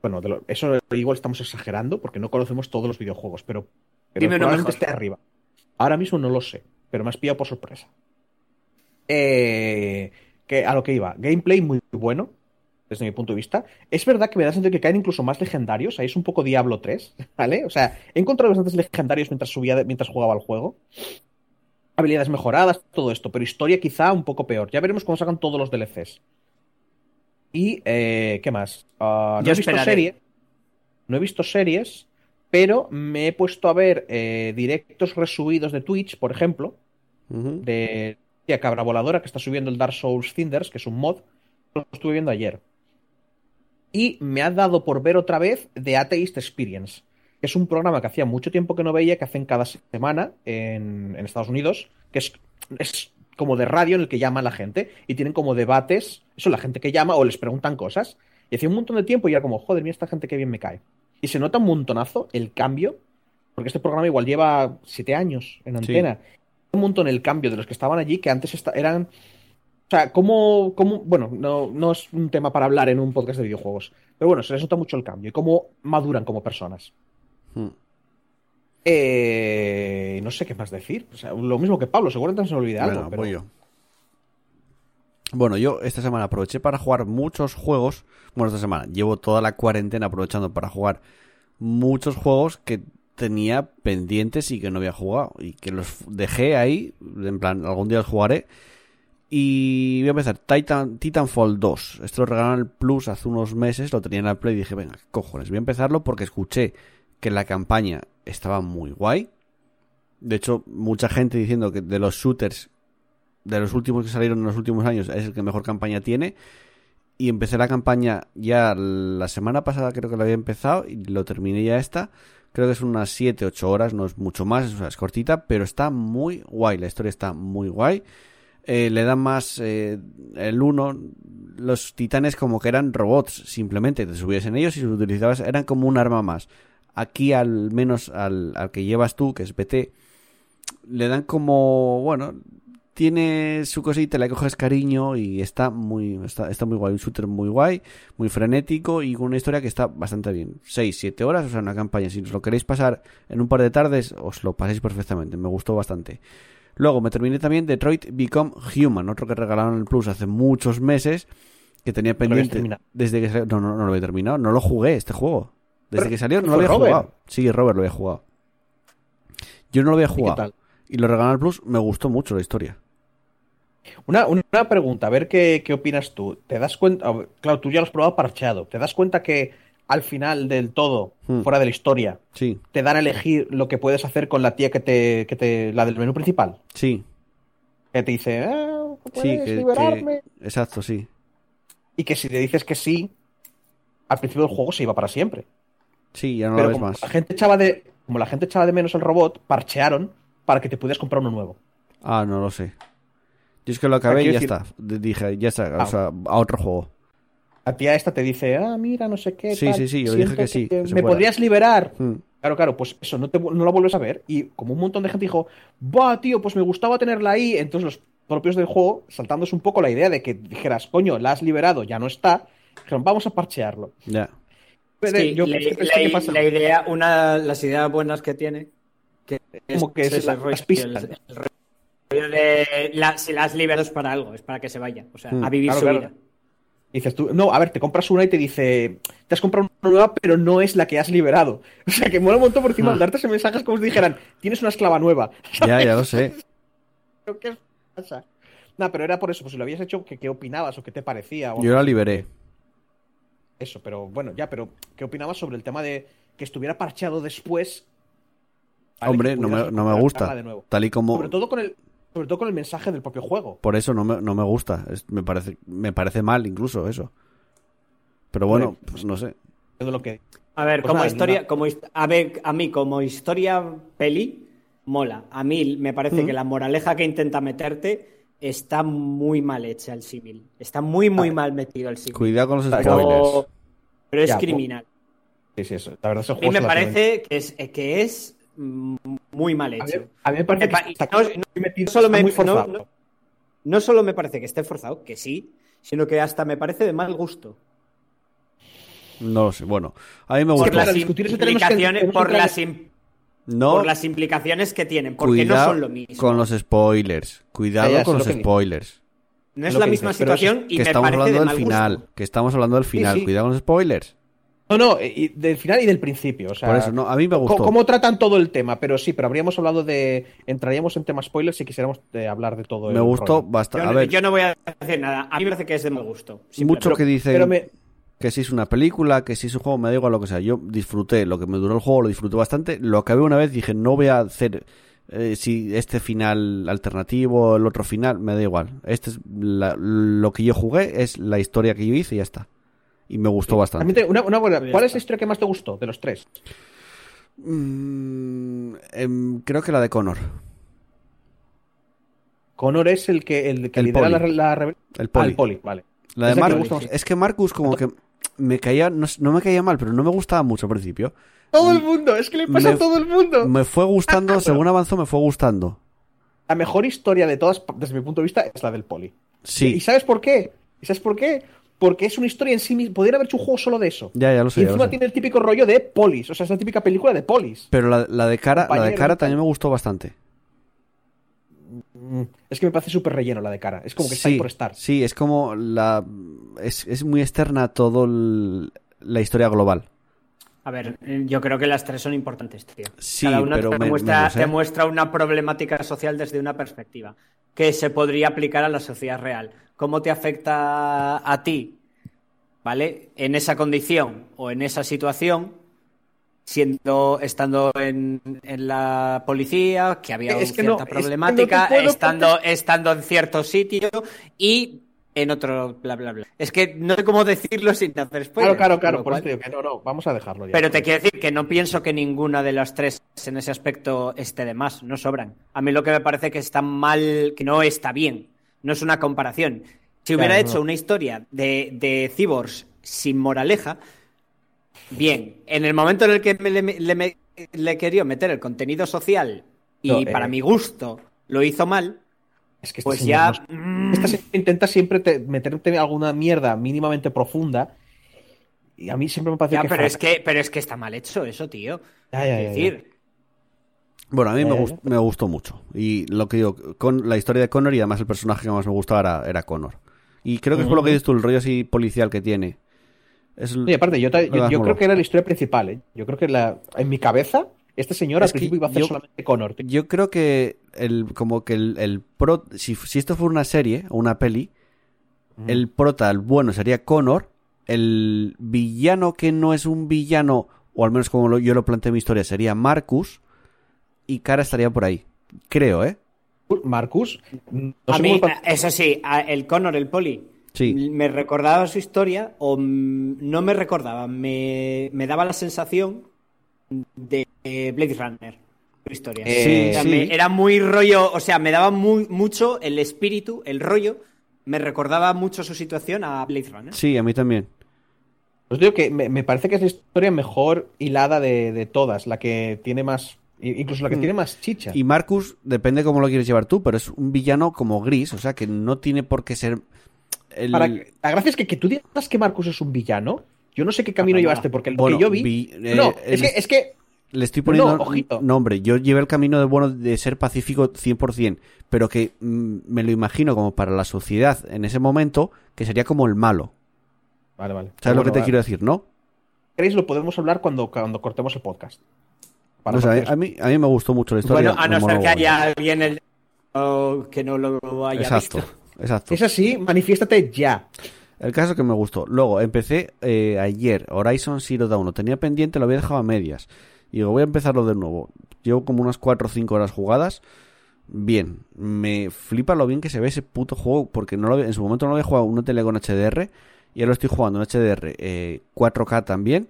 Speaker 2: Bueno, de lo- eso igual estamos exagerando porque no conocemos todos los videojuegos, pero, pero
Speaker 3: Dime
Speaker 2: probablemente
Speaker 3: mejor.
Speaker 2: esté arriba. Ahora mismo no lo sé, pero me has pillado por sorpresa. Eh, que a lo que iba, gameplay muy bueno. Desde mi punto de vista. Es verdad que me da sentido que caen incluso más legendarios. Ahí es un poco Diablo 3, ¿vale? O sea, he encontrado bastantes legendarios mientras subía, mientras jugaba al juego. Habilidades mejoradas, todo esto, pero historia quizá un poco peor. Ya veremos cómo sacan todos los DLCs. Y, eh, ¿qué más? Ah, no
Speaker 3: Yo
Speaker 2: he visto serie. No he visto series, pero me he puesto a ver eh, directos resubidos de Twitch, por ejemplo,
Speaker 1: Ujú.
Speaker 2: de tía Cabra Voladora, que está subiendo el Dark Souls Cinders, que es un mod. Lo estuve viendo ayer. Y me ha dado por ver otra vez The Atheist Experience, que es un programa que hacía mucho tiempo que no veía, que hacen cada semana en, en Estados Unidos, que es, es como de radio en el que llama a la gente y tienen como debates, eso, la gente que llama o les preguntan cosas. Y hacía un montón de tiempo y era como, joder, mira esta gente que bien me cae. Y se nota un montonazo el cambio, porque este programa igual lleva siete años en
Speaker 1: Sí.
Speaker 2: antena. Un montón el cambio de los que estaban allí, que antes eran o sea, cómo, cómo- bueno, no, no es un tema para hablar en un podcast de videojuegos, pero bueno, se les nota mucho el cambio y cómo maduran como personas.
Speaker 1: Mm.
Speaker 2: Eh, no sé qué más decir. O sea, lo mismo que Pablo, seguramente se me olvida algo. Pero-
Speaker 1: voy yo. Bueno, yo esta semana aproveché para jugar muchos juegos. Bueno, esta semana llevo toda la cuarentena aprovechando para jugar muchos juegos que tenía pendientes y que no había jugado. Y que los dejé ahí. En plan, algún día los jugaré. Y voy a empezar. Titan, Titanfall 2. Esto lo regalaron el Plus hace unos meses. Lo tenía en la Play y dije, venga, ¿qué cojones. Voy a empezarlo porque escuché que la campaña estaba muy guay. De hecho, mucha gente diciendo que de los shooters, de los últimos que salieron en los últimos años, es el que mejor campaña tiene. Y empecé la campaña ya la semana pasada, creo que la había empezado, y lo terminé ya esta. Creo que son unas 7, 8 horas, no es mucho más, sea, es cortita, pero está muy guay, la historia está muy guay. Eh, le dan más eh, el 1, los titanes como que eran robots, simplemente te subías en ellos y los utilizabas, eran como un arma más. Aquí al menos al, al que llevas tú, que es BT, le dan como, bueno, tiene su cosita, le coges cariño y está muy, está, está muy guay, un shooter muy guay, muy frenético y con una historia que está bastante bien. 6, 7 horas, o sea, una campaña, si os lo queréis pasar en un par de tardes, os lo paséis perfectamente, me gustó bastante. Luego me terminé también Detroit Become Human, otro que regalaron el Plus hace muchos meses, que tenía pendiente
Speaker 2: terminado.
Speaker 1: desde que salió. No, no, no lo he terminado, no lo jugué este juego. Desde
Speaker 2: Pero,
Speaker 1: que salió no lo
Speaker 2: ¿fue
Speaker 1: había
Speaker 2: Robert?
Speaker 1: jugado. Sí, Robert lo había jugado. Yo no lo había
Speaker 2: ¿Y qué
Speaker 1: jugado.
Speaker 2: tal?
Speaker 1: Y lo regalaron al Plus, me gustó mucho la historia.
Speaker 2: Una, una pregunta, a ver qué, qué opinas tú. ¿Te das cuenta? Claro, tú ya lo has probado parcheado. ¿Te das cuenta que al final del todo,
Speaker 1: Hmm.
Speaker 2: fuera de la historia,
Speaker 1: Sí,
Speaker 2: te dan a elegir lo que puedes hacer con la tía que te, que te la del menú principal?
Speaker 1: sí,
Speaker 2: Que te dice, ah,
Speaker 1: sí,
Speaker 2: puedes
Speaker 1: que,
Speaker 2: liberarme.
Speaker 1: que- exacto, sí.
Speaker 2: Y que si te dices que sí, al principio del juego se iba para siempre.
Speaker 1: Sí, ya no
Speaker 2: Pero
Speaker 1: lo ves
Speaker 2: como
Speaker 1: más.
Speaker 2: la gente echaba de, como la gente echaba de menos el robot, parchearon para que te pudieras comprar uno nuevo.
Speaker 1: Ah, no lo sé. Yo es que lo acabé y ya está. Dije, ya está,
Speaker 2: Ah.
Speaker 1: o sea, a otro juego.
Speaker 2: La tía esta te dice, ah, mira, no sé qué.
Speaker 1: Sí,
Speaker 2: tal,
Speaker 1: sí, sí, yo dije que sí, que
Speaker 2: me
Speaker 1: fuera".
Speaker 2: podrías liberar.
Speaker 1: Hmm.
Speaker 2: Claro, claro, pues eso, no, te, no la vuelves a ver. Y como un montón de gente dijo, va, tío, pues me gustaba tenerla ahí. Entonces los propios del juego, saltándose un poco la idea de que dijeras, coño, la has liberado, ya no está, dijeron, vamos a parchearlo.
Speaker 1: Ya.
Speaker 2: Pero
Speaker 3: Sí,
Speaker 2: yo
Speaker 3: la,
Speaker 2: es que pensé
Speaker 3: la-
Speaker 2: que pasa-
Speaker 3: la idea, una de las ideas buenas que tiene, que
Speaker 2: Como que es la- las pistas.
Speaker 3: el- el de la- si las liberas es para algo, es para que se vaya, o sea,
Speaker 1: Mm,
Speaker 3: a vivir
Speaker 2: claro,
Speaker 3: su
Speaker 2: claro.
Speaker 3: vida.
Speaker 2: Dices tú, no, a ver, te compras una y te dice, te has comprado una nueva, pero no es la que has liberado. O sea, que mola un montón por encima
Speaker 1: Ah.
Speaker 2: darte ese mensaje es como si dijeran, tienes una esclava nueva.
Speaker 1: Ya, ya lo sé.
Speaker 2: ¿Qué pasa? No, pero era por eso, pues si lo habías hecho, ¿qué, qué opinabas o qué te parecía? O
Speaker 1: Yo la liberé.
Speaker 2: Eso, pero bueno, ya, pero ¿qué opinabas sobre el tema de que estuviera parcheado después?
Speaker 1: Hombre, no me, no me gusta. Tal y como...
Speaker 2: Sobre todo con el, sobre todo con el mensaje del propio juego.
Speaker 1: Por eso no me, no me gusta. Es- me, parece, me parece mal incluso eso. Pero bueno, pues no sé.
Speaker 2: Todo lo que.
Speaker 3: A ver,
Speaker 2: Pues
Speaker 3: como
Speaker 2: nada,
Speaker 3: historia, como a ver, a mí como historia peli mola. A mí me parece que la moraleja que intenta meterte está muy mal hecha el civil. Está muy muy mal metido el civil.
Speaker 1: Cuidado con los spoilers.
Speaker 3: pero, pero es
Speaker 2: Ya,
Speaker 3: criminal.
Speaker 2: Sí, sí, eso. La verdad
Speaker 3: A mí me parece que es que es mm, muy mal
Speaker 2: A mí,
Speaker 3: hecho.
Speaker 2: a mí me parece que está
Speaker 3: no- solo
Speaker 2: está
Speaker 3: me-
Speaker 2: muy forzado.
Speaker 3: no- no- No solo me parece que esté forzado, que sí, sino que hasta me parece de mal gusto.
Speaker 1: No lo sé. Bueno, a mí me
Speaker 2: para
Speaker 3: Por las implicaciones,
Speaker 2: que
Speaker 3: por las
Speaker 1: No,
Speaker 3: por las implicaciones que tienen, porque
Speaker 1: cuidado
Speaker 3: no son lo mismo.
Speaker 1: con los spoilers. Cuidado
Speaker 2: ya,
Speaker 1: con los
Speaker 2: lo
Speaker 1: spoilers.
Speaker 3: No es la misma
Speaker 2: dices,
Speaker 3: situación y
Speaker 1: que
Speaker 3: me
Speaker 1: estamos
Speaker 3: parece
Speaker 1: hablando
Speaker 3: de
Speaker 1: del
Speaker 3: mal
Speaker 1: final.
Speaker 3: gusto.
Speaker 1: Que estamos hablando del final.
Speaker 2: sí.
Speaker 1: Cuidado con los spoilers.
Speaker 2: No, no, y del final y del principio. O sea,
Speaker 1: Por eso, no, a mí me gustó.
Speaker 2: ¿Cómo tratan todo el tema? Pero sí, pero habríamos hablado de. Entraríamos en temas spoilers si quisiéramos de hablar de todo
Speaker 1: Me
Speaker 2: el
Speaker 1: gustó bastante.
Speaker 3: Yo,
Speaker 1: A
Speaker 3: no-
Speaker 1: ver,
Speaker 3: yo no voy a decir nada. A mí me parece que es de mal gusto.
Speaker 1: mucho que dicen
Speaker 2: Pero me,
Speaker 1: que si es una película, que si es un juego, me da igual lo que sea. Yo disfruté lo que me duró el juego, lo disfruté bastante. Lo acabé una vez, dije, no voy a hacer eh, si este final alternativo, el otro final, me da igual. Este es la- lo que yo jugué, es la historia que yo hice y ya está. Y me gustó bastante.
Speaker 2: te- una, una buena- ¿Cuál es la historia que más te gustó de los tres?
Speaker 1: Mm, em, creo que la de Connor,
Speaker 2: Connor es el que, el que
Speaker 1: El
Speaker 2: lidera la,
Speaker 1: poli.
Speaker 2: la rebel-
Speaker 1: el
Speaker 2: Ah,
Speaker 1: poli.
Speaker 2: el poli, vale.
Speaker 1: La de
Speaker 2: que
Speaker 1: Marcus, es que Marcus como que me caía, no, no me caía mal, pero no me gustaba mucho al principio.
Speaker 2: Todo el mundo, es que le pasa
Speaker 1: Me-
Speaker 2: a todo el mundo.
Speaker 1: Me fue gustando, según avanzó, me fue gustando.
Speaker 2: La mejor historia de todas, desde mi punto de vista, es la del poli. ¿Y
Speaker 1: Sí,
Speaker 2: sabes por qué? ¿Y sabes por qué? Porque es una historia en sí misma. Podrían haber hecho un juego solo de eso.
Speaker 1: ya, ya lo
Speaker 2: y
Speaker 1: sé. lo
Speaker 2: encima
Speaker 1: sé.
Speaker 2: tiene el típico rollo de polis. O sea, es la típica película de polis.
Speaker 1: Pero la, la de cara, la de cara
Speaker 2: y
Speaker 1: también me gustó bastante.
Speaker 2: Mm, Es que me parece súper relleno la de cara. Es como que está
Speaker 1: sí,
Speaker 2: ahí por estar.
Speaker 1: sí, es como la es, es muy externa a todo el- la historia global.
Speaker 3: A ver, eh, yo creo que las tres son importantes, tío.
Speaker 1: Sí,
Speaker 3: Cada una
Speaker 1: pero
Speaker 3: te,
Speaker 1: me-
Speaker 3: muestra,
Speaker 1: menos, ¿eh?
Speaker 3: te muestra una problemática social desde una perspectiva que se podría aplicar a la sociedad real. ¿Cómo te afecta a ti, ¿vale? En esa condición o en esa situación, siendo estando en, en la policía, que había
Speaker 2: Es que
Speaker 3: cierta
Speaker 2: no, es que
Speaker 3: problemática,
Speaker 2: no te puedo
Speaker 3: estando, estando en cierto sitio y en otro bla bla bla. Es que no sé cómo decirlo sin hacer spoilers.
Speaker 2: Claro, claro, claro. Por eso digo que no, no. Vamos a dejarlo ya.
Speaker 3: pero te quiero decir que no pienso que ninguna de las tres en ese aspecto esté de más, no sobran. A mí lo que me parece que está mal, que no está bien, no es una comparación. Si hubiera
Speaker 2: Claro,
Speaker 3: hecho
Speaker 2: no.
Speaker 3: una historia de, de cyborgs sin moraleja, bien, en el momento en el que me- le, le, me- le quería meter el contenido social y
Speaker 2: No, eh,
Speaker 3: para mi gusto lo hizo mal,
Speaker 2: Es que este
Speaker 3: pues ya...
Speaker 2: nos-
Speaker 3: mm,
Speaker 2: Esta se intenta siempre te- meterte alguna mierda mínimamente profunda. Y a mí siempre me parece
Speaker 3: ya,
Speaker 2: que.
Speaker 3: pero, es que, pero es que está mal hecho eso, tío.
Speaker 2: Ya, ya,
Speaker 3: Es
Speaker 2: ya, ya.
Speaker 3: decir,
Speaker 1: Bueno, a mí
Speaker 2: Ya,
Speaker 1: me,
Speaker 2: ya,
Speaker 1: gust- me gustó mucho. Y lo que digo, con la historia de Connor y además el personaje que más me gustaba era, era Connor. Y creo que es por lo que dices tú, el rollo así policial que tiene. Es,
Speaker 2: Y aparte, yo, creo que era la historia principal. ¿eh? Yo creo que la, en mi cabeza, este señor
Speaker 1: Es
Speaker 2: al principio iba a hacer
Speaker 1: yo-
Speaker 2: solamente Connor. tío.
Speaker 1: Yo creo que el, como que el, el pro, si, si esto fuera una serie o una peli, el prota, el bueno sería Connor, el villano que no es un villano, o al menos como lo- yo lo planteé en mi historia, sería Marcus, y Cara estaría por ahí. Creo, ¿eh?
Speaker 2: Marcus. No
Speaker 3: a mí,
Speaker 2: cómo-
Speaker 3: eso sí, a- el Connor, el poli,
Speaker 1: Sí.
Speaker 3: me recordaba su historia o no me recordaba, me, me daba la sensación de eh, Blade Runner. Historia.
Speaker 2: Eh,
Speaker 3: O sea,
Speaker 1: sí.
Speaker 3: me- era muy rollo, o sea, me daba muy, mucho el espíritu, el rollo, me recordaba mucho su situación a Blade Runner.
Speaker 1: Sí, a mí también.
Speaker 2: Os digo que me, me parece que es la historia mejor hilada de, de todas, la que tiene más. Incluso la que
Speaker 1: Mm.
Speaker 2: tiene más chicha.
Speaker 1: Y Marcus, depende cómo lo quieres llevar tú, pero es un villano como gris, o sea que no tiene por qué ser. El...
Speaker 2: Para que- la gracia es que, que tú digas que Marcus es un villano. Yo no sé qué camino llevaste, porque lo
Speaker 1: Bueno,
Speaker 2: que yo vi.
Speaker 1: vi- eh,
Speaker 2: no,
Speaker 1: el-
Speaker 2: es que, es que
Speaker 1: Le estoy poniendo
Speaker 2: No,
Speaker 1: nombre. Yo llevé el camino de bueno de ser pacífico 100%, pero que mm, me lo imagino como para la sociedad en ese momento, que sería como el malo.
Speaker 2: Vale, vale.
Speaker 1: ¿Sabes lo que te
Speaker 2: vale.
Speaker 1: quiero decir, no?
Speaker 2: Queréis, lo podemos hablar cuando, cuando cortemos el podcast. Para
Speaker 1: O sea,
Speaker 2: porque-
Speaker 1: a, mí, a mí me gustó mucho la historia.
Speaker 3: Bueno, a no ser que haya alguien el- o que no lo haya
Speaker 1: Exacto,
Speaker 3: visto.
Speaker 1: exacto.
Speaker 2: Es así, manifiéstate ya.
Speaker 1: El caso que me gustó. Luego empecé eh, ayer Horizon Zero Dawn. Lo tenía pendiente, lo había dejado a medias. Y digo, voy a empezarlo de nuevo. Llevo como unas 4 o 5 horas jugadas. Bien, me flipa lo bien que se ve ese puto juego. Porque no lo había- en su momento no lo había jugado una tele con HDR. Y ahora lo estoy jugando en HDR eh, 4K también.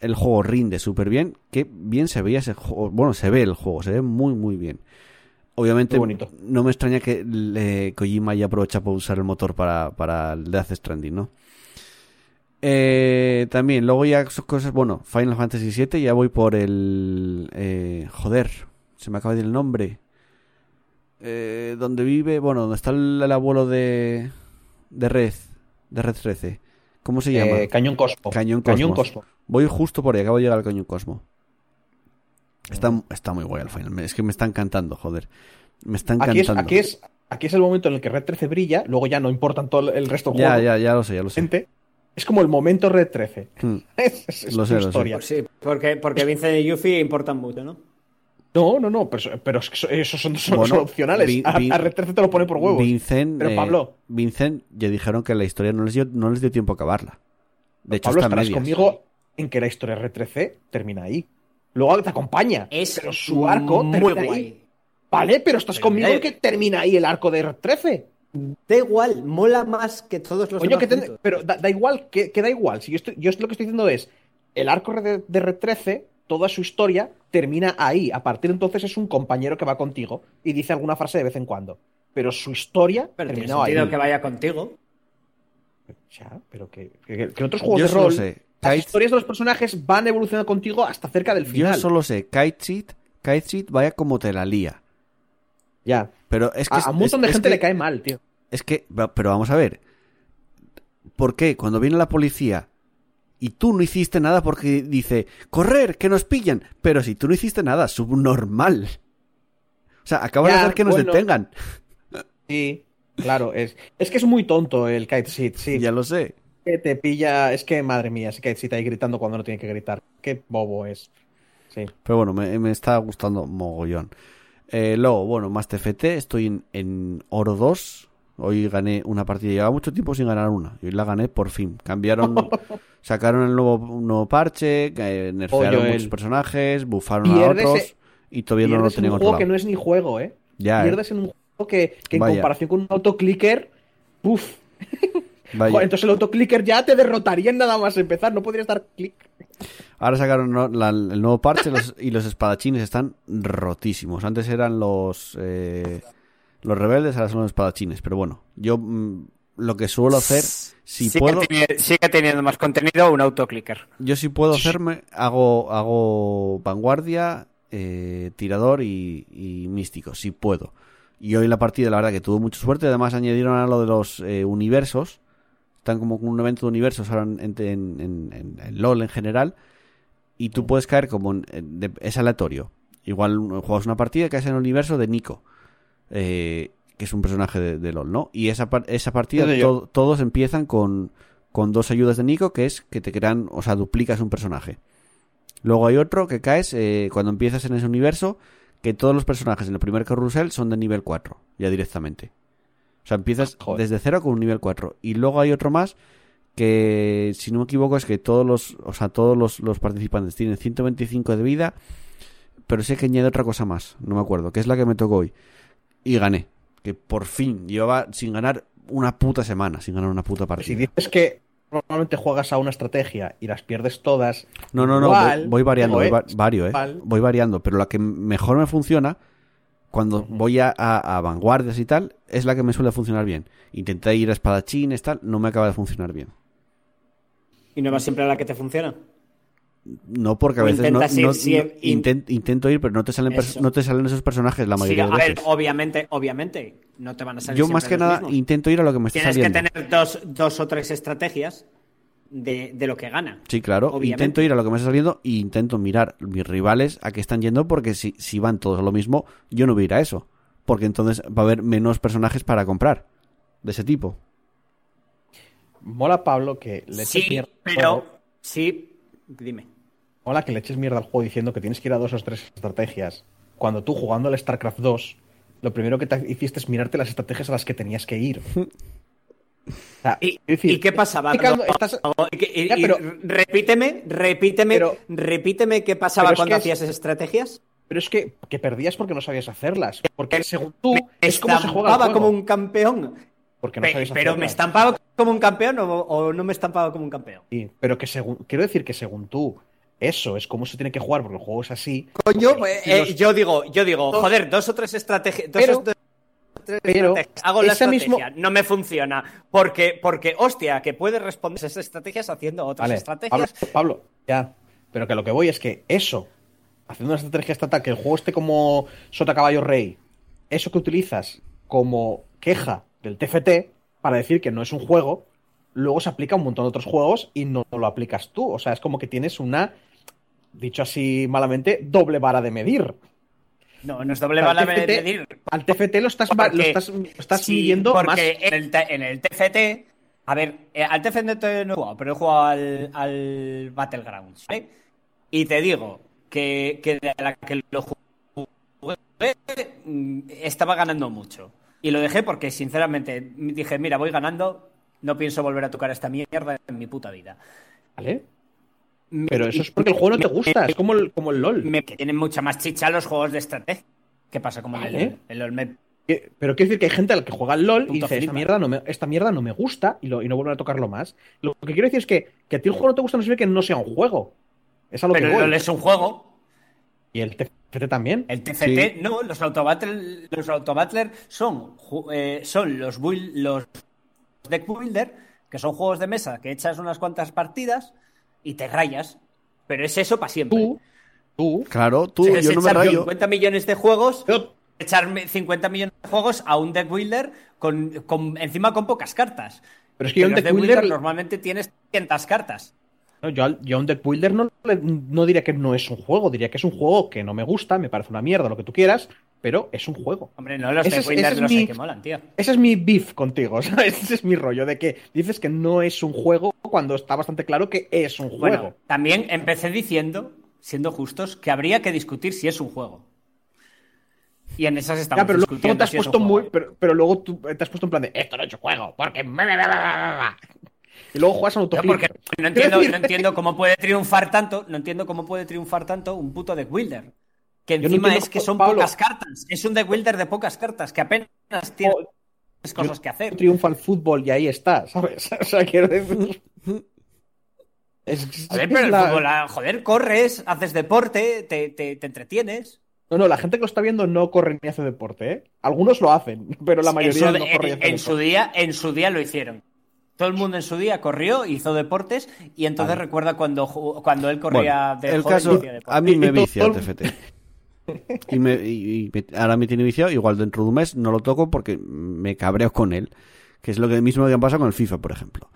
Speaker 1: El juego rinde súper bien. Qué bien se veía ese juego. Bueno, se ve el juego, se ve muy, muy bien. Obviamente,
Speaker 2: bonito.
Speaker 1: no me extraña que le- Kojima haya aprovechado para usar el motor para, para el Death Stranding, ¿no? Eh, también, luego ya cosas, bueno, Final Fantasy VII, ya voy por el... eh, joder, se me acaba de ir el nombre. Eh, donde vive, bueno, donde está el, el abuelo de... De Red, de Red 13. ¿Cómo se llama?
Speaker 2: Eh, Cañón Cosmo.
Speaker 1: Cañón
Speaker 2: Cañón
Speaker 1: Cosmos.
Speaker 2: Cosmo.
Speaker 1: Voy justo por ahí, acabo de llegar al Cañón Cosmo. Está, está muy guay el final, es que me está encantando, joder. Me está
Speaker 2: Aquí es,
Speaker 1: encantando.
Speaker 2: aquí es, aquí es el momento en el que Red 13 brilla, luego ya no importan todo el resto del
Speaker 1: Ya,
Speaker 2: juego.
Speaker 1: ya, ya lo sé, ya lo sé.
Speaker 2: Gente, Es como el momento Red 13.
Speaker 1: Hmm.
Speaker 2: Es, es- es
Speaker 1: Lo
Speaker 2: tu
Speaker 1: sé, lo sé.
Speaker 2: historia.
Speaker 3: Pues sí, porque, porque Vincent y Yuffie importan mucho, ¿no?
Speaker 2: No, no, no, pero, pero es que eso- esos son, son-
Speaker 1: Bueno,
Speaker 2: son opcionales.
Speaker 1: Vin-
Speaker 2: a,
Speaker 1: Vin-
Speaker 2: a Red 13 te lo pone por huevos.
Speaker 1: Vincent,
Speaker 2: Pero
Speaker 1: eh,
Speaker 2: Pablo.
Speaker 1: Vincent ya dijeron que la historia no les dio, no les dio tiempo a acabarla. De hecho,
Speaker 2: Pablo,
Speaker 1: está
Speaker 2: estarás
Speaker 1: medias.
Speaker 2: conmigo en que la historia de Red 13 termina ahí. Luego te acompaña.
Speaker 3: Es
Speaker 2: pero su arco
Speaker 3: muy
Speaker 2: termina ahí.
Speaker 3: guay.
Speaker 2: Vale, pero estás
Speaker 3: Pero
Speaker 2: conmigo en que termina ahí el arco de Red 13.
Speaker 3: Da igual, mola más que todos los demás
Speaker 2: que ten- pero da, da igual, que, que da igual. Si yo, estoy- yo lo que estoy diciendo es, el arco de, de Red 13, toda su historia termina ahí. A partir de entonces es un compañero que va contigo y dice alguna frase de vez en cuando. Pero su historia
Speaker 3: Pero tiene
Speaker 2: ahí.
Speaker 3: sentido que vaya contigo.
Speaker 2: Ya, pero que, que- que otros juegos
Speaker 1: Yo
Speaker 2: de
Speaker 1: solo
Speaker 2: rol,
Speaker 1: sé.
Speaker 2: las
Speaker 1: Kite-
Speaker 2: historias de los personajes van evolucionando contigo hasta cerca del
Speaker 1: yo
Speaker 2: final.
Speaker 1: solo sé. Kite Seed, Kite vaya como te la lía.
Speaker 2: Ya.
Speaker 1: Pero es que.
Speaker 2: A, un montón
Speaker 1: es-
Speaker 2: de
Speaker 1: es
Speaker 2: gente
Speaker 1: que-
Speaker 2: le cae mal, tío.
Speaker 1: Es que, pero vamos a ver. ¿Por qué? Cuando viene la policía y tú no hiciste nada porque dice, correr, que nos pillan. Pero si tú no hiciste nada, subnormal. O sea, acabas de hacer que nos
Speaker 2: bueno.
Speaker 1: detengan.
Speaker 2: Sí, claro. Es, es que es muy tonto el Kite Seed, sí.
Speaker 1: Ya lo sé.
Speaker 2: Que te pilla. Es que, madre mía, ese Kite Seed ahí gritando cuando no tiene que gritar. Qué bobo es. Sí.
Speaker 1: Pero bueno, me, me está gustando mogollón. Eh, luego, bueno, más TFT, estoy en, en Oro 2. Hoy gané una partida, llevaba mucho tiempo sin ganar una. Y hoy la gané por fin. Cambiaron, sacaron el nuevo, un nuevo parche, eh, nerfearon
Speaker 2: Oye,
Speaker 1: muchos personajes, bufaron a otros. Y todavía no lo
Speaker 2: en
Speaker 1: tenían
Speaker 2: un juego que no es ni juego, ¿eh?
Speaker 1: Ya, eh.
Speaker 2: Pierdes en un juego que, que en comparación con un autoclicker. Puf. Joder, entonces el autoclicker ya te derrotaría en nada más empezar. No podrías dar clic.
Speaker 1: Ahora sacaron el nuevo parche los- y los espadachines están rotísimos. Antes eran los eh, los rebeldes, ahora son los espadachines. Pero bueno, yo mm, lo que suelo hacer, si
Speaker 5: sigue,
Speaker 1: puedo,
Speaker 5: sigue teniendo más contenido un autoclicker.
Speaker 1: yo si puedo hacerme, hago, hago vanguardia, eh, tirador y, y místico, si puedo. Y hoy la partida, la verdad que tuvo mucha suerte. Además añadieron a lo de los eh, universos. Están como con un evento de universos ahora en, en- en- en- en LOL en general. Y tú puedes caer como... de- es aleatorio. Igual juegas una partida que caes en el universo de Nico. Eh, que es un personaje de, de LOL, ¿no? Y esa, esa partida to- todos empiezan con, con dos ayudas de Nico, que es que te crean... O sea, duplicas un personaje. Luego hay otro que caes eh, cuando empiezas en ese universo, que todos los personajes en el primer carrusel son de nivel 4, ya directamente. O sea, empiezas
Speaker 2: Joder.
Speaker 1: desde cero con un nivel 4. Y luego hay otro más que, si no me equivoco, es que todos los, o sea, todos los, los participantes tienen 125 de vida, pero sé que añade otra cosa más, no me acuerdo, que es la que me tocó hoy. Y gané. Que por fin llevaba sin ganar una puta semana, sin ganar una puta partida.
Speaker 2: Si dices que normalmente juegas a una estrategia y las pierdes todas.
Speaker 1: No, no, no,
Speaker 2: igual,
Speaker 1: voy, voy variando, voy,
Speaker 2: ojo,
Speaker 1: va- vario, eh. Voy variando, pero la que mejor me funciona cuando voy a, a- a vanguardias y tal, es la que me suele funcionar bien. Intenté ir a espadachines, tal, no me acaba de funcionar bien.
Speaker 3: Y no va siempre a la que te funciona.
Speaker 1: No porque a veces no,
Speaker 3: ir
Speaker 1: intento ir, pero no te salen
Speaker 3: Eso.
Speaker 1: no te salen esos personajes la
Speaker 3: Sí,
Speaker 1: mayoría
Speaker 3: a
Speaker 1: de
Speaker 3: ver,
Speaker 1: veces.
Speaker 3: obviamente, obviamente, no te van a salir
Speaker 1: Yo más que nada
Speaker 3: mismos.
Speaker 1: intento ir a lo que me está
Speaker 3: Tienes que
Speaker 1: saliendo.
Speaker 3: tener dos, dos o tres estrategias de, de lo que gana.
Speaker 1: Sí, claro.
Speaker 3: Obviamente.
Speaker 1: Intento ir a lo que me está saliendo y intento mirar mis rivales a qué están yendo porque si, si van todos a lo mismo, yo no voy a ir a eso. Porque entonces va a haber menos personajes para comprar de ese tipo.
Speaker 2: Mola, Pablo, que le
Speaker 3: Sí, pero sí, dime.
Speaker 2: Mola que le eches mierda al juego diciendo que tienes que ir a dos o tres estrategias. Cuando tú jugando al StarCraft 2, lo primero que te hiciste es mirarte las estrategias a las que tenías que ir. O sea,
Speaker 3: ¿Y,
Speaker 2: quiero decir,
Speaker 3: y qué pasaba?
Speaker 2: explicando-
Speaker 3: No,
Speaker 2: estás-
Speaker 3: y que- y-
Speaker 2: Ya,
Speaker 3: y
Speaker 2: pero-
Speaker 3: repíteme, repíteme,
Speaker 2: Pero-
Speaker 3: repíteme qué pasaba
Speaker 2: es
Speaker 3: cuando
Speaker 2: es-
Speaker 3: hacías esas estrategias.
Speaker 2: Pero es que, que perdías porque no sabías hacerlas. Porque según tú,
Speaker 3: Me
Speaker 2: es como se juega el
Speaker 3: estampaba
Speaker 2: juego.
Speaker 3: como un campeón.
Speaker 2: Porque no
Speaker 3: Pe-
Speaker 2: sabías
Speaker 3: pero me estampaba como un campeón o, o no me estampaba como un campeón.
Speaker 2: Sí, pero que según. Quiero decir que según tú, eso es como se tiene que jugar porque el juego es así.
Speaker 3: Coño, pues, eh,
Speaker 2: los-
Speaker 3: yo digo, yo digo, joder, dos o tres estrategias. Dos
Speaker 2: Pero-
Speaker 3: o tres
Speaker 2: pero
Speaker 3: estrategias. hago la estrategia,
Speaker 2: mismo-
Speaker 3: no me funciona. Porque, porque, hostia, que puedes responder esas estrategias haciendo otras
Speaker 2: Vale,
Speaker 3: estrategias.
Speaker 2: Pablo, Pablo, ya. Pero que lo que voy es que eso, haciendo una estrategia estatal, que el juego esté como Sota Caballo Rey, eso que utilizas como queja del TFT para decir que no es un juego, luego se aplica a un montón de otros juegos y no lo aplicas tú. O sea, es como que tienes una, dicho así malamente, doble vara de medir.
Speaker 3: No, no es doble bala
Speaker 2: TFT
Speaker 3: medir.
Speaker 2: Al TFT lo estás, va- lo
Speaker 3: Porque-
Speaker 2: estás, lo estás
Speaker 3: Sí,
Speaker 2: midiendo
Speaker 3: porque
Speaker 2: más.
Speaker 3: en el, T- en el TFT, a ver, eh, al TFT no he jugado, pero he jugado al, al Battlegrounds, ¿vale? Y te digo que, que de la que lo jugué mm, estaba ganando mucho. Y lo dejé porque, sinceramente, dije, mira, voy ganando, no pienso volver a tocar esta mierda en mi puta vida.
Speaker 2: ¿Vale? Pero eso es porque el juego no te gusta, es como el, como el LOL.
Speaker 3: Me, que tienen mucha más chicha los juegos de estrategia. ¿Qué pasa? Como
Speaker 2: Vale.
Speaker 3: el, el LoL me
Speaker 2: Pero quiero decir que hay gente a la que juega al LOL y dice, esta mierda, no me, esta mierda no me gusta y, lo, y no vuelven a tocarlo más. Lo que quiero decir es que, que a ti el juego no te gusta no significa que no sea un juego. Es a lo
Speaker 3: Pero
Speaker 2: que
Speaker 3: el. LoL es un juego.
Speaker 2: Y el TFT también.
Speaker 3: El TFT,
Speaker 1: Sí.
Speaker 3: no, los autobattle, los autobattler son, eh, son los, build- los deck builder, que son juegos de mesa que echas unas cuantas partidas y te rayas. Pero es eso para siempre.
Speaker 2: Tú, tú,
Speaker 1: Claro, tú, yo no me
Speaker 3: echar
Speaker 1: rayo.
Speaker 3: 50 millones de juegos,
Speaker 2: yo-
Speaker 3: echarme 50 millones de juegos a un deck builder con, con- encima con pocas cartas.
Speaker 2: Pero es que yo un deck
Speaker 3: deck
Speaker 2: builder,
Speaker 3: normalmente tienes 100 cartas.
Speaker 2: no, yo, yo a un deck builder no, no diría que no es un juego, diría que es un juego que no me gusta, me parece una mierda, lo que tú quieras, pero es un juego.
Speaker 3: Hombre, no, los
Speaker 2: Ese es- ese es
Speaker 3: no
Speaker 2: mi-
Speaker 3: sé qué molan, tío.
Speaker 2: Ese es mi beef contigo, ¿sabes? Ese es mi rollo, de que dices que no es un juego cuando está bastante claro que es un juego.
Speaker 3: Bueno, también empecé diciendo, siendo justos, que habría que discutir si es un juego. Y en esas estamos
Speaker 2: Ya, pero luego
Speaker 3: discutiendo
Speaker 2: te has
Speaker 3: si
Speaker 2: puesto muy. Pero, pero luego tú te has puesto en plan de esto no es un juego, porque. me- me- me- me- me- me". Y luego juegas a
Speaker 3: No,
Speaker 2: autoflipper.
Speaker 3: porque no entiendo, no entiendo cómo puede triunfar tanto, no entiendo cómo puede triunfar tanto un puto deck builder. Que
Speaker 2: no
Speaker 3: encima es que son
Speaker 2: Pablo-
Speaker 3: pocas cartas. Es un deck builder de pocas cartas, que apenas tiene cosas que hacer.
Speaker 2: Triunfa el fútbol y ahí está, ¿sabes? O sea, quiero decir. Es,
Speaker 3: Joder, pero el
Speaker 2: la-
Speaker 3: fútbol, ah, joder, corres, haces deporte, te, te- te entretienes.
Speaker 2: No, no, la gente que lo está viendo no corre ni hace deporte, ¿eh? Algunos lo hacen, pero la mayoría
Speaker 3: En su-
Speaker 2: no corre
Speaker 3: en-
Speaker 2: hace
Speaker 3: en su día, en su día lo hicieron. Todo el mundo en su día corrió, hizo deportes y entonces
Speaker 2: Vale.
Speaker 3: recuerda cuando, cuando él corría
Speaker 1: Bueno,
Speaker 3: de
Speaker 1: el
Speaker 3: joven
Speaker 1: caso,
Speaker 3: y hacía deporte.
Speaker 1: a mí me vicia el TFT. Y, me, y- y ahora me tiene viciado, igual dentro de un mes no lo toco porque me cabreo con él, que es lo que mismo que ha pasado con el FIFA, por ejemplo.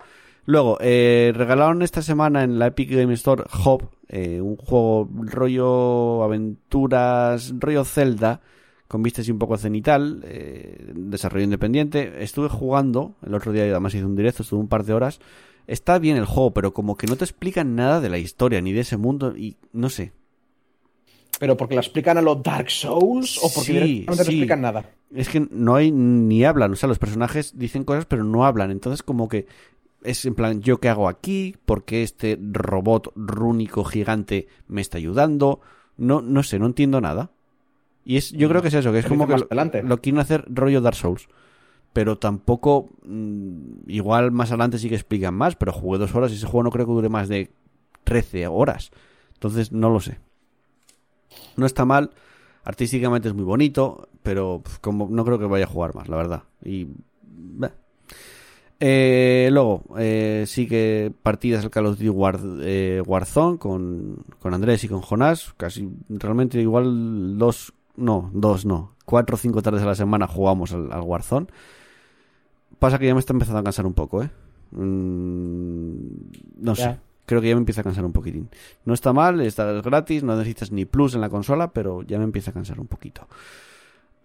Speaker 1: Luego, eh, regalaron esta semana en la Epic Game Store Hop, eh, un juego rollo aventuras, rollo Zelda, con vistas y un poco cenital, eh, desarrollo independiente. Estuve jugando, el otro día además hice un directo, estuve un par de horas. Está bien el juego, pero como que no te explican nada de la historia ni de ese mundo y no sé.
Speaker 2: Pero porque lo explican a los Dark Souls o porque
Speaker 1: Sí,
Speaker 2: directamente no explican nada.
Speaker 1: Es que no hay ni hablan, o sea, los personajes dicen cosas pero no hablan, entonces como que es en plan, ¿yo qué hago aquí? ¿Por qué este robot rúnico gigante me está ayudando? No, no sé, no entiendo nada. Y es, yo creo que es eso, que es como que lo, lo quieren hacer rollo Dark Souls. Pero tampoco, mm, igual más adelante sí que explican más, pero jugué dos horas y ese juego no creo que dure más de 13 horas. Entonces no lo sé. No está mal, artísticamente es muy bonito, pero como no creo que vaya a jugar más, la verdad. Y. Eh, luego, eh, sí que partidas al Call of Duty War, eh, Warzone con, con Andrés y con Jonás. Casi realmente igual dos, no, dos no. Cuatro o cinco tardes a la semana jugamos al, al Warzone. Pasa que ya me está empezando a cansar un poco, ¿eh? Mm, no sé. Creo que ya me empieza a cansar un poquitín. No está mal, está gratis, no necesitas ni plus en la consola, pero ya me empieza a cansar un poquito.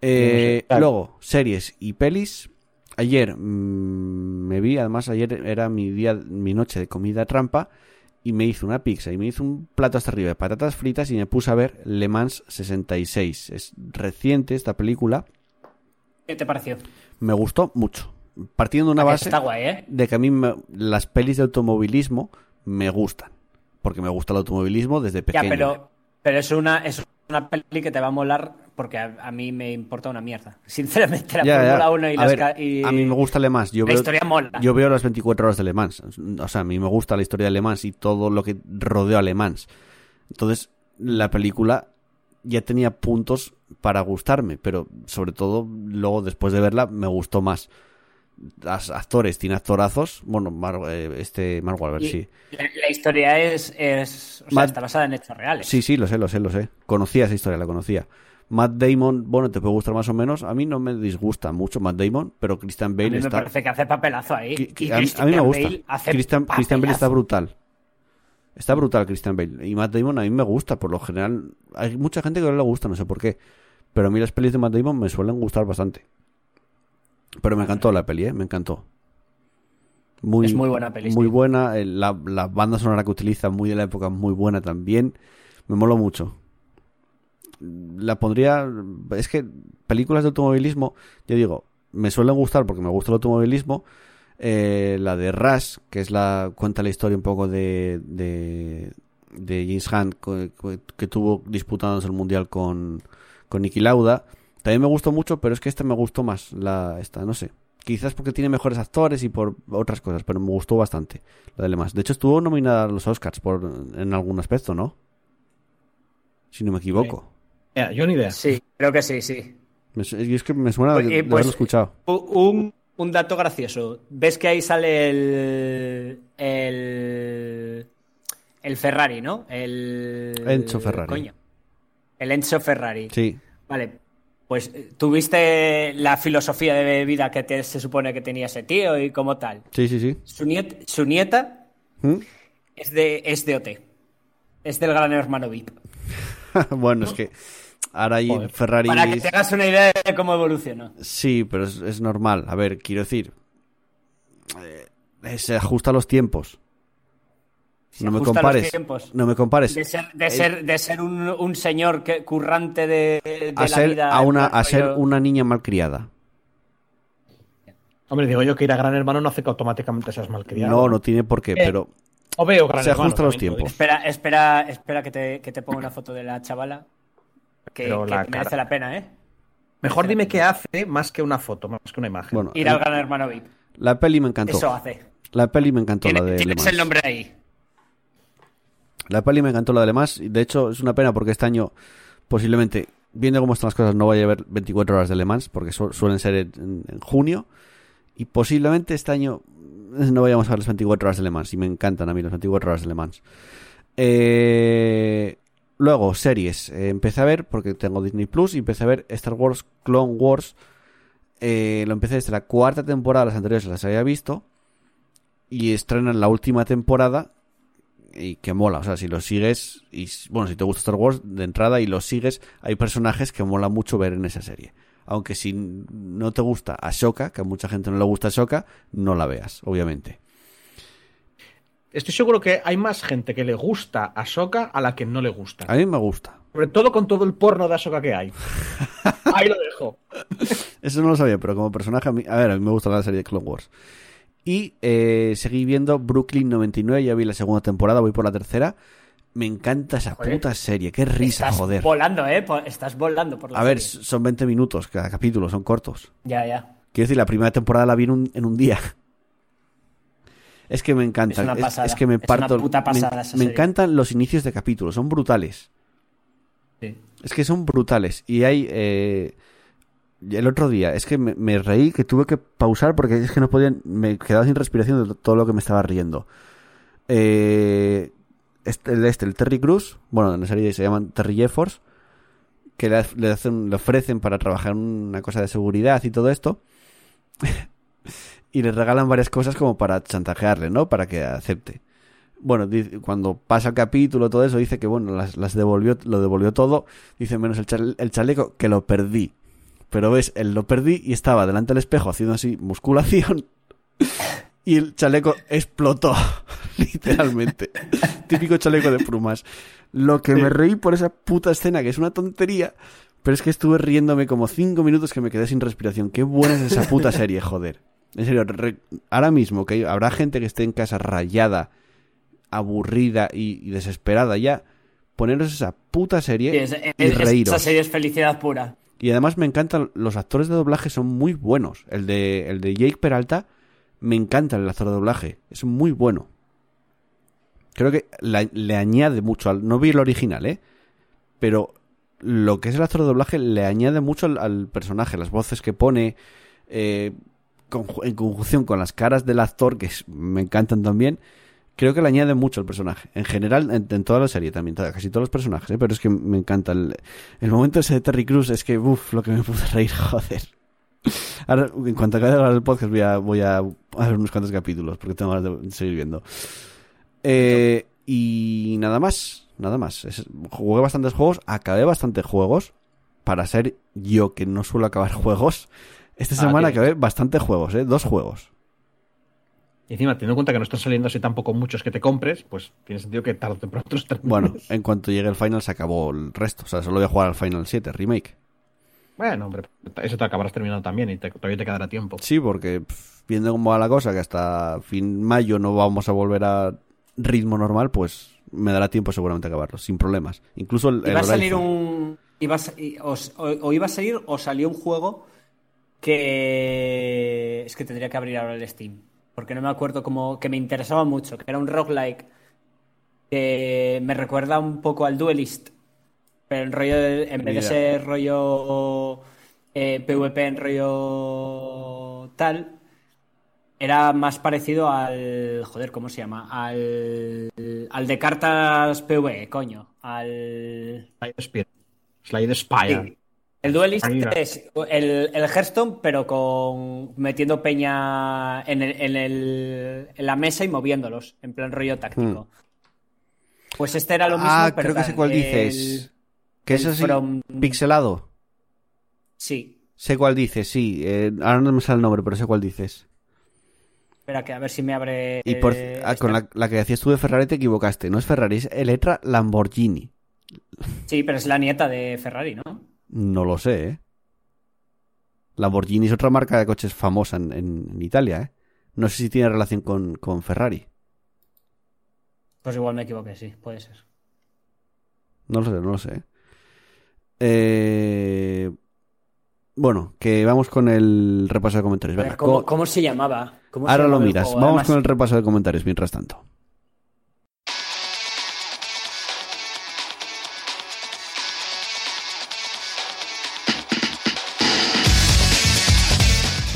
Speaker 1: Eh,
Speaker 2: claro.
Speaker 1: Luego, series y pelis. Ayer mm, me vi, además ayer era mi día, mi noche de comida trampa y me hice una pizza y me hice un plato hasta arriba de patatas fritas y me puse a ver Le Mans 66. Es reciente esta película,
Speaker 3: ¿Qué te pareció?
Speaker 1: me gustó mucho. Partiendo de una base
Speaker 3: Está guay, ¿eh?
Speaker 1: de que a mí me- las pelis de automovilismo me gustan. Porque me gusta el automovilismo desde pequeño.
Speaker 3: Ya, pero, pero es una, es una peli que te va a molar porque a, a mí me importa una mierda. Sinceramente, la
Speaker 1: Ya.
Speaker 3: Fórmula 1 y
Speaker 1: a,
Speaker 3: las
Speaker 1: ver,
Speaker 3: ca- y-
Speaker 1: a mí me gusta Le Mans. Yo
Speaker 3: la
Speaker 1: veo,
Speaker 3: historia mola.
Speaker 1: yo veo las 24 horas de Le Mans. O sea, a mí me gusta la historia de Le Mans y todo lo que rodea a Le Mans. Entonces, la película ya tenía puntos para gustarme, pero sobre todo luego después de verla me gustó más. Las actores, tiene actorazos. Bueno, Mar- eh, este Mark Wahlberg,
Speaker 3: Y
Speaker 1: sí.
Speaker 3: La, la historia es, es o sea,
Speaker 1: Matt-
Speaker 3: está basada en hechos reales.
Speaker 1: Sí, sí, lo sé, lo sé, lo sé. Conocía esa historia, la conocía. Matt Damon, bueno, te puede gustar más o menos. A mí no me disgusta mucho Matt Damon, pero Christian
Speaker 3: a
Speaker 1: Bale
Speaker 3: mí me
Speaker 1: está.
Speaker 3: parece que hace papelazo ahí. Y
Speaker 1: a, mí- a me gusta. Christian, Christian Bale está brutal. Está brutal Christian Bale. Y Matt Damon a mí me gusta, por lo general. Hay mucha gente que no le gusta, no sé por qué. Pero a mí las pelis de Matt Damon me suelen gustar bastante. Pero me encantó la peli, ¿eh? Me encantó. Muy,
Speaker 5: Es muy buena peli,
Speaker 1: Muy buena. eh, La, la banda sonora que utiliza, muy de la época, muy buena también. Me mola mucho. La pondría. Es que películas de automovilismo, yo digo, me suelen gustar porque me gusta el automovilismo. Eh, la de Rush, que es la. cuenta la historia un poco de. de, de James Hunt, co- que tuvo disputándose el mundial con, con Niki Lauda. También me gustó mucho, pero es que esta me gustó más. La, esta, no sé. Quizás porque tiene mejores actores y por otras cosas, pero me gustó bastante la de Le Mans. De hecho, estuvo nominada a los Oscars por, en algún aspecto, ¿no? Si no me equivoco.
Speaker 2: Mira, yo ni idea.
Speaker 5: Sí, creo que sí, sí.
Speaker 1: Me es que me suena de,
Speaker 5: Pues,
Speaker 1: de
Speaker 5: eh, pues,
Speaker 1: haberlo escuchado.
Speaker 5: Un, un dato gracioso. ¿Ves que ahí sale el. el. el Ferrari, ¿no? El.
Speaker 1: Enzo Ferrari.
Speaker 5: Coño. El Enzo Ferrari.
Speaker 1: Sí.
Speaker 5: Vale. Pues eh, tuviste la filosofía de vida que te- se supone que tenía ese tío y como tal.
Speaker 1: Sí, sí, sí.
Speaker 5: Su, niet- su nieta
Speaker 1: ¿Mm?
Speaker 5: es de, es de OT. Es del gran hermano VIP.
Speaker 1: bueno, es que ahora hay
Speaker 2: Joder.
Speaker 1: Ferrari.
Speaker 5: Para que te hagas una idea de cómo evolucionó.
Speaker 1: Sí, pero es, es normal. A ver, quiero decir. eh, se ajusta a los tiempos.
Speaker 5: Se
Speaker 1: no me compares. No me compares.
Speaker 5: De ser, de
Speaker 1: Eh,
Speaker 5: ser, de ser un, un señor que, currante de, de
Speaker 1: a
Speaker 5: la
Speaker 1: ser,
Speaker 5: vida.
Speaker 1: a, una, a ser una niña malcriada.
Speaker 2: Hombre, digo yo que ir a Gran Hermano no hace que automáticamente seas malcriado.
Speaker 1: No, no tiene por qué, pero
Speaker 2: O veo Gran
Speaker 1: se ajusta a los tiempos.
Speaker 5: Espera, espera, espera que te, que te ponga una foto de la chavala. Que,
Speaker 2: Pero
Speaker 5: que
Speaker 2: la
Speaker 5: merece
Speaker 2: cara-
Speaker 5: la pena, ¿eh?
Speaker 2: Mejor dime qué hace más que una foto, más que una imagen.
Speaker 1: bueno,
Speaker 5: Ir al gran hermano VIP.
Speaker 1: la peli me encantó.
Speaker 5: Eso hace.
Speaker 1: La peli me encantó, la de Le
Speaker 5: Tienes
Speaker 1: Mans.
Speaker 5: el nombre ahí.
Speaker 1: La peli me encantó la de Le Mans, y de hecho es una pena porque este año posiblemente, viendo cómo están las cosas, no vaya a haber 24 horas de Le Mans, porque su- suelen ser en, en- junio, y posiblemente este año no vayamos a ver las 24 horas de Le Mans, y me encantan a mí las 24 horas de Le Mans. Eh, luego, series. Eh, empecé a ver, porque tengo Disney Plus, y empecé a ver Star Wars Clone Wars. Eh, lo empecé desde la cuarta temporada, las anteriores las había visto, y estrenan la última temporada y que mola, o sea, si lo sigues y bueno, si te gusta Star Wars de entrada y lo sigues, hay personajes que mola mucho ver en esa serie. Aunque si no te gusta Ashoka, que a mucha gente no le gusta Ashoka, no la veas, obviamente.
Speaker 2: Estoy seguro que hay más gente que le gusta a Ahsoka a la que no le gusta.
Speaker 1: A mí me gusta.
Speaker 2: Sobre todo con todo el porno de Ahsoka que hay. Ahí lo dejo.
Speaker 1: Eso no lo sabía, pero como personaje a mí, a ver, a mí me gusta la serie de Clone Wars. Y eh, seguí viendo Brooklyn 99, ya vi la segunda temporada, voy por la tercera. Me encanta esa
Speaker 5: Joder.
Speaker 1: puta serie, qué risa,
Speaker 5: Estás
Speaker 1: joder.
Speaker 5: volando, ¿eh? Estás volando por la
Speaker 1: A ver, son 20 minutos cada capítulo, son cortos.
Speaker 5: Ya, ya.
Speaker 1: Quiero decir, la primera temporada la vi en un, en un día. Es que me encanta.
Speaker 5: Es una
Speaker 1: Es,
Speaker 5: pasada.
Speaker 1: es que me
Speaker 5: Es una puta pasada
Speaker 1: me,
Speaker 5: esa
Speaker 1: me
Speaker 5: serie.
Speaker 1: encantan los inicios de capítulos, son brutales.
Speaker 5: Sí.
Speaker 1: Es que son brutales. Y hay. eh, el otro día, es que me, reí que tuve que pausar porque es que no podía. Me quedaba sin respiración de todo lo que me estaba riendo. Eh, este, el, este, Terry Cruz, bueno, en la serie se llaman Terry Jeffers, que le, hacen, le ofrecen para trabajar una cosa de seguridad y todo esto. y le regalan varias cosas como para chantajearle, ¿no? Para que acepte. Bueno, cuando pasa el capítulo, todo eso, dice que, bueno, las, las devolvió, lo devolvió todo. Dice, menos el, el chaleco, que lo perdí. Pero ves, él lo perdí y estaba delante del espejo haciendo así musculación. Y el chaleco explotó, literalmente. Típico chaleco de plumas. Lo que me reí por esa puta escena, que es una tontería, pero es que estuve riéndome como cinco minutos que me quedé sin respiración. Qué buena es esa puta serie, joder. En serio, re- ahora mismo que habrá gente que esté en casa rayada, aburrida y, y desesperada ya, poneros esa puta serie
Speaker 5: Sí, es-
Speaker 1: y
Speaker 5: es-
Speaker 1: reíros.
Speaker 5: esa serie es felicidad pura.
Speaker 1: Y además me encantan, los actores de doblaje son muy buenos. El de, el de Jake Peralta, me encanta el actor de doblaje, es muy bueno. Creo que le añade mucho al... No vi el original, ¿eh? Pero lo que es el actor de doblaje le añade mucho al, personaje, las voces que pone, eh, en conjunción con las caras del actor, que me encantan también. Creo que le añade mucho al personaje. En general, en, en toda la serie también, toda- casi todos los personajes, ¿eh? pero es que me encanta. El, el momento ese de Terry Cruz es que, uff, lo que me puso a reír, joder. Ahora, en cuanto acabe de el podcast, voy a, voy a, ver unos cuantos capítulos, porque tengo ganas de seguir viendo. Eh, y nada más, nada más. Es- jugué bastantes juegos, acabé bastantes juegos. para ser yo que no suelo acabar juegos, esta
Speaker 2: Ah,
Speaker 1: semana acabé bastantes juegos, ¿eh? Dos juegos.
Speaker 2: Y encima, teniendo en cuenta que no están saliendo así tampoco muchos que te compres, pues tiene sentido que tarde o temprano termines.
Speaker 1: Bueno, en cuanto llegue el final se acabó el resto. O sea, solo voy a jugar al Final 7 Remake.
Speaker 2: Bueno, hombre, eso te acabarás terminando también y te- todavía te quedará tiempo.
Speaker 1: Sí, porque pff, viendo cómo va la cosa, que hasta fin mayo no vamos a volver a ritmo normal, pues me dará tiempo seguramente a acabarlo, sin problemas. Incluso el, el
Speaker 3: Iba a salir un. Iba a o- o iba a salir o salió un juego que. Es que tendría que abrir ahora el Steam. Porque no me acuerdo cómo. que me interesaba mucho. Que era un roguelike. Que me recuerda un poco al Duelist. Pero en rollo. de- en vez de ser rollo. eh, PvP en rollo. tal. Era más parecido al. Joder, ¿cómo se llama? Al. Al de cartas PvE, coño. Al.
Speaker 2: Slide Spire. Slide Spire.
Speaker 3: Sí. El Duelist es el, el Hearthstone, pero con metiendo peña en, el- en, el- en la mesa y moviéndolos, en plan rollo táctico. Pues este era lo mismo,
Speaker 1: Ah,
Speaker 3: pero
Speaker 1: creo que sé cuál dices. Que es así,
Speaker 3: From-
Speaker 1: pixelado.
Speaker 3: Sí.
Speaker 1: Sé cuál dices, sí. eh, ahora no me sale el nombre, pero sé cuál dices.
Speaker 3: Espera, que a ver si me abre.
Speaker 1: Y por,
Speaker 3: eh,
Speaker 1: ah, con
Speaker 3: este-
Speaker 1: la, la que decías tú de Ferrari te equivocaste. No es Ferrari, es Electra Lamborghini.
Speaker 3: Sí, pero es la nieta de Ferrari, ¿no?
Speaker 1: No lo sé, ¿eh? Lamborghini es otra marca de coches famosa en, en- en Italia, ¿eh? No sé si tiene relación con, con Ferrari.
Speaker 3: Pues igual me equivoqué, sí, puede ser.
Speaker 1: No lo sé, no lo sé. Eh, Bueno, que vamos con el repaso de comentarios. Venga,
Speaker 3: ¿cómo, se llamaba? ¿Cómo se
Speaker 1: Ahora lo
Speaker 3: llamaba
Speaker 1: miras. Vamos
Speaker 3: Además-
Speaker 1: con el repaso de comentarios mientras tanto.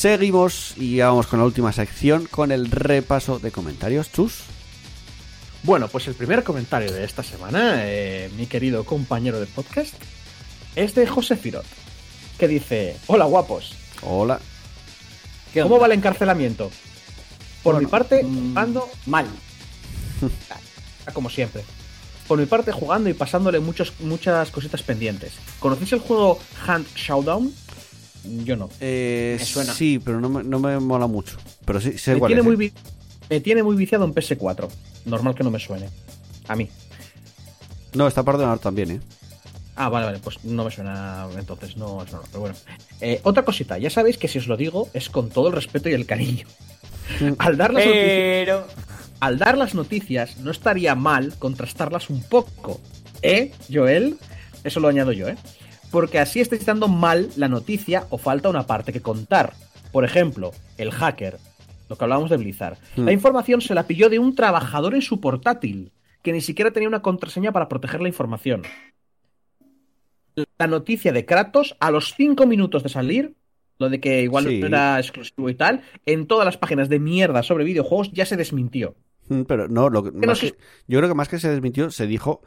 Speaker 1: Seguimos y ya vamos con la última sección con el repaso de comentarios. Chus.
Speaker 2: Bueno, pues el primer comentario de esta semana, eh, mi querido compañero de podcast, es de José Firot, que dice, hola guapos,
Speaker 1: Hola.
Speaker 3: ¿Qué
Speaker 2: ¿cómo va el encarcelamiento? Por mi parte,
Speaker 3: Mm,
Speaker 2: jugando,
Speaker 3: Mal.
Speaker 2: como siempre. Por mi parte, jugando y pasándole muchos, muchas cositas pendientes. ¿Conocéis el juego Hand Showdown? Yo no.
Speaker 1: Eh,
Speaker 3: Me suena.
Speaker 1: Sí, pero no me, no me mola mucho. Pero sí, sé
Speaker 2: Me
Speaker 1: cuál
Speaker 2: tiene,
Speaker 1: es,
Speaker 2: muy
Speaker 1: ¿eh?
Speaker 2: me tiene muy viciado en PS4. Normal que no me suene. A mí.
Speaker 1: No, está para ordenar también, ¿eh?
Speaker 2: Ah, vale, vale, pues no me suena entonces, no es normal, pero bueno. Eh, otra cosita, ya sabéis que si os lo digo es con todo el respeto y el cariño. Al dar, las noticias,
Speaker 3: Pero.
Speaker 2: al dar las noticias, no estaría mal contrastarlas un poco. ¿Eh, Joel? Eso lo añado yo, ¿eh? Porque así estáis dando mal la noticia o falta una parte que contar. Por ejemplo, el hacker, lo que hablábamos de Blizzard.
Speaker 1: Hmm.
Speaker 2: La información se la pilló de un trabajador en su portátil, que ni siquiera tenía una contraseña para proteger la información. La noticia de Kratos, a los 5 minutos de salir, lo de que igual
Speaker 1: Sí.
Speaker 2: no era exclusivo y tal, en todas las páginas de mierda sobre videojuegos ya se desmintió.
Speaker 1: Mm, Pero no, lo que,
Speaker 2: no
Speaker 1: más
Speaker 2: sé-
Speaker 1: que- yo creo que más que se desmintió, se dijo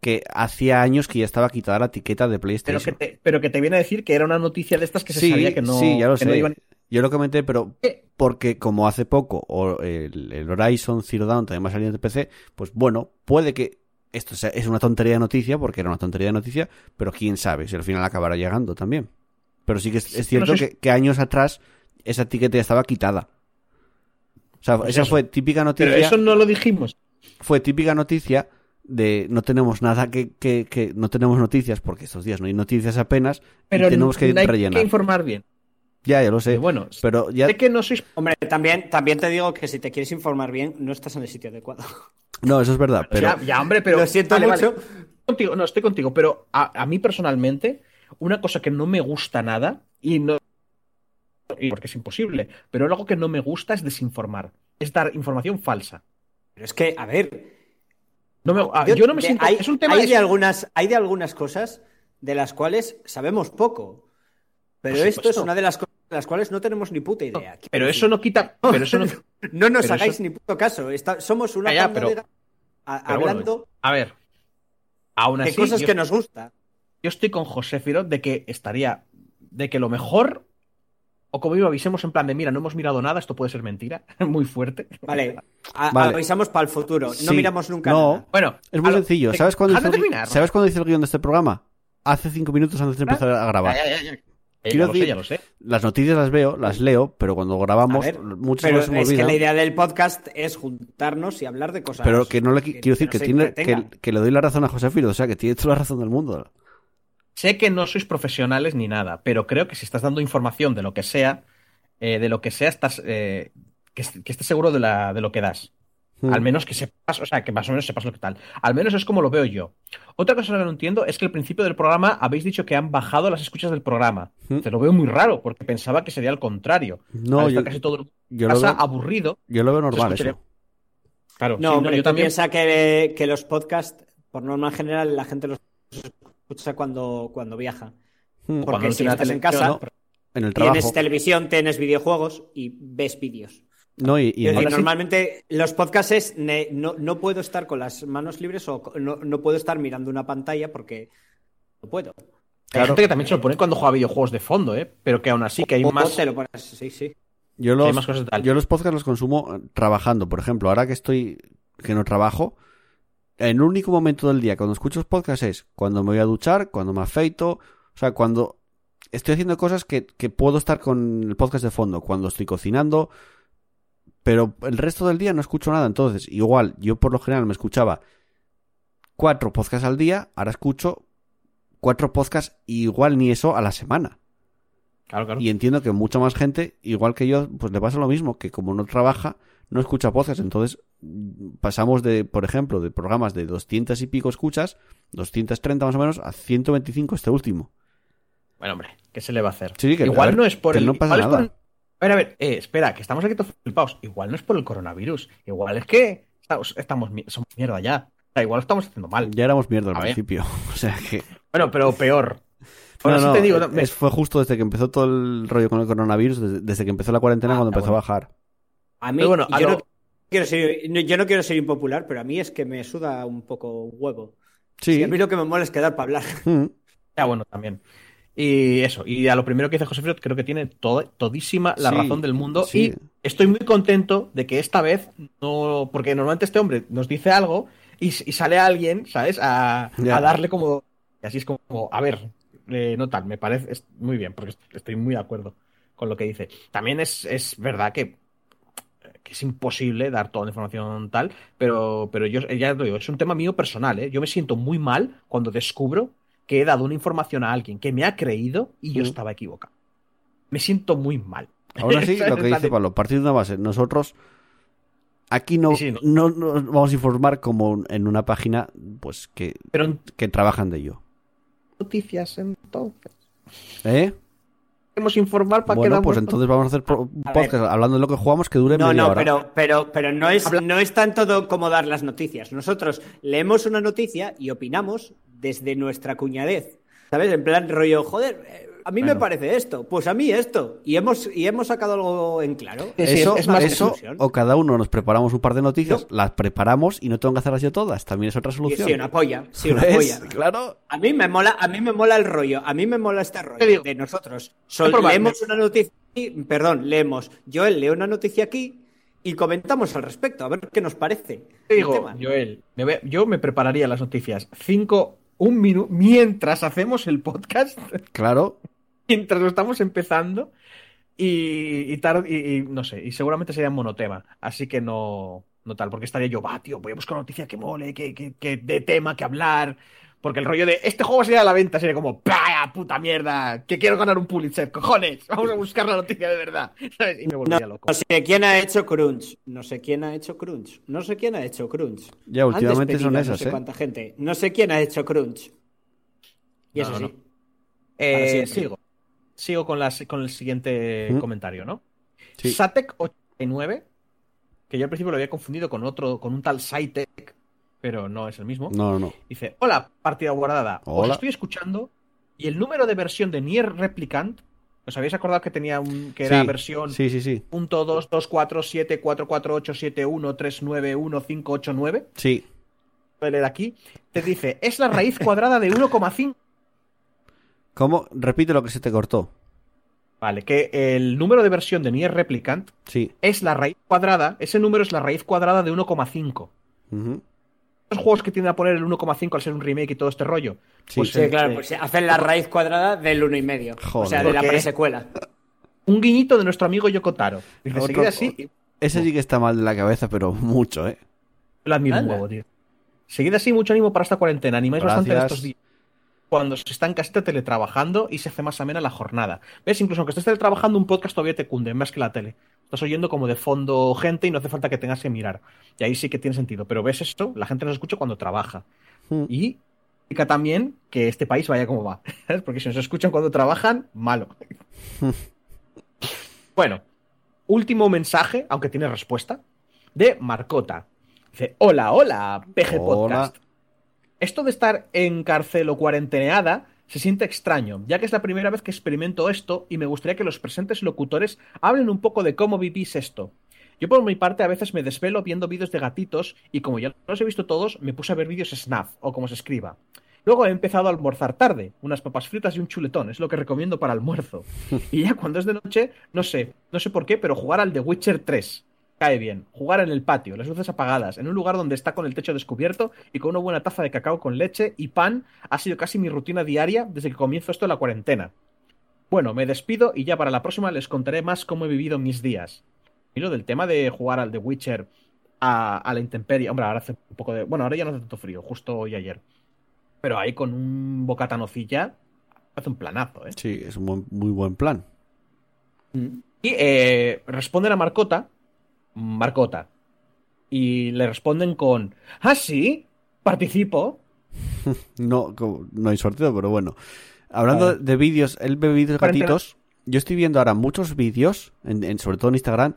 Speaker 1: que hacía años que ya estaba quitada la etiqueta de
Speaker 2: Pero
Speaker 1: PlayStation.
Speaker 2: que, te, pero que te viene a decir que era una noticia de estas que se
Speaker 1: sí,
Speaker 2: sabía que no,
Speaker 1: sí, ya lo
Speaker 2: no
Speaker 1: sé.
Speaker 2: iban-
Speaker 1: Yo lo comenté, pero porque como hace poco o el, el Horizon Zero Dawn también va a salir en PC, pues bueno, puede que esto sea, es una tontería de noticia, porque era una tontería de noticia, pero quién sabe si al final acabará llegando también. Pero sí que es, es cierto
Speaker 2: no sé
Speaker 1: que, que años atrás esa etiqueta ya estaba quitada. O sea,
Speaker 2: Pues
Speaker 1: esa
Speaker 2: eso.
Speaker 1: fue típica noticia.
Speaker 2: Pero eso no lo dijimos.
Speaker 1: fue típica noticia de no tenemos nada que, que, que no tenemos noticias porque estos días no hay noticias apenas
Speaker 2: Pero
Speaker 1: y tenemos que
Speaker 2: hay
Speaker 1: rellenar.
Speaker 2: que informar bien.
Speaker 1: Ya, ya lo sé.
Speaker 2: Bueno,
Speaker 1: pero ya
Speaker 2: sé que no sois.
Speaker 3: Hombre, también, también te digo que si te quieres informar bien, no estás en el sitio adecuado.
Speaker 1: no, eso es verdad, pero
Speaker 2: ya, ya, hombre, pero.
Speaker 3: Lo siento
Speaker 2: vale,
Speaker 3: mucho.
Speaker 2: vale. Contigo, no, estoy contigo, pero a, a mí personalmente, una cosa que no me gusta nada, y no. y porque es imposible, pero algo que no me gusta es desinformar. Es dar información falsa.
Speaker 3: Pero es que, a ver.
Speaker 2: No me, ah, yo, no me
Speaker 3: de-
Speaker 2: siento.
Speaker 3: Hay,
Speaker 2: es un tema
Speaker 3: hay de algunas, hay de algunas cosas de las cuales sabemos poco. Pero esto es una de las cosas de las cuales no tenemos ni puta idea.
Speaker 2: Pero
Speaker 3: decir,
Speaker 2: eso no quita. Pero eso no.
Speaker 3: no nos hagáis
Speaker 2: eso-
Speaker 3: ni puto caso. Está- somos una
Speaker 2: pero-
Speaker 3: de a-
Speaker 2: pero bueno,
Speaker 3: hablando
Speaker 2: a ver. Aún
Speaker 3: de
Speaker 2: así,
Speaker 3: cosas
Speaker 2: yo,
Speaker 3: que nos gusta.
Speaker 2: yo estoy con José Firo de que estaría. De que lo mejor. O como digo, avisemos en plan de, mira, no hemos mirado nada, esto puede ser mentira. Muy fuerte.
Speaker 3: Vale, a-
Speaker 1: Vale.
Speaker 3: avisamos para el futuro. No
Speaker 1: Sí,
Speaker 3: miramos nunca
Speaker 1: no.
Speaker 3: nada.
Speaker 2: Bueno,
Speaker 1: Es muy sencillo. ¿Sabes cuándo,
Speaker 2: de
Speaker 1: el, gui-
Speaker 2: terminar.
Speaker 1: ¿Sabes cuándo hice el guion de este programa? Hace cinco minutos antes de empezar a grabar.
Speaker 2: Ya, ya, ya, ya. Eh,
Speaker 1: Quiero
Speaker 2: ya lo sé,
Speaker 1: decir-
Speaker 2: ya lo sé.
Speaker 1: Las noticias las veo, las leo, pero cuando grabamos,
Speaker 3: ver,
Speaker 1: muchas se me
Speaker 3: es que la idea del podcast es juntarnos y hablar de cosas.
Speaker 1: Pero que no le qui- quiero decir
Speaker 3: nos
Speaker 1: que, tiene, que, que le doy la razón a José Firo, o sea, que tiene toda la razón del mundo.
Speaker 2: Sé que no sois profesionales ni nada, pero creo que si estás dando información de lo que sea, eh, de lo que sea, estás eh, que, est- que estés seguro de, la, de lo que das.
Speaker 1: Mm.
Speaker 2: Al menos que sepas, o sea, que más o menos sepas lo que tal. Al menos es como lo veo yo. Otra cosa que no entiendo es que al principio del programa habéis dicho que han bajado las escuchas del programa.
Speaker 1: Mm.
Speaker 2: Te lo veo muy raro, porque pensaba que sería al contrario.
Speaker 1: No,
Speaker 2: Al estar
Speaker 1: yo,
Speaker 2: casi todo el
Speaker 1: yo lo veo,
Speaker 2: aburrido.
Speaker 1: yo lo veo normal eso.
Speaker 2: Claro,
Speaker 3: No,
Speaker 2: sí,
Speaker 3: hombre,
Speaker 2: yo
Speaker 3: tú
Speaker 2: también.
Speaker 3: piensa que, que los podcasts, por norma general, la gente los escucha cuando, cuando viaja.
Speaker 1: Mm.
Speaker 2: Cuando
Speaker 3: Porque
Speaker 2: no
Speaker 3: si estás en casa,
Speaker 1: no. En el trabajo.
Speaker 3: tienes televisión, tienes videojuegos y ves vídeos.
Speaker 1: No, y,
Speaker 3: normalmente los podcasts es ne- no, no puedo estar con las manos libres o no, no puedo estar mirando una pantalla porque no puedo.
Speaker 2: Hay
Speaker 1: Claro.
Speaker 2: gente que también se lo pone cuando juega videojuegos de fondo, ¿eh? Pero que aún así que hay
Speaker 3: O
Speaker 2: más,
Speaker 3: te lo pones, sí, sí.
Speaker 1: yo,
Speaker 2: hay
Speaker 1: los,
Speaker 2: más cosas de tal.
Speaker 1: yo los podcasts los consumo eh, trabajando. Por ejemplo, ahora que estoy, que no trabajo, el único momento del día cuando escucho los podcasts es cuando me voy a duchar, cuando me afeito, o sea, cuando estoy haciendo cosas que, que puedo estar con el podcast de fondo, cuando estoy cocinando, pero el resto del día no escucho nada. Entonces, igual, yo por lo general me escuchaba cuatro podcasts al día, ahora escucho cuatro podcasts igual ni eso a la semana.
Speaker 2: Claro, claro.
Speaker 1: Y entiendo que mucha más gente, igual que yo, pues le pasa lo mismo, que como no trabaja, no escucha podcast. Entonces pasamos de, por ejemplo, de programas de 200 y pico escuchas, 230 más o menos, a 125 este último.
Speaker 2: Bueno, hombre, ¿qué se le va a hacer?
Speaker 1: Sí, que-
Speaker 2: igual
Speaker 1: a ver,
Speaker 2: no es por
Speaker 1: que
Speaker 2: el.
Speaker 1: no pasa
Speaker 2: por
Speaker 1: nada.
Speaker 2: el- A ver, a ver, eh, espera, que estamos aquí todos flipados. Igual no es por el coronavirus. Igual es que estamos, estamos somos mierda ya. O sea, igual lo estamos haciendo mal.
Speaker 1: Ya éramos mierda al
Speaker 2: A ver.
Speaker 1: principio. O sea que.
Speaker 2: Bueno, pero peor.
Speaker 1: No,
Speaker 2: Ahora sí
Speaker 1: no,
Speaker 2: te digo,
Speaker 1: es- fue justo desde que empezó todo el rollo con el coronavirus, desde, desde que empezó la cuarentena,
Speaker 2: Ah,
Speaker 1: cuando empezó
Speaker 2: bueno.
Speaker 1: a bajar.
Speaker 3: A mí,
Speaker 2: Pero bueno, a
Speaker 3: yo,
Speaker 2: lo-
Speaker 3: no quiero ser, yo no quiero ser impopular, pero a mí es que me suda un poco huevo.
Speaker 1: Sí.
Speaker 3: Y a mí lo que me mola es quedar para hablar.
Speaker 1: Mm.
Speaker 2: Ya, bueno, también. Y eso, y a lo primero que dice José Frío, creo que tiene todo- todísima la
Speaker 1: Sí,
Speaker 2: razón del mundo.
Speaker 1: sí.
Speaker 2: Y estoy muy contento de que esta vez no. Porque normalmente este hombre nos dice algo y, y sale alguien, ¿sabes? A, darle como. Y así es como, a ver, eh, no tal, me parece es muy bien, porque estoy muy de acuerdo con lo que dice. También es, es verdad que, que es imposible dar toda la información tal, pero, pero yo ya lo digo, es un tema mío personal, ¿eh? Yo me siento muy mal cuando descubro que he dado una información a alguien que me ha creído y yo
Speaker 1: Mm.
Speaker 2: estaba equivocado. Me siento muy mal.
Speaker 1: Así,
Speaker 2: ¿Sabes?
Speaker 1: lo que dice Pablo, partir de una base, nosotros aquí no,
Speaker 2: Sí, sí,
Speaker 1: no. nos vamos a informar como en una página pues que,
Speaker 2: Pero
Speaker 1: que trabajan de ello.
Speaker 2: noticias entonces.
Speaker 1: ¿Eh?
Speaker 2: Queremos informar para que
Speaker 1: Bueno, pues entonces vamos a hacer podcast hablando de lo que jugamos que dure
Speaker 3: No,
Speaker 1: media
Speaker 3: no,
Speaker 1: hora.
Speaker 3: pero, pero, pero no, es, no es tanto como dar las noticias. Nosotros leemos una noticia y opinamos desde nuestra cuñadez. ¿Sabes? En plan rollo, joder, eh, a mí me parece esto, pues a mí esto. Y hemos, y hemos sacado algo en claro.
Speaker 1: Eso,
Speaker 2: es más
Speaker 1: eso o cada uno nos preparamos un par de noticias,
Speaker 3: No.
Speaker 1: las preparamos y no tengo que hacerlas yo todas. También es otra solución.
Speaker 3: sí, una polla. Sí, una polla.
Speaker 1: Claro.
Speaker 3: A mí me mola, a mí me mola el rollo, a mí me mola este rollo de nosotros. Sol- leemos una noticia aquí, perdón, leemos. Joel lee una noticia aquí y comentamos al respecto, a ver qué nos parece.
Speaker 2: Te digo. Joel, me ve- yo me prepararía las noticias cinco, un minuto, mientras hacemos el podcast,
Speaker 1: Claro.
Speaker 2: Mientras lo estamos empezando, y, y, y- y no sé, y seguramente sería monotema, así que no, no tal, porque estaría yo, va, tío, voy a buscar una noticia que mole, que, que, que de tema que hablar, porque el rollo de este juego sería a la venta sería como, ¡pah, puta mierda! Que quiero ganar un Pulitzer, cojones, vamos a buscar la noticia de verdad, ¿sabes? Y me volvería loco.
Speaker 3: No sé quién ha hecho Crunch. No sé quién ha hecho Crunch. No sé quién ha hecho Crunch.
Speaker 1: Ya, últimamente son esas,
Speaker 3: No sé
Speaker 1: ¿eh?
Speaker 3: cuánta gente. No sé quién ha hecho Crunch. Y eso
Speaker 2: No,
Speaker 3: sí.
Speaker 2: no. Eh, sigo. Sigo con, las, con el siguiente
Speaker 1: ¿Mm?
Speaker 2: comentario, ¿no?
Speaker 1: Sí.
Speaker 2: Satec89, que yo al principio lo había confundido con otro, con un tal Saitec, pero no es el mismo.
Speaker 1: No, no, no.
Speaker 2: Dice, hola, partida guardada. Os
Speaker 1: Hola.
Speaker 2: estoy escuchando Y el número de versión de Nier Replicant, ¿os habéis acordado que tenía un que era
Speaker 1: Sí,
Speaker 2: versión
Speaker 1: Sí, sí, sí.
Speaker 2: punto dos dos cuatro siete cuatro cuatro ocho siete uno tres nueve uno cinco ocho nueve?
Speaker 1: Sí.
Speaker 2: Voy a leer aquí. Te dice, es la raíz cuadrada de 1,5.
Speaker 1: ¿Cómo? Repite lo que se te cortó.
Speaker 2: Vale, que el número de versión de Nier Replicant
Speaker 1: Sí.
Speaker 2: es la raíz cuadrada, ese número es la raíz cuadrada de 1,5.
Speaker 1: Ujú.
Speaker 2: Los juegos que tienden a poner el 1,5 al ser un remake y todo este rollo.
Speaker 1: Sí,
Speaker 2: Pues,
Speaker 3: Sí,
Speaker 2: eh,
Speaker 3: claro,
Speaker 2: eh,
Speaker 3: pues hacen la raíz cuadrada del uno y medio. O
Speaker 1: Joder.
Speaker 3: sea, de la presecuela.
Speaker 2: Un guiñito de nuestro amigo Yokotaro.
Speaker 1: Otro-
Speaker 2: seguida así,
Speaker 1: Ese sí que está mal de la cabeza, pero mucho, ¿eh?
Speaker 2: lo admiro un huevo, tío. Seguida así, mucho ánimo para esta cuarentena. Animáis bastante
Speaker 1: Gracias.
Speaker 2: estos días. Cuando se está en casita teletrabajando y se hace más amena la jornada. ¿Ves? Incluso aunque estés teletrabajando, un podcast todavía te cunde, más que la tele. Estás oyendo como de fondo gente y no hace falta que tengas que mirar. Y ahí sí que tiene sentido. Pero ves esto, la gente nos escucha cuando trabaja.
Speaker 1: Mm.
Speaker 2: Y significa también que este país vaya como va. ¿sabes? Porque si nos escuchan cuando trabajan, malo. bueno, último mensaje, aunque tiene respuesta, de Marcota. Dice, hola, hola, PG
Speaker 1: Hola.
Speaker 2: Esto de estar en cárcel o cuarenteneada se siente extraño, ya que es la primera vez que experimento esto y me gustaría que los presentes locutores hablen un poco de cómo vivís esto. Yo por mi parte a veces me desvelo viendo vídeos de gatitos y como ya los he visto todos, me puse a ver vídeos snaf o como se escriba. Luego he empezado a almorzar tarde, unas papas fritas y un chuletón, es lo que recomiendo para almuerzo. Y ya cuando es de noche, no sé, no sé por qué, pero jugar al The Witcher 3 cae bien. Jugar en el patio, las luces apagadas, en un lugar donde está con el techo descubierto y con una buena taza de cacao con leche y pan ha sido casi mi rutina diaria desde que comienzo esto de la cuarentena. Bueno, me despido y ya para la próxima les contaré más cómo he vivido mis días. Y lo del tema de jugar al The Witcher a, a la intemperie, hombre, ahora hace un poco de... Bueno, ahora ya no hace tanto frío, justo hoy y ayer. Pero ahí con un bocata nocilla hace un planazo, ¿eh?
Speaker 1: Sí, es un buen- muy buen plan.
Speaker 2: Y eh, responden a Marcota, Marcota, y le responden con, ah, sí, participo.
Speaker 1: No, no hay sorteo, pero bueno. Hablando
Speaker 2: Vale.
Speaker 1: de vídeos, él ve vídeos gatitos. Yo estoy viendo ahora muchos vídeos, en, en- sobre todo en Instagram.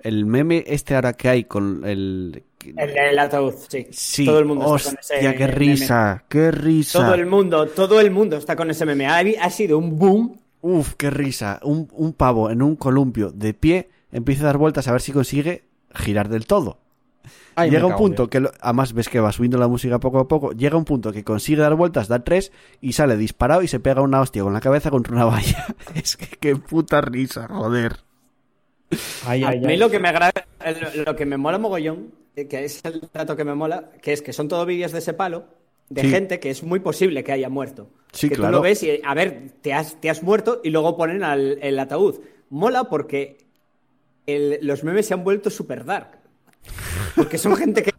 Speaker 1: El meme este ahora que hay con el...
Speaker 3: El del ataúd, sí.
Speaker 1: Sí,
Speaker 3: todo el mundo está con ese
Speaker 1: qué
Speaker 3: meme.
Speaker 1: risa, qué risa.
Speaker 3: Todo el mundo, todo el mundo está con ese meme. Ha, ha sido un boom.
Speaker 1: Uf, qué risa. Un, un pavo en un columpio de pie empieza a dar vueltas a ver si consigue girar del todo.
Speaker 2: Ay,
Speaker 1: llega un punto que, lo- además ves que va subiendo la música poco a poco, llega un punto que consigue dar vueltas, da tres y sale disparado y se pega una hostia con la cabeza contra una valla. es que qué puta risa, joder.
Speaker 2: Ay,
Speaker 3: A
Speaker 2: ay,
Speaker 3: mí lo que me agrada, lo- que me mola mogollón, eh, que es el dato que me mola, que es que son todos vídeos de ese palo de
Speaker 1: Sí.
Speaker 3: gente que es muy posible que haya muerto.
Speaker 1: Sí,
Speaker 3: que
Speaker 1: claro.
Speaker 3: tú lo ves y, a ver, te has, te has muerto y luego ponen al, el ataúd. Mola porque el- los memes se han vuelto super dark. Porque son gente que...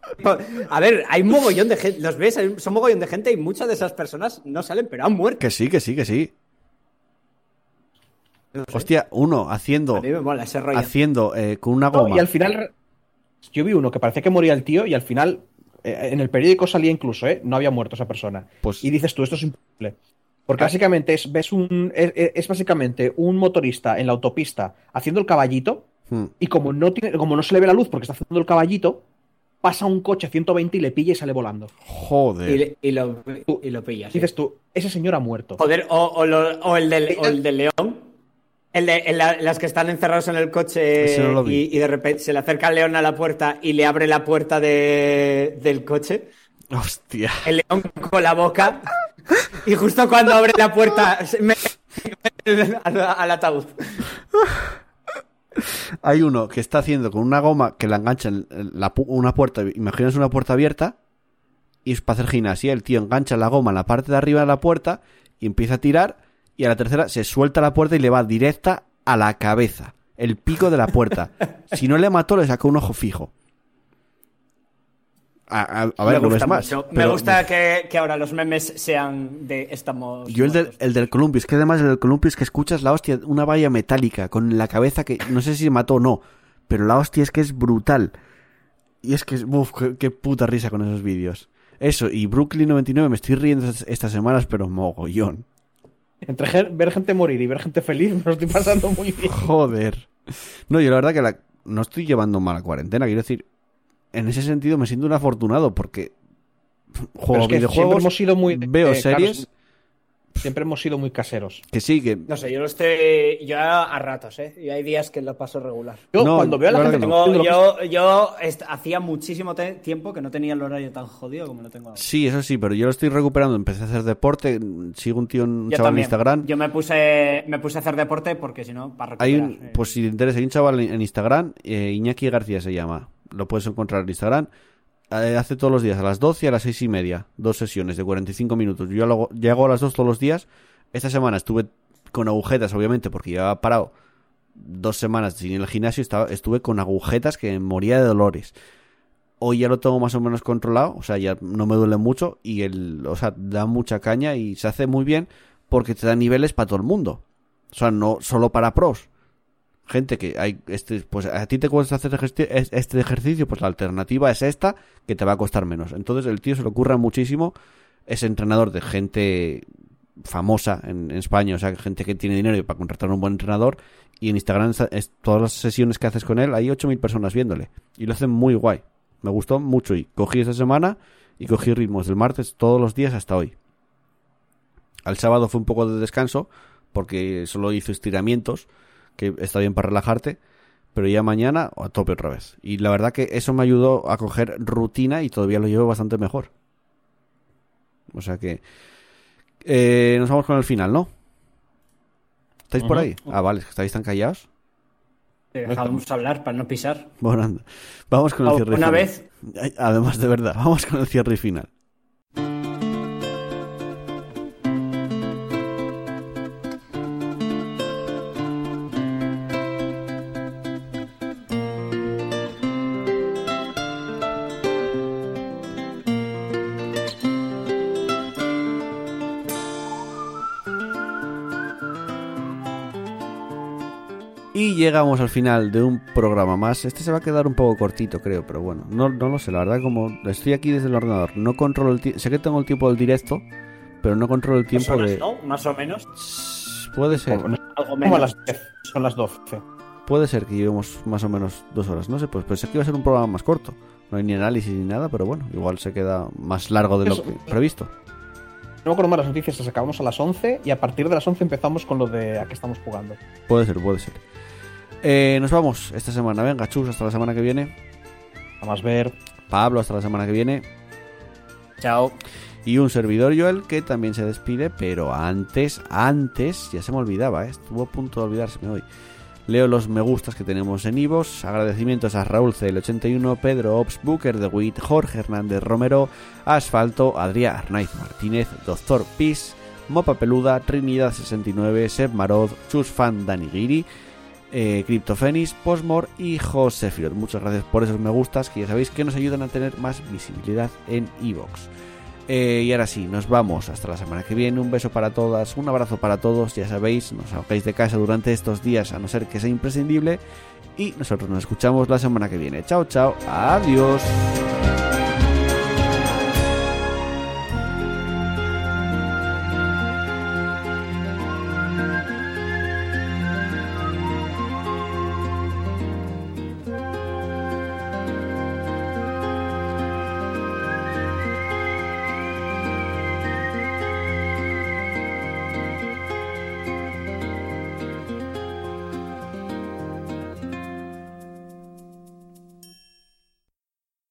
Speaker 3: A ver, hay mogollón de gente, los ves, son mogollón de gente y muchas de esas personas no salen, pero han muerto.
Speaker 1: Que sí, que sí, que sí. Hostia, uno haciendo,
Speaker 3: A mí me mola ese rollo.
Speaker 1: haciendo eh, con una
Speaker 2: No,
Speaker 1: goma.
Speaker 2: y al final, yo vi uno que parecía que moría el tío y al final, eh, en el periódico salía incluso, ¿eh? No había muerto esa persona.
Speaker 1: Pues-
Speaker 2: Y dices tú, esto es imposible. Porque básicamente es, ves un, es, es básicamente un motorista en la autopista haciendo el caballito
Speaker 1: Hmm.
Speaker 2: y como no, tiene, como no se le ve la luz porque está haciendo el caballito, pasa un coche a 120 y le pilla y sale volando.
Speaker 1: Joder.
Speaker 3: Y, le- y lo, y lo pillas. sí.
Speaker 2: Dices tú, ese señor ha muerto.
Speaker 3: Joder, o, o lo- o el, del, o el del león. El de en la- las que están encerrados en el coche
Speaker 1: no
Speaker 3: y, y de repente se le acerca el león a la puerta y le abre la puerta de- del coche.
Speaker 1: Hostia.
Speaker 3: El león con la boca. Y justo cuando abre la puerta se me al, al ataúd.
Speaker 1: Hay uno que está haciendo con una goma que la engancha en la pu- una puerta, imagínense una puerta abierta, y es para hacer gimnasia. El tío engancha la goma en la parte de arriba de la puerta y empieza a tirar, y a la tercera se suelta la puerta y le va directa a la cabeza, el pico de la puerta. si no le mató, le sacó un ojo fijo. A, a- ver, no más.
Speaker 3: Me gusta que, que ahora los memes sean de estamos.
Speaker 1: Yo el del, el del columpio, es que además el del columpio es que escuchas la hostia, una valla metálica con la cabeza que no sé si se mató o no, pero la hostia es que es brutal. Y es que es, uf, qué, qué puta risa con esos vídeos. Eso, y Brooklyn 99 me estoy riendo estas, semanas, pero mogollón.
Speaker 2: Entre ver gente morir y ver gente feliz, me lo estoy pasando muy bien.
Speaker 1: Joder. No, yo la verdad que la- no estoy llevando mala cuarentena, quiero decir, en ese sentido me siento un afortunado porque juego
Speaker 2: es que siempre
Speaker 1: videojuegos,
Speaker 2: hemos sido muy.
Speaker 1: veo
Speaker 2: eh,
Speaker 1: series,
Speaker 2: es- Siempre hemos sido muy caseros.
Speaker 1: Que sí, que...
Speaker 5: No sé, yo lo estoy. Yo a ratos, ¿eh? Y hay días que lo paso regular.
Speaker 2: Yo
Speaker 1: No,
Speaker 2: cuando veo a la gente
Speaker 5: Tengo- yo yo hacía muchísimo tiempo que no tenía el horario tan jodido como lo tengo ahora.
Speaker 1: Sí, eso sí, pero yo lo estoy recuperando. Empecé a hacer deporte, sigo un tío, un
Speaker 5: Yo
Speaker 1: chaval en. Instagram.
Speaker 5: Yo me puse, me puse a hacer deporte porque si no, para
Speaker 1: Hay
Speaker 5: recuperar.
Speaker 1: un,
Speaker 5: eh.
Speaker 1: pues si te interesa, hay un chaval en en Instagram, eh, Iñaki García se llama. Lo puedes encontrar en Instagram. Eh, hace todos los días, a las 12 y a las 6 y media. Dos sesiones de 45 minutos. Yo lo a las 2 todos los días. Esta semana estuve con agujetas, obviamente, porque llevaba parado dos semanas sin al gimnasio. Estaba, estuve con agujetas que moría de dolores. Hoy ya lo tengo más o menos controlado, o sea, ya no me duele mucho y el, o sea, da mucha caña y se hace muy bien porque te da niveles para todo el mundo. O sea, no solo para pros. Gente que hay, este, pues a ti te cuesta hacer este ejercicio, pues la alternativa es esta, que te va a costar menos. Entonces el tío se le ocurra muchísimo, es entrenador de gente famosa en, España, o sea, gente que tiene dinero para contratar un buen entrenador, y en Instagram es, todas las sesiones que haces con él, hay 8.000 personas viéndole, y lo hacen muy guay. Me gustó mucho y cogí esta semana y cogí ritmos del martes todos los días hasta hoy. Al sábado fue un poco de descanso porque solo hizo estiramientos, que está bien para relajarte, pero ya mañana a tope otra vez. Y la verdad que eso me ayudó a coger rutina y todavía lo llevo bastante mejor. O sea que eh, nos vamos con el final, ¿no? ¿Estáis por ahí? Ah, vale, es que estáis tan callados.
Speaker 5: Dejamos hablar para no pisar.
Speaker 1: Bueno, anda. vamos con el cierre
Speaker 5: Una
Speaker 1: final.
Speaker 5: vez,
Speaker 1: Además, de verdad, vamos con el cierre final. Llegamos al final de un programa más. Este se va a quedar un poco cortito, creo, pero bueno, no, no lo sé. La verdad, como estoy aquí desde el ordenador, no controlo el tiempo. Sé que tengo el tiempo del directo, pero no controlo el tiempo
Speaker 5: personas,
Speaker 1: de.
Speaker 5: ¿no? Más o menos.
Speaker 1: Puede ser,
Speaker 5: Algo menos.
Speaker 2: las 10, son las 12.
Speaker 1: puede ser que llevemos más o menos dos horas. No sé, pues pensé que iba a ser un programa más corto. No hay ni análisis ni nada, pero bueno, igual se queda más largo de lo
Speaker 2: Eso.
Speaker 1: que previsto.
Speaker 2: No me acuerdo más las noticias, las acabamos a las 11 y a partir de las 11 empezamos con lo de a qué estamos jugando.
Speaker 1: Puede ser, puede ser. Eh, nos vamos esta semana. Venga, chus, hasta la semana que viene.
Speaker 2: A más ver.
Speaker 1: Pablo, hasta la semana que viene.
Speaker 5: Chao.
Speaker 1: Y un servidor Joel que también se despide, pero antes, antes, ya se me olvidaba, ¿eh? estuvo a punto de olvidárseme hoy. Leo los me gustas que tenemos en Ivos. Agradecimientos a Raúl CL81, Pedro Ops, Booker de Witt, Jorge Hernández Romero, Asfalto, Adrián Arnaiz Martínez, Doctor Pis, Mopa Peluda, Trinidad69, Seb Marod, Chus Fan Dani Giri, eh, Cryptofenis, Posmor y José Fiot. Muchas gracias por esos me gustas que ya sabéis que nos ayudan a tener más visibilidad en Evox. Eh, y ahora sí, nos vamos hasta la semana que viene. Un beso para todas, un abrazo para todos. Ya sabéis, nos salgáis de casa durante estos días a no ser que sea imprescindible. Y nosotros nos escuchamos la semana que viene. Chao, chao. Adiós.